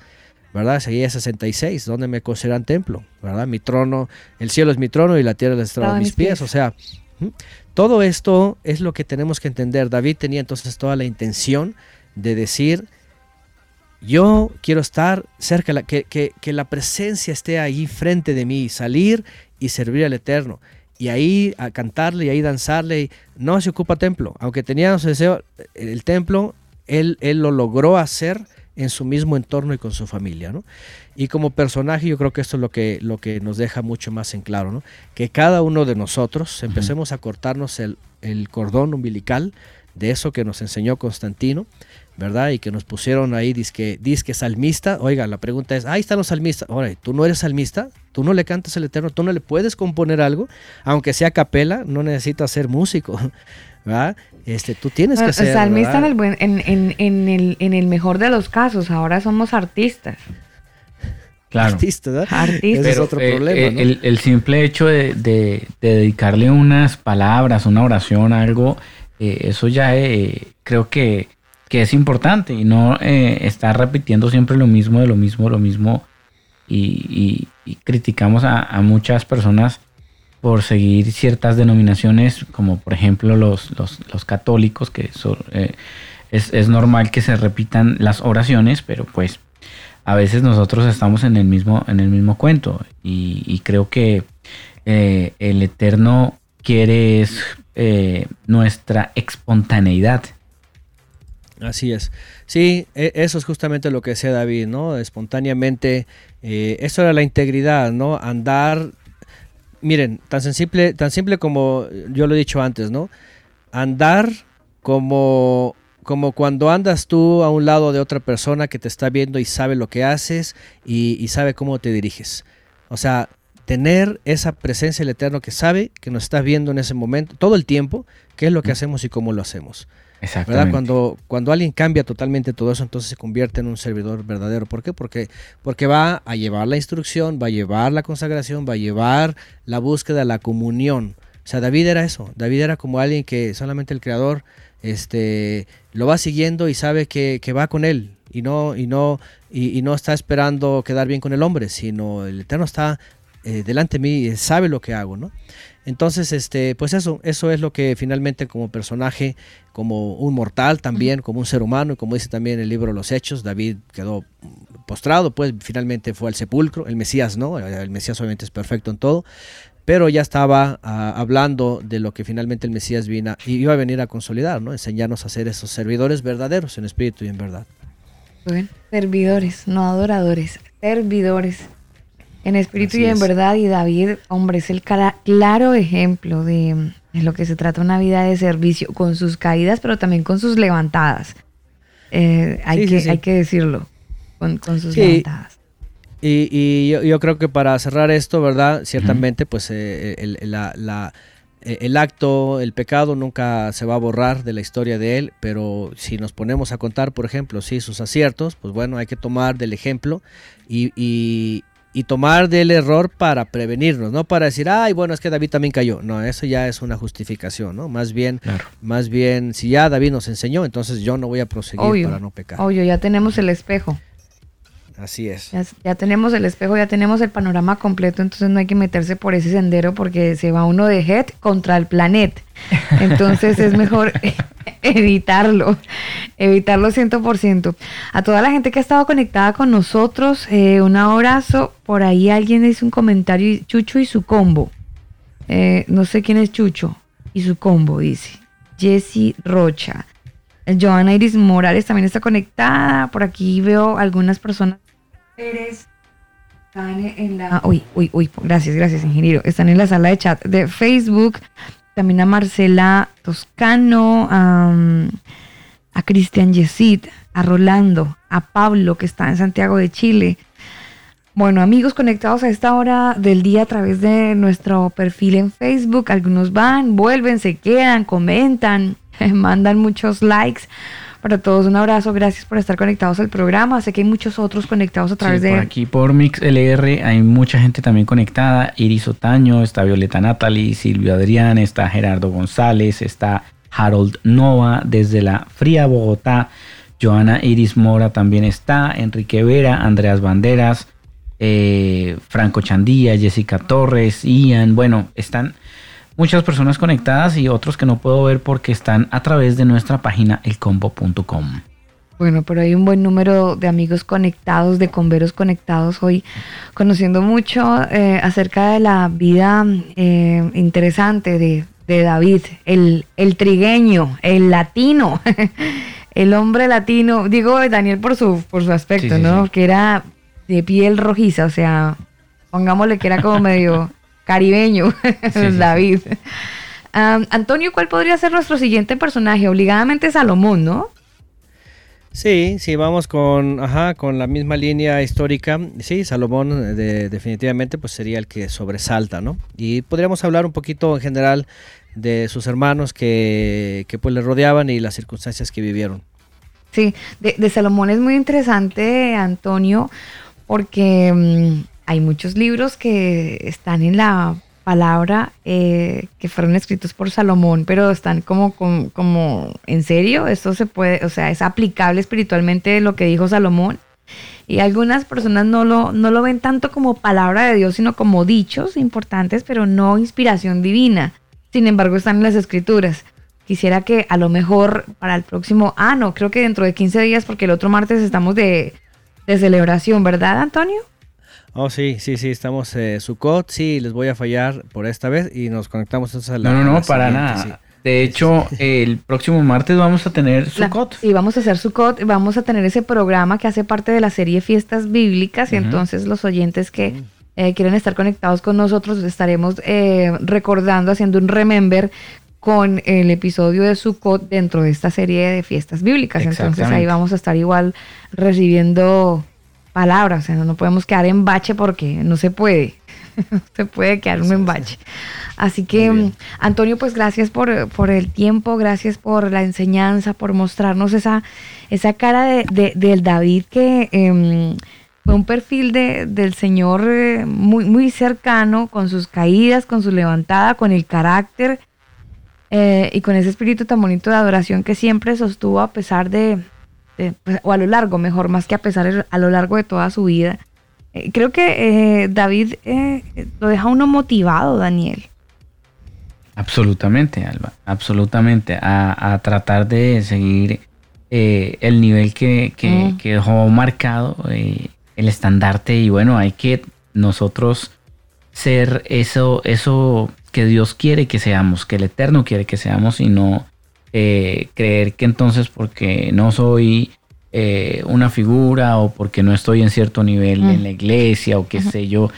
H: ¿verdad? Isaías 66, donde me consideran templo, ¿verdad? Mi trono, el cielo es mi trono y la tierra es la estrada de mis pies. O sea, todo esto es lo que tenemos que entender. David tenía entonces toda la intención de decir, yo quiero estar cerca, que, que- que la presencia esté ahí frente de mí, salir y servir al Eterno. Y ahí a cantarle y ahí danzarle. y no se ocupa templo. Aunque tenía su deseo, el templo, él, él lo logró hacer en su mismo entorno y con su familia. ¿no? Y como personaje yo creo que esto es lo que, lo que nos deja mucho más en claro. ¿no? Que cada uno de nosotros empecemos a cortarnos el, el cordón umbilical de eso que nos enseñó Constantino ¿verdad? Y que nos pusieron ahí disque, disque salmista. Oiga, la pregunta es, ahí están los salmistas. Ahora, ¿tú no eres salmista? ¿Tú no le cantas al Eterno? ¿Tú no le puedes componer algo? Aunque sea a capela, no necesitas ser músico, ¿verdad? Este, tú tienes que ser,
B: salmista en el, buen- en, en- en el, en el mejor de los casos, ahora somos artistas.
D: Claro.
H: artista, ¿verdad?
B: Artista.
H: Ese es otro
D: eh,
H: problema,
D: eh,
H: ¿no?
D: el, el simple hecho de, de- de dedicarle unas palabras, una oración, algo, eh, eso ya eh, creo que, que es importante y no eh, estar repitiendo siempre lo mismo, de lo mismo, lo mismo. Y, criticamos a, muchas personas por seguir ciertas denominaciones, como por ejemplo los, los, católicos, que eh, es, es normal que se repitan las oraciones, pero pues a veces nosotros estamos en el mismo, en el mismo cuento. Y, y creo que eh, el Eterno quiere es eh, nuestra espontaneidad.
H: Así es. Sí, e- eso es justamente lo que decía David, ¿no? Espontáneamente, eh, eso era la integridad, ¿no? Andar, miren, tan simple, tan simple como yo lo he dicho antes, ¿no? Andar como, como cuando andas tú a un lado de otra persona que te está viendo y sabe lo que haces y, y sabe cómo te diriges. O sea, tener esa presencia del Eterno que sabe que nos está viendo en ese momento, todo el tiempo, qué es lo que hacemos y cómo lo hacemos. ¿Verdad? Cuando, cuando alguien cambia totalmente todo eso, entonces se convierte en un servidor verdadero. ¿Por qué? Porque, porque va a llevar la instrucción, va a llevar la consagración, va a llevar la búsqueda, la comunión. O sea, David era eso. David era como alguien que solamente el creador este, lo va siguiendo y sabe que, va con él. Y no, y, no, y, y no está esperando quedar bien con el hombre, sino el Eterno está eh, delante de mí y sabe lo que hago, ¿no? Entonces, este, pues eso, eso es lo que finalmente como personaje, como un mortal también, como un ser humano, y como dice también el libro Los Hechos, David quedó postrado, pues finalmente fue al sepulcro, el Mesías no, el Mesías obviamente es perfecto en todo, pero ya estaba ah, hablando de lo que finalmente el Mesías vino, y iba a venir a consolidar, ¿no? Enseñarnos a ser esos servidores verdaderos en espíritu y en verdad.
B: Bueno, servidores, no adoradores, servidores. En espíritu
H: Así
B: y en
H: es.
B: verdad. Y David, hombre, es el cara- claro ejemplo de, de lo que se trata una vida de servicio, con sus caídas, pero también con sus levantadas. Eh, hay,
H: Sí,
B: que,
H: sí.
B: hay que decirlo, con, con sus
H: Sí.
B: levantadas.
H: Y, y yo, yo creo que para cerrar esto, ¿verdad? Ciertamente, pues eh, el, el- la- la- eh, el acto, el pecado nunca se va a borrar de la historia de él, pero si nos ponemos a contar, por ejemplo, sí, sus aciertos, pues bueno, hay que tomar del ejemplo y, y- y tomar del error para prevenirnos, no para decir, ay, bueno, es que David también cayó. No, eso ya es una justificación, ¿no? Más bien,
D: Claro.
H: más bien, si ya David nos enseñó, entonces yo no voy a proseguir
B: Obvio,
H: para no pecar.
B: obvio, ya tenemos el espejo.
H: Así es.
B: Ya, ya tenemos el espejo, ya tenemos el panorama completo, entonces no hay que meterse por ese sendero porque se va uno de head contra el planeta. Entonces es mejor evitarlo, evitarlo 100%. A toda la gente que ha estado conectada con nosotros, eh, un abrazo. Por ahí alguien hizo un comentario, Chucho y su combo. Eh, no sé quién es Chucho y su combo, dice. Jesse Rocha. Joana Iris Morales también está conectada. Por aquí veo algunas personas. Están en la. Uy, uy, uy. Gracias, gracias, ingeniero. Están en la sala de chat de Facebook. También a Marcela Toscano. a Cristian Yesid. A Rolando. A Pablo, que está en Santiago de Chile. Bueno, amigos conectados a esta hora del día a través de nuestro perfil en Facebook. Algunos van, vuelven, se quedan, comentan, mandan muchos likes. Para todos un abrazo, gracias por estar conectados al programa. Sé que hay muchos otros conectados a través
D: Sí,
B: de...
D: por aquí por MixLR hay mucha gente también conectada. Iris Otaño, está Violeta Natalie, Silvio Adrián, está Gerardo González, está Harold Nova desde la fría Bogotá. Joana Iris Mora también está, Enrique Vera, Andreas Banderas, eh, Franco Chandía, Jessica Torres, Ian. Bueno, están muchas personas conectadas y otros que no puedo ver porque están a través de nuestra página elcombo.com.
B: Bueno, pero hay un buen número de amigos conectados, de converos conectados hoy, conociendo mucho eh, acerca de la vida eh, interesante de, de David, el, el trigueño, el latino, el hombre latino. Digo Daniel por su, por su aspecto,
D: Sí, sí,
B: ¿no?
D: sí.
B: Que era de piel rojiza, o sea, pongámosle que era como medio caribeño,
D: sí,
B: David. Antonio, ¿cuál podría ser nuestro siguiente personaje? Obligadamente Salomón, ¿no?
H: Sí, sí, vamos con, ajá, con la misma línea histórica. Sí, Salomón de- definitivamente pues sería el que sobresalta, ¿no? Y podríamos hablar un poquito en general de sus hermanos que, que pues le rodeaban y las circunstancias que vivieron.
B: Sí, de, de Salomón es muy interesante, Antonio, porque mm, hay muchos libros que están en la palabra eh, que fueron escritos por Salomón, pero están como, como, como, ¿en serio? Esto se puede, o sea, es aplicable espiritualmente lo que dijo Salomón. Y algunas personas no lo, no lo ven tanto como palabra de Dios, sino como dichos importantes, pero no inspiración divina. Sin embargo, están en las escrituras. Quisiera que a lo mejor para el próximo, ah, no, creo que dentro de 15 días, porque el otro martes estamos de, de celebración, ¿verdad, Antonio?
H: Oh, sí, sí, sí, estamos eh, Sukkot, sí, les voy a fallar por esta vez y nos conectamos entonces a la
D: No, no, no, para nada.
H: sí.
D: De hecho, el próximo martes vamos a tener Sukkot.
B: Y vamos a hacer Sukkot, y vamos a tener ese programa que hace parte de la serie Fiestas Bíblicas. Y entonces los oyentes que eh, quieren estar conectados con nosotros estaremos eh, recordando, haciendo un remember con el episodio de Sukkot dentro de esta serie de Fiestas Bíblicas. Entonces ahí vamos a estar igual recibiendo palabras. O sea, no podemos quedar en bache porque no se puede. no se puede quedar uno en bache. Así que, mm, Antonio, pues gracias por, por el tiempo, gracias por la enseñanza, por mostrarnos esa, esa cara de, de- del David que em, fue un perfil de, del Señor eh, muy, muy cercano, con sus caídas, con su levantada, con el carácter eh, y con ese espíritu tan bonito de adoración que siempre sostuvo a pesar de, de- pues, o a lo largo, mejor, más que a pesar, a lo largo de toda su vida. Eh, creo que eh, David eh, lo deja uno motivado, Daniel.
D: Absolutamente, Alba, absolutamente. A, a tratar de seguir eh, el nivel que, que-
B: Mm.
D: que dejó marcado, eh, el estandarte. Y bueno, hay que nosotros ser eso, eso que Dios quiere que seamos, que el Eterno quiere que seamos, y no eh, creer que entonces porque no soy eh, una figura o porque no estoy en cierto nivel
B: Mm.
D: en la iglesia o qué sé yo.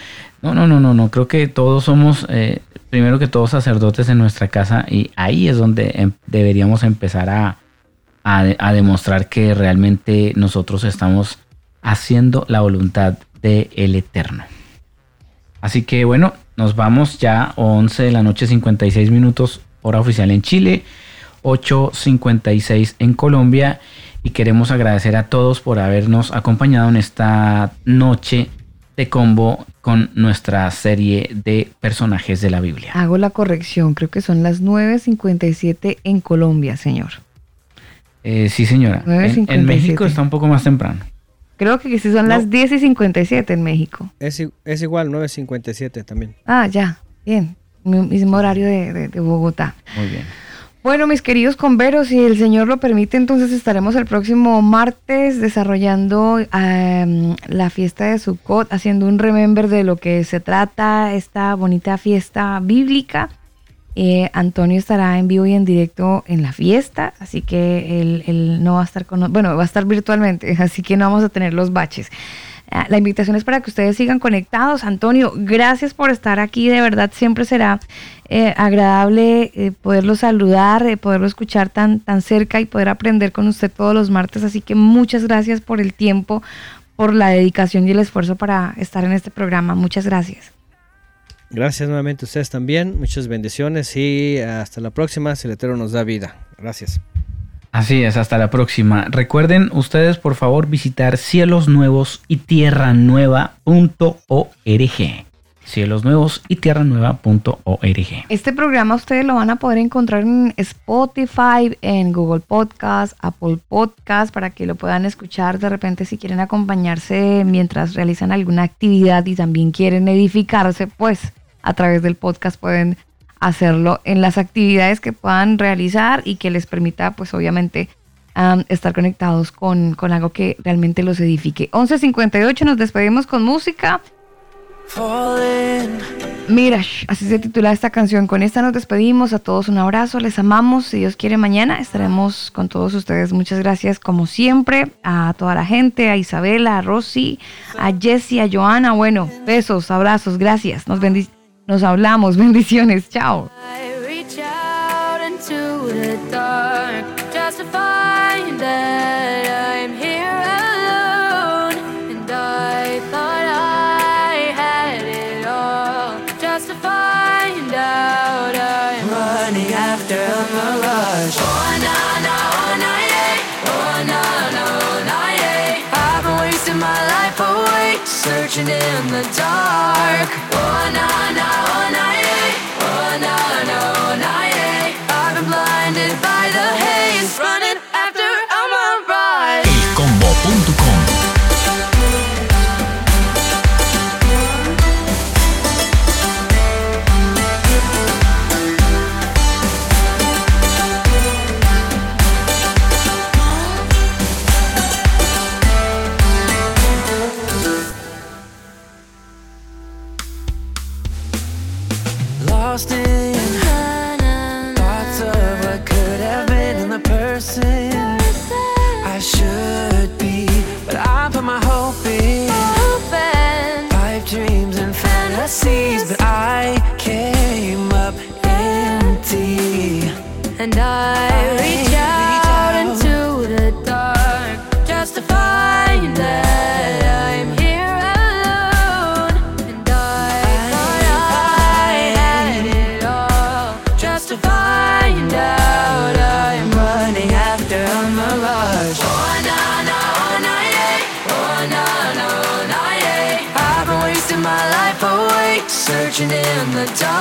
D: No, no, no, no, no. Creo que todos somos, eh, primero que todos, sacerdotes en nuestra casa y ahí es donde em- deberíamos empezar a, a de- a demostrar que realmente nosotros estamos haciendo la voluntad del Eterno. Así que bueno, nos vamos ya 11 de la noche 56 minutos hora oficial en Chile, 8.56 en Colombia y queremos agradecer a todos por habernos acompañado en esta noche de combo con nuestra serie de personajes de la Biblia.
B: Hago la corrección, creo que son las 9.57 en Colombia, señor.
D: Eh, sí señora, en, en
B: 9:57.
D: México está un poco más temprano.
B: Creo que sí son
H: No.
B: las 10 y 57 en México.
H: Es, es igual, 9.57 también.
B: Ah, ya, bien. Mi- Mismo horario de, de- de Bogotá.
D: Muy bien.
B: Bueno, mis queridos converos, si el Señor lo permite, entonces estaremos el próximo martes desarrollando em, la fiesta de Sukkot, haciendo un remember de lo que se trata esta bonita fiesta bíblica. Eh, Antonio estará en vivo y en directo en la fiesta, así que él, él no va a estar con, no- bueno, va a estar virtualmente, así que no vamos a tener los baches. Ah, La invitación es para que ustedes sigan conectados. Antonio, gracias por estar aquí. De verdad, siempre será eh, agradable eh, poderlo saludar, eh, poderlo escuchar tan, tan cerca y poder aprender con usted todos los martes. Así que muchas gracias por el tiempo, por la dedicación y el esfuerzo para estar en este programa. Muchas gracias.
H: Gracias nuevamente a ustedes también. Muchas bendiciones y hasta la próxima. Si nos da vida. Gracias.
D: Así es, hasta la próxima. Recuerden ustedes por favor visitar cielosnuevos y tierranueva.org. Cielos Nuevos y tierranueva.org.
B: Este programa ustedes lo van a poder encontrar en Spotify, en Google Podcast, Apple Podcast, para que lo puedan escuchar de repente si quieren acompañarse mientras realizan alguna actividad y también quieren edificarse, pues a través del podcast pueden hacerlo en las actividades que puedan realizar y que les permita, pues obviamente, am, estar conectados con, con algo que realmente los edifique. 11.58, nos despedimos con música. Mira, así se titula esta canción. Con esta nos despedimos. A todos un abrazo. Les amamos. Si Dios quiere, mañana estaremos con todos ustedes. Muchas gracias, como siempre, a toda la gente, a Isabela, a Rosy, a Jessie, a Joana. Bueno, besos, abrazos, gracias. Nos, bendi- nos hablamos. Bendiciones. Chao.
E: I reach out into the dark And I reach out into the dark just to find that I'm here alone. And I it all just to find out I'm running after a mirage. Oh na na, na yeah, oh na na, na yeah. I've been wasting my life away searching in the dark.